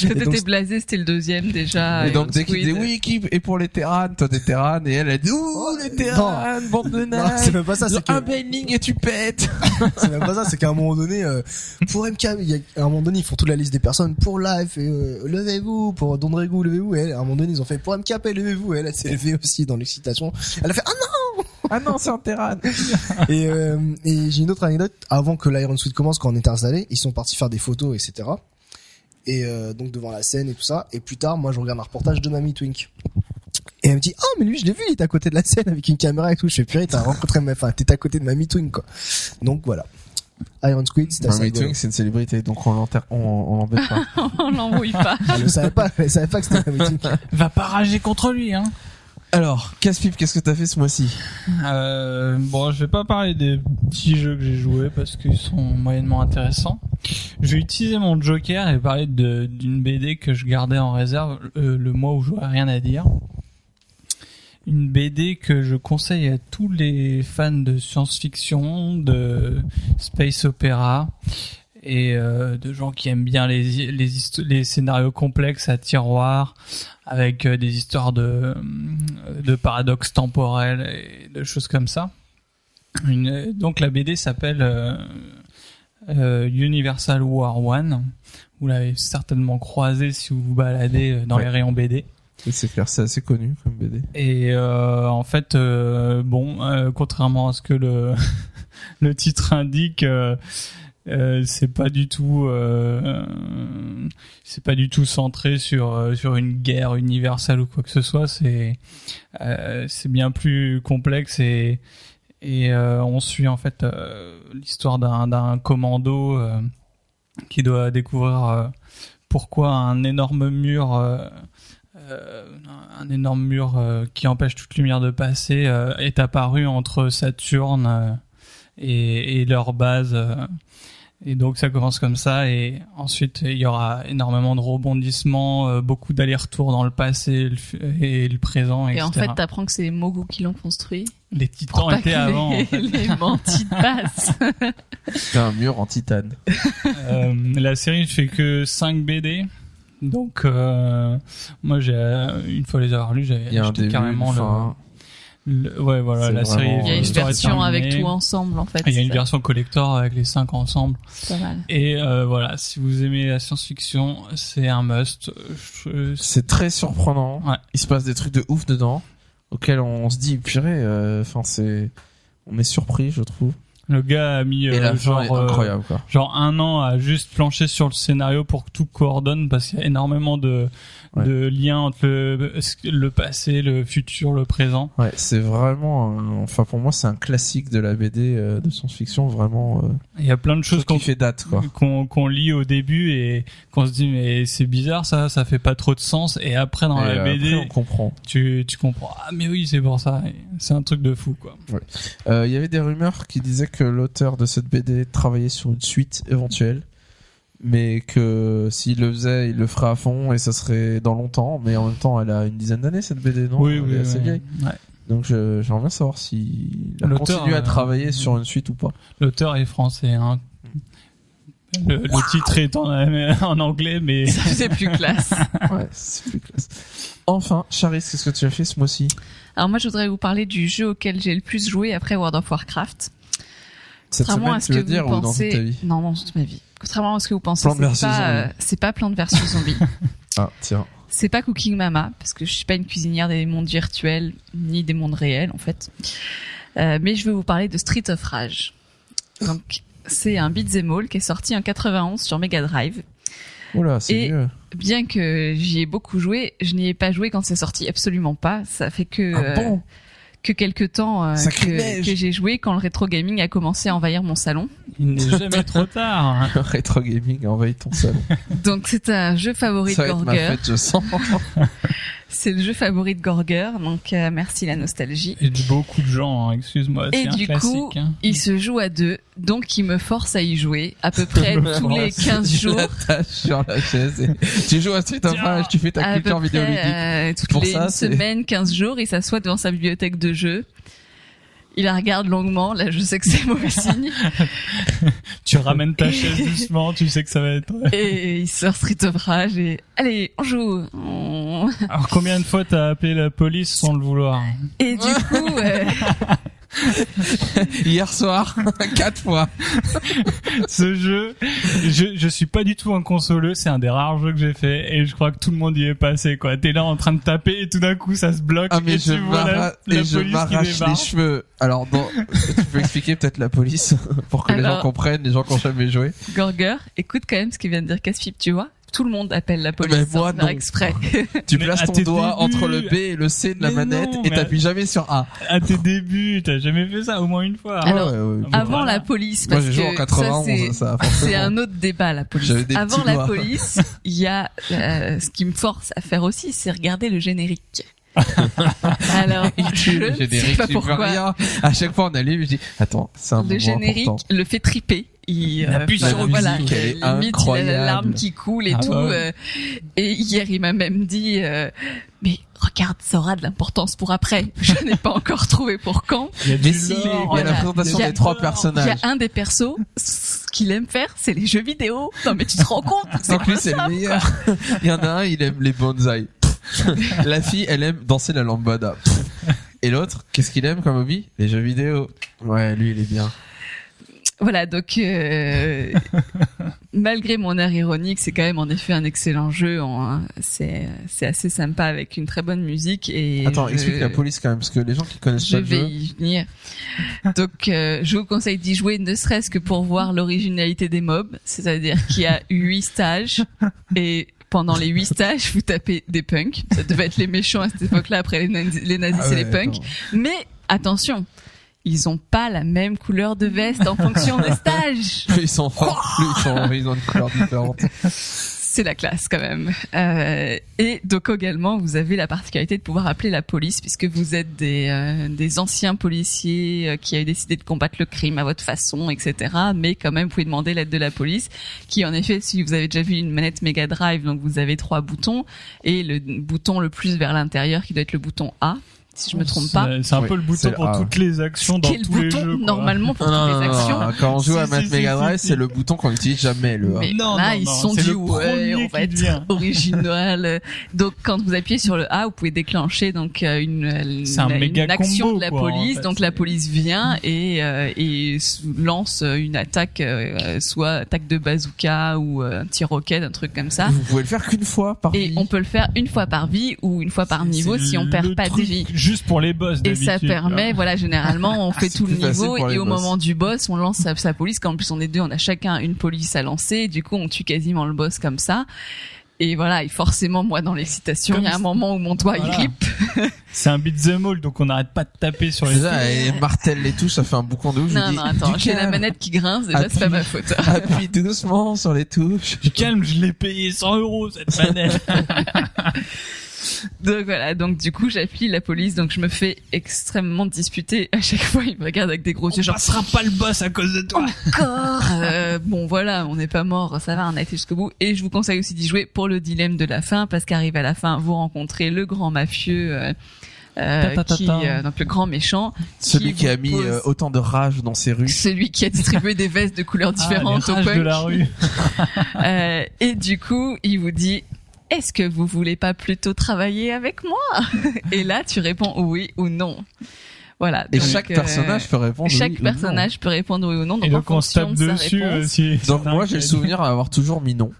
t'étais blasé, c'était le deuxième déjà. Et donc dès qu'il disait oui, qui est pour les terrains, toi des terrains, et elle a dit ouh les terrains, bande de Non, c'est nains. même pas ça. C'est Un bailing et tu pètes. c'est même pas ça. C'est qu'à un moment donné, euh, pour MK, il y a, à un moment donné, ils font toute la liste des personnes pour live. Euh, levez-vous pour Dondregu, levez-vous. Et elle, à un moment donné, ils ont fait pour MKP, levez-vous. Elle, elle s'est levée aussi dans l'excitation. Elle a fait ah Ah non, c'est un terrain. Et, euh, et j'ai une autre anecdote. Avant que l'Iron Suite commence, quand on était installé, ils sont partis faire des photos, etc. Et euh, donc devant la scène et tout ça. Et plus tard, moi, je regarde un reportage de Mamie Twink. Et elle me dit, oh, mais lui, je l'ai vu, il est à côté de la scène avec une caméra et tout. Je fais, purée, t'as rencontré ma, enfin, t'es à côté de Mamie Twink, quoi. Donc, voilà. Iron Squid, c'était assez rigolo. C'est une célébrité, donc on l'enterre, on, on l'embête pas. On l'embrouille pas. Elle ne savait pas, elle savait pas que c'était Mamie Twink. Va pas rager contre lui, hein. Alors, casse-pipe, qu'est-ce que t'as fait ce mois-ci? Euh, bon, je vais pas parler des petits jeux que j'ai joués parce qu'ils sont moyennement intéressants. Je vais utiliser mon Joker et parler de d'une BD que je gardais en réserve euh, le mois où j'aurais rien à dire. Une BD que je conseille à tous les fans de science-fiction, de space opéra et euh, de gens qui aiment bien les les, histo- les scénarios complexes à tiroir avec euh, des histoires de de paradoxes temporels et de choses comme ça. Une- donc la BD s'appelle euh, euh, Universal War One. Vous l'avez certainement croisé si vous vous baladez euh, dans Ouais. les rayons BD. C'est clair, assez connu comme BD. Et euh, en fait, euh, bon, euh, contrairement à ce que le le titre indique, c'est pas du tout, c'est pas du tout centré sur sur une guerre universelle ou quoi que ce soit. C'est c'est bien plus complexe et et on suit en fait l'histoire d'un d'un commando qui doit découvrir pourquoi un énorme mur euh, un énorme mur euh, qui empêche toute lumière de passer euh, est apparu entre Saturne euh, et, et leur base. euh. et donc ça commence comme ça et ensuite il y aura énormément de rebondissements, euh, beaucoup d'allers-retours dans le passé et le, fu- et le présent, Et etc. en fait, t'apprends que c'est les Mogu qui l'ont construit. les titans étaient avant. en les, fait. les mantis passent. C'est un mur en titane. Euh, la série ne fait que 5 BD. Donc, euh, moi, j'ai euh, une fois les avoir lus, j'avais acheté début, carrément le, ouais, voilà, la série. vraiment, Il y a une version avec tout ensemble en fait. Il y a une version collector avec les cinq ensemble. pas mal. Et euh, voilà, si vous aimez la science-fiction, c'est un must. Je- C'est très surprenant. Ouais. Il se passe des trucs de ouf dedans, auxquels on se dit, purée, euh, enfin, c'est, on est surpris, je trouve. Le gars a mis euh, genre, euh, incroyable, quoi. genre un an à juste plancher sur le scénario pour que tout coordonne parce qu'il y a énormément de, Ouais. de liens entre le, le passé, le futur, le présent. Ouais, c'est vraiment, un- enfin, pour moi, c'est un classique de la BD euh, de science-fiction, vraiment, euh, Il y a plein de choses qu'on fait date, quoi. qu'on lit au début et qu'on se dit mais c'est bizarre ça, ça fait pas trop de sens et après dans Et la après, BD on comprend. tu, tu comprends ah mais oui c'est pour ça c'est un truc de fou quoi. Euh, Il y avait des rumeurs qui disaient que l'auteur de cette BD travaillait sur une suite éventuelle, mais que s'il le faisait, il le ferait à fond et ça serait dans longtemps. Mais en même temps, elle a une dizaine d'années cette BD, non? Oui Elle oui est assez oui. vieille. Ouais. Donc je- j'aimerais bien savoir si elle L'auteur, continue à euh, travailler sur une suite ou pas. L'auteur est français hein. Le, le titre est en, en anglais mais C'est plus classe. ouais, c'est plus classe. Enfin, Charis, qu'est-ce que tu as fait ce mois-ci? Alors moi, je voudrais vous parler du jeu auquel j'ai le plus joué après World of Warcraft. Cette Contrairement semaine, à ce tu que veux dire, vous ou dans toute ta pensez, vie? Non, dans toute ma vie. Contrairement à ce que vous pensez, c'est pas, euh, pas Plante versus Zombie. Ah, tiens. c'est pas Cooking Mama parce que je suis pas une cuisinière des mondes virtuels ni des mondes réels en fait. Euh, mais je vais vous parler de Street of Rage. Donc c'est un beat'em all qui est sorti en 91 sur Mega Drive. Oula, c'est Et- mieux. Bien que j'y ai beaucoup joué, je n'y ai pas joué quand c'est sorti, absolument pas. Ça fait que Ah euh, bon que quelques temps euh, que, que j'ai joué quand le rétro gaming a commencé à envahir mon salon. il n'est jamais trop tard. Retro gaming envahit ton salon. Donc c'est un jeu favori Ça de va être ma Gorger. fête, je sens. C'est le jeu favori de Gorger, donc euh, merci la nostalgie. Et de beaucoup de gens, hein, excuse-moi, Et un du coup, hein. Il se joue à deux, donc il me force à y jouer à peu près tous les 15 Tu jours. l'attaches sur la chaise et tu joues à Street of. Rage, tu fais ta À culture vidéoludique. euh, toutes Pour les ça, une c'est- semaine, 15 jours, il s'assoit devant sa bibliothèque de jeux. Il la regarde longuement, là je sais que c'est mauvais signe, Tu ramènes ta chaise doucement, tu sais que ça va être. et il sort Street of Rage et allez, on joue. On- Alors combien de fois t'as appelé la police sans le vouloir Et du coup, euh, Hier soir, quatre fois. Ce jeu, je, je suis pas du tout un consoleux, c'est un des rares jeux que j'ai fait et je crois que tout le monde y est passé quoi. T'es là en train de taper et tout d'un coup ça se bloque Ah mais et je tu vois la, la et je police qui m'arrache les cheveux. Alors dans... tu peux expliquer peut-être la police pour que les gens comprennent, les gens qui ont jamais joué. Gorger, écoute quand même ce qu'il vient de dire Caspip, tu vois Tout le monde appelle la police Mais sans moi, faire non. exprès. Tu Mais places ton tes doigt débuts- entre le B et le C de la manette non, et t'appuies jamais sur A. À tes débuts, t'as jamais fait ça au moins une fois. Alors, Ouais, ouais, ouais. Avant voilà. la police, Moi parce j'ai joué en que 91, ça, c'est- un autre débat, la police. Avant la doigts. police, il y a euh, ce qui me force à faire aussi, c'est regarder le générique. Alors, Il tue je le ne sais générique, pas pourquoi. rien. À chaque fois on allume, je dis attends, c'est un Le générique important. le fait triper. Il, Il appuie enfin, sur la voilà, musique, elle est limite, il a incroyable. la larme qui coule et Ah tout. euh, et hier, il m'a même dit, euh, mais regarde, ça aura de l'importance pour après. Je n'ai pas encore trouvé pour quand. Il y a si, il y a la voilà. présentation Il y a- des trois Il y personnages. a un des persos, ce qu'il aime faire, c'est les jeux vidéo. Non mais tu te rends compte lui pas c'est le meilleur. Il y en a un, il aime les bonsaïs. la fille, elle aime danser la lambada. Et l'autre, qu'est-ce qu'il aime comme hobby? Les jeux vidéo. Ouais, lui il est bien. Voilà, donc euh, malgré mon air ironique, c'est quand même en effet un excellent jeu. C'est assez sympa avec une très bonne musique et Attends, je- explique la police quand même, parce que les gens qui connaissent Je pas le vais jeu. y venir. Donc, euh, je vous conseille d'y jouer, ne serait-ce que pour voir l'originalité des mobs. C'est-à-dire qu'il y a huit stages et pendant les huit stages, vous tapez des punks. Ça devait être les méchants à cette époque-là. Après les nazis, les nazis Ah les punks. attends. Mais attention, ils ont pas la même couleur de veste en fonction des stages. Plus ils sont forts, plus ils sont, ils ont une couleur différente. C'est la classe quand même. Euh, et donc également, vous avez la particularité de pouvoir appeler la police puisque vous êtes des, euh, des anciens policiers euh, qui avaient décidé de combattre le crime à votre façon, etc. Mais quand même, vous pouvez demander l'aide de la police, qui en effet, si vous avez déjà vu une manette Mega Drive, donc vous avez trois boutons et le bouton le plus vers l'intérieur qui doit être le bouton A. si je me trompe pas. C'est- un Oui, peu le bouton pour A. toutes les actions dans Qui est le tous les bouton jeux. quoi. normalement pour Non, toutes non, les actions. non, Quand on joue à Matt si, Mega si, Drive, si. c'est le bouton qu'on n'utilise jamais, le. Mais là, ils sont dit, le ouais, premier on va être original. Donc, quand vous appuyez sur le A, vous pouvez déclencher donc euh, une, une, C'est un méga une action combo, de la quoi, en police. fait. donc, la police vient et, euh, et lance une attaque, euh, soit attaque de bazooka ou euh, un petit roquette, un truc comme ça. Vous pouvez le faire qu'une fois par Et vie. on peut le faire une fois par vie ou une fois par niveau si on perd pas de vie. Juste pour les boss Et ça permet, voilà, généralement, on fait C'est tout le niveau et au boss. moment du boss, on lance sa, sa police. Quand en plus on est deux, on a chacun une police à lancer. Du coup, on tue quasiment le boss comme ça. Et voilà, et forcément, moi, dans l'excitation, il y a un moment où mon doigt il Voilà. grippe. C'est un beat'em all, donc on n'arrête pas de taper sur les. C'est ça, et martèle les touches, ça fait un boucan de ouf. je Non, dis, non, attends, j'ai la manette qui grince, déjà, c'est pas ma faute. Appuie doucement sur les touches. Du calme, je l'ai payé 100 euros cette manette. Donc voilà, donc du coup, j'appuie la police, donc je me fais extrêmement disputer. À chaque fois, il me regarde avec des gros yeux, On genre, passera pas le boss à cause de toi. encore Euh, bon voilà, on n'est pas mort, ça va, on a été jusqu'au bout. Et je vous conseille aussi d'y jouer pour le dilemme de la fin, parce qu'arrive à la fin, vous rencontrez le grand mafieux, euh, euh, Ta, ta, ta, qui, euh, donc le grand méchant, Celui qui a mis pose- euh, autant de rage dans ses rues. celui qui a distribué des vestes de couleurs différentes ah, au les rages de la rue. Euh, et du coup, il vous dit. Est-ce que vous voulez pas plutôt travailler avec moi Et là, tu réponds oui ou non. Voilà. Et donc, chaque euh, personnage peut répondre chaque oui ou non. personnage peut répondre oui ou non. Donc Et en donc on se tape de dessus réponse, euh, si. Donc moi j'ai le souvenir d'avoir toujours mis non.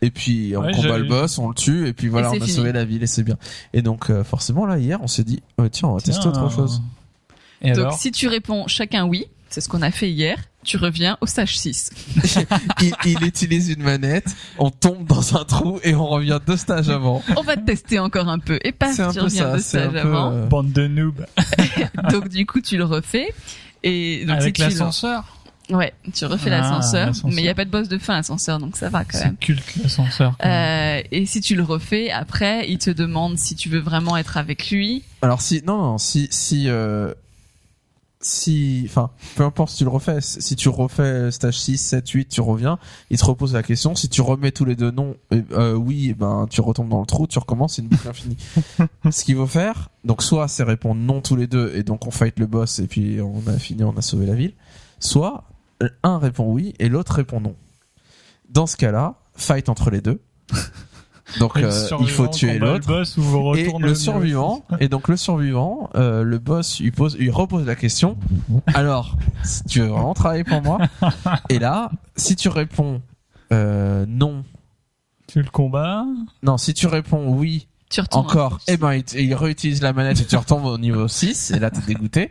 Et puis on Ouais, combat le boss, on le tue et puis voilà Et on a fini. sauvé la ville et c'est bien. Et donc euh, forcément là hier on s'est dit oh, tiens on va tester autre chose. Et Donc alors si tu réponds chacun oui, c'est ce qu'on a fait hier, tu reviens au stage 6. il, il utilise une manette, on tombe dans un trou et on revient deux stages avant. On va te tester encore un peu. Et un tu peu reviens ça, deux c'est un stages peu. avant. euh, Bande de noobs. Donc du coup, tu le refais. Et donc Avec si tu le- l'ascenseur. Ouais, tu refais Ah, l'ascenseur. Mais il y a pas de boss de fin l'ascenseur, donc ça va quand même. C'est culte l'ascenseur. Euh, et si tu le refais, après, il te demande si tu veux vraiment être avec lui. Alors si non non si si euh, si enfin peu importe si tu le refais si tu refais stage 6 7 8 tu reviens il te repose la question si tu remets tous les deux non eh, euh, oui eh ben tu retombes dans le trou tu recommences c'est une boucle infinie. Ce qu'il faut faire donc soit c'est répondre non tous les deux et donc on fight le boss et puis on a fini on a sauvé la ville soit un répond oui et l'autre répond non. Dans ce cas-là fight entre les deux donc Et le euh, il faut tuer le l'autre boss ou vous et le au survivant, et donc le survivant, euh, le boss, il pose, il repose la question. Alors, si tu veux vraiment travailler pour moi Et là, si tu réponds euh, non, Tu le combats. non, si tu réponds oui, Tu retournes. encore, eh ben il, il réutilise la manette et tu retombes au niveau 6 et là t'es dégoûté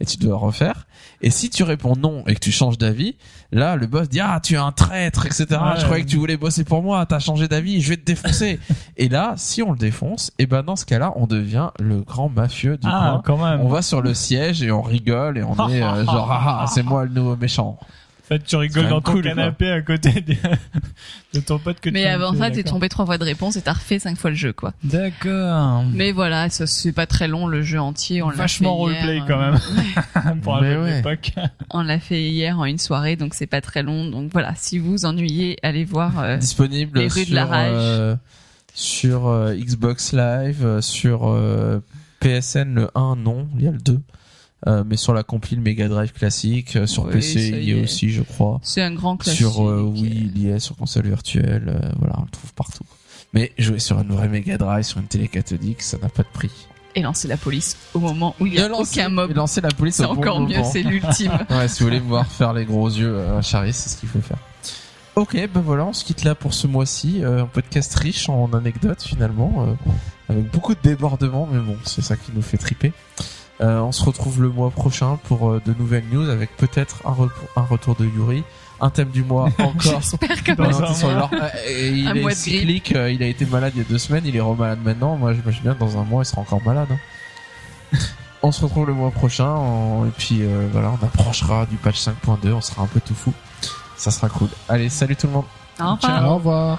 et tu dois refaire. Et si tu réponds non et que tu changes d'avis, là le boss dit ah tu es un traître etc. Ouais. Je croyais que tu voulais bosser pour moi, t'as changé d'avis, je vais te défoncer. et là si on le défonce, et ben dans ce cas-là on devient le grand mafieux du Ah, coin. quand même. On va sur le siège et on rigole et on est euh, genre ah, ah, c'est moi le nouveau méchant. En fait, tu rigoles dans ton cool, quoi. canapé à côté de, de ton pote que tu Mais as avant ça, t'es tombé trois fois de réponse et t'as refait cinq fois le jeu, quoi. D'accord. Mais voilà, ça c'est pas très long le jeu entier. On l'a Vachement fait hier, roleplay euh, quand même. Pour un Mais jeu de ouais. l'époque. On l'a fait hier en une soirée, donc c'est pas très long. Donc voilà, si vous vous ennuyez, allez voir. euh, disponible Les rues de la sur rage. euh, sur euh, Xbox Live, sur euh, PSN le 1 non, il y a le 2. Euh, mais sur la compile Mega Drive classique, euh, sur Oui, PC il y est. aussi je crois. c'est un grand classique. Sur euh, Wii il y est, sur console virtuelle, euh, voilà on le trouve partout. Mais jouer sur une vraie Mega Drive, sur une télé cathodique, ça n'a pas de prix. Et lancer la police au moment où il y a aucun mob. Et lancer la police C'est au bon encore mieux, moment. c'est l'ultime. Ouais, si vous voulez me voir faire les gros yeux à Charlie, c'est ce qu'il faut faire. Ok, ben voilà, on se quitte là pour ce mois-ci. Euh, un podcast riche en anecdotes finalement, euh, avec beaucoup de débordements, mais bon, c'est ça qui nous fait triper. Euh, on se retrouve le mois prochain pour euh, de nouvelles news, avec peut-être un, re- un retour de Yuri, un thème du mois encore. J'espère que Non, sur euh, et il Un est cyclique, euh, il a été malade il y a deux semaines, il est remalade maintenant. Moi, j'imagine bien dans un mois, il sera encore malade. hein. on se retrouve le mois prochain, et puis euh, voilà, on approchera du patch 5.2, on sera un peu tout fou. Ça sera cool. Allez, salut tout le monde. Au revoir. Au revoir.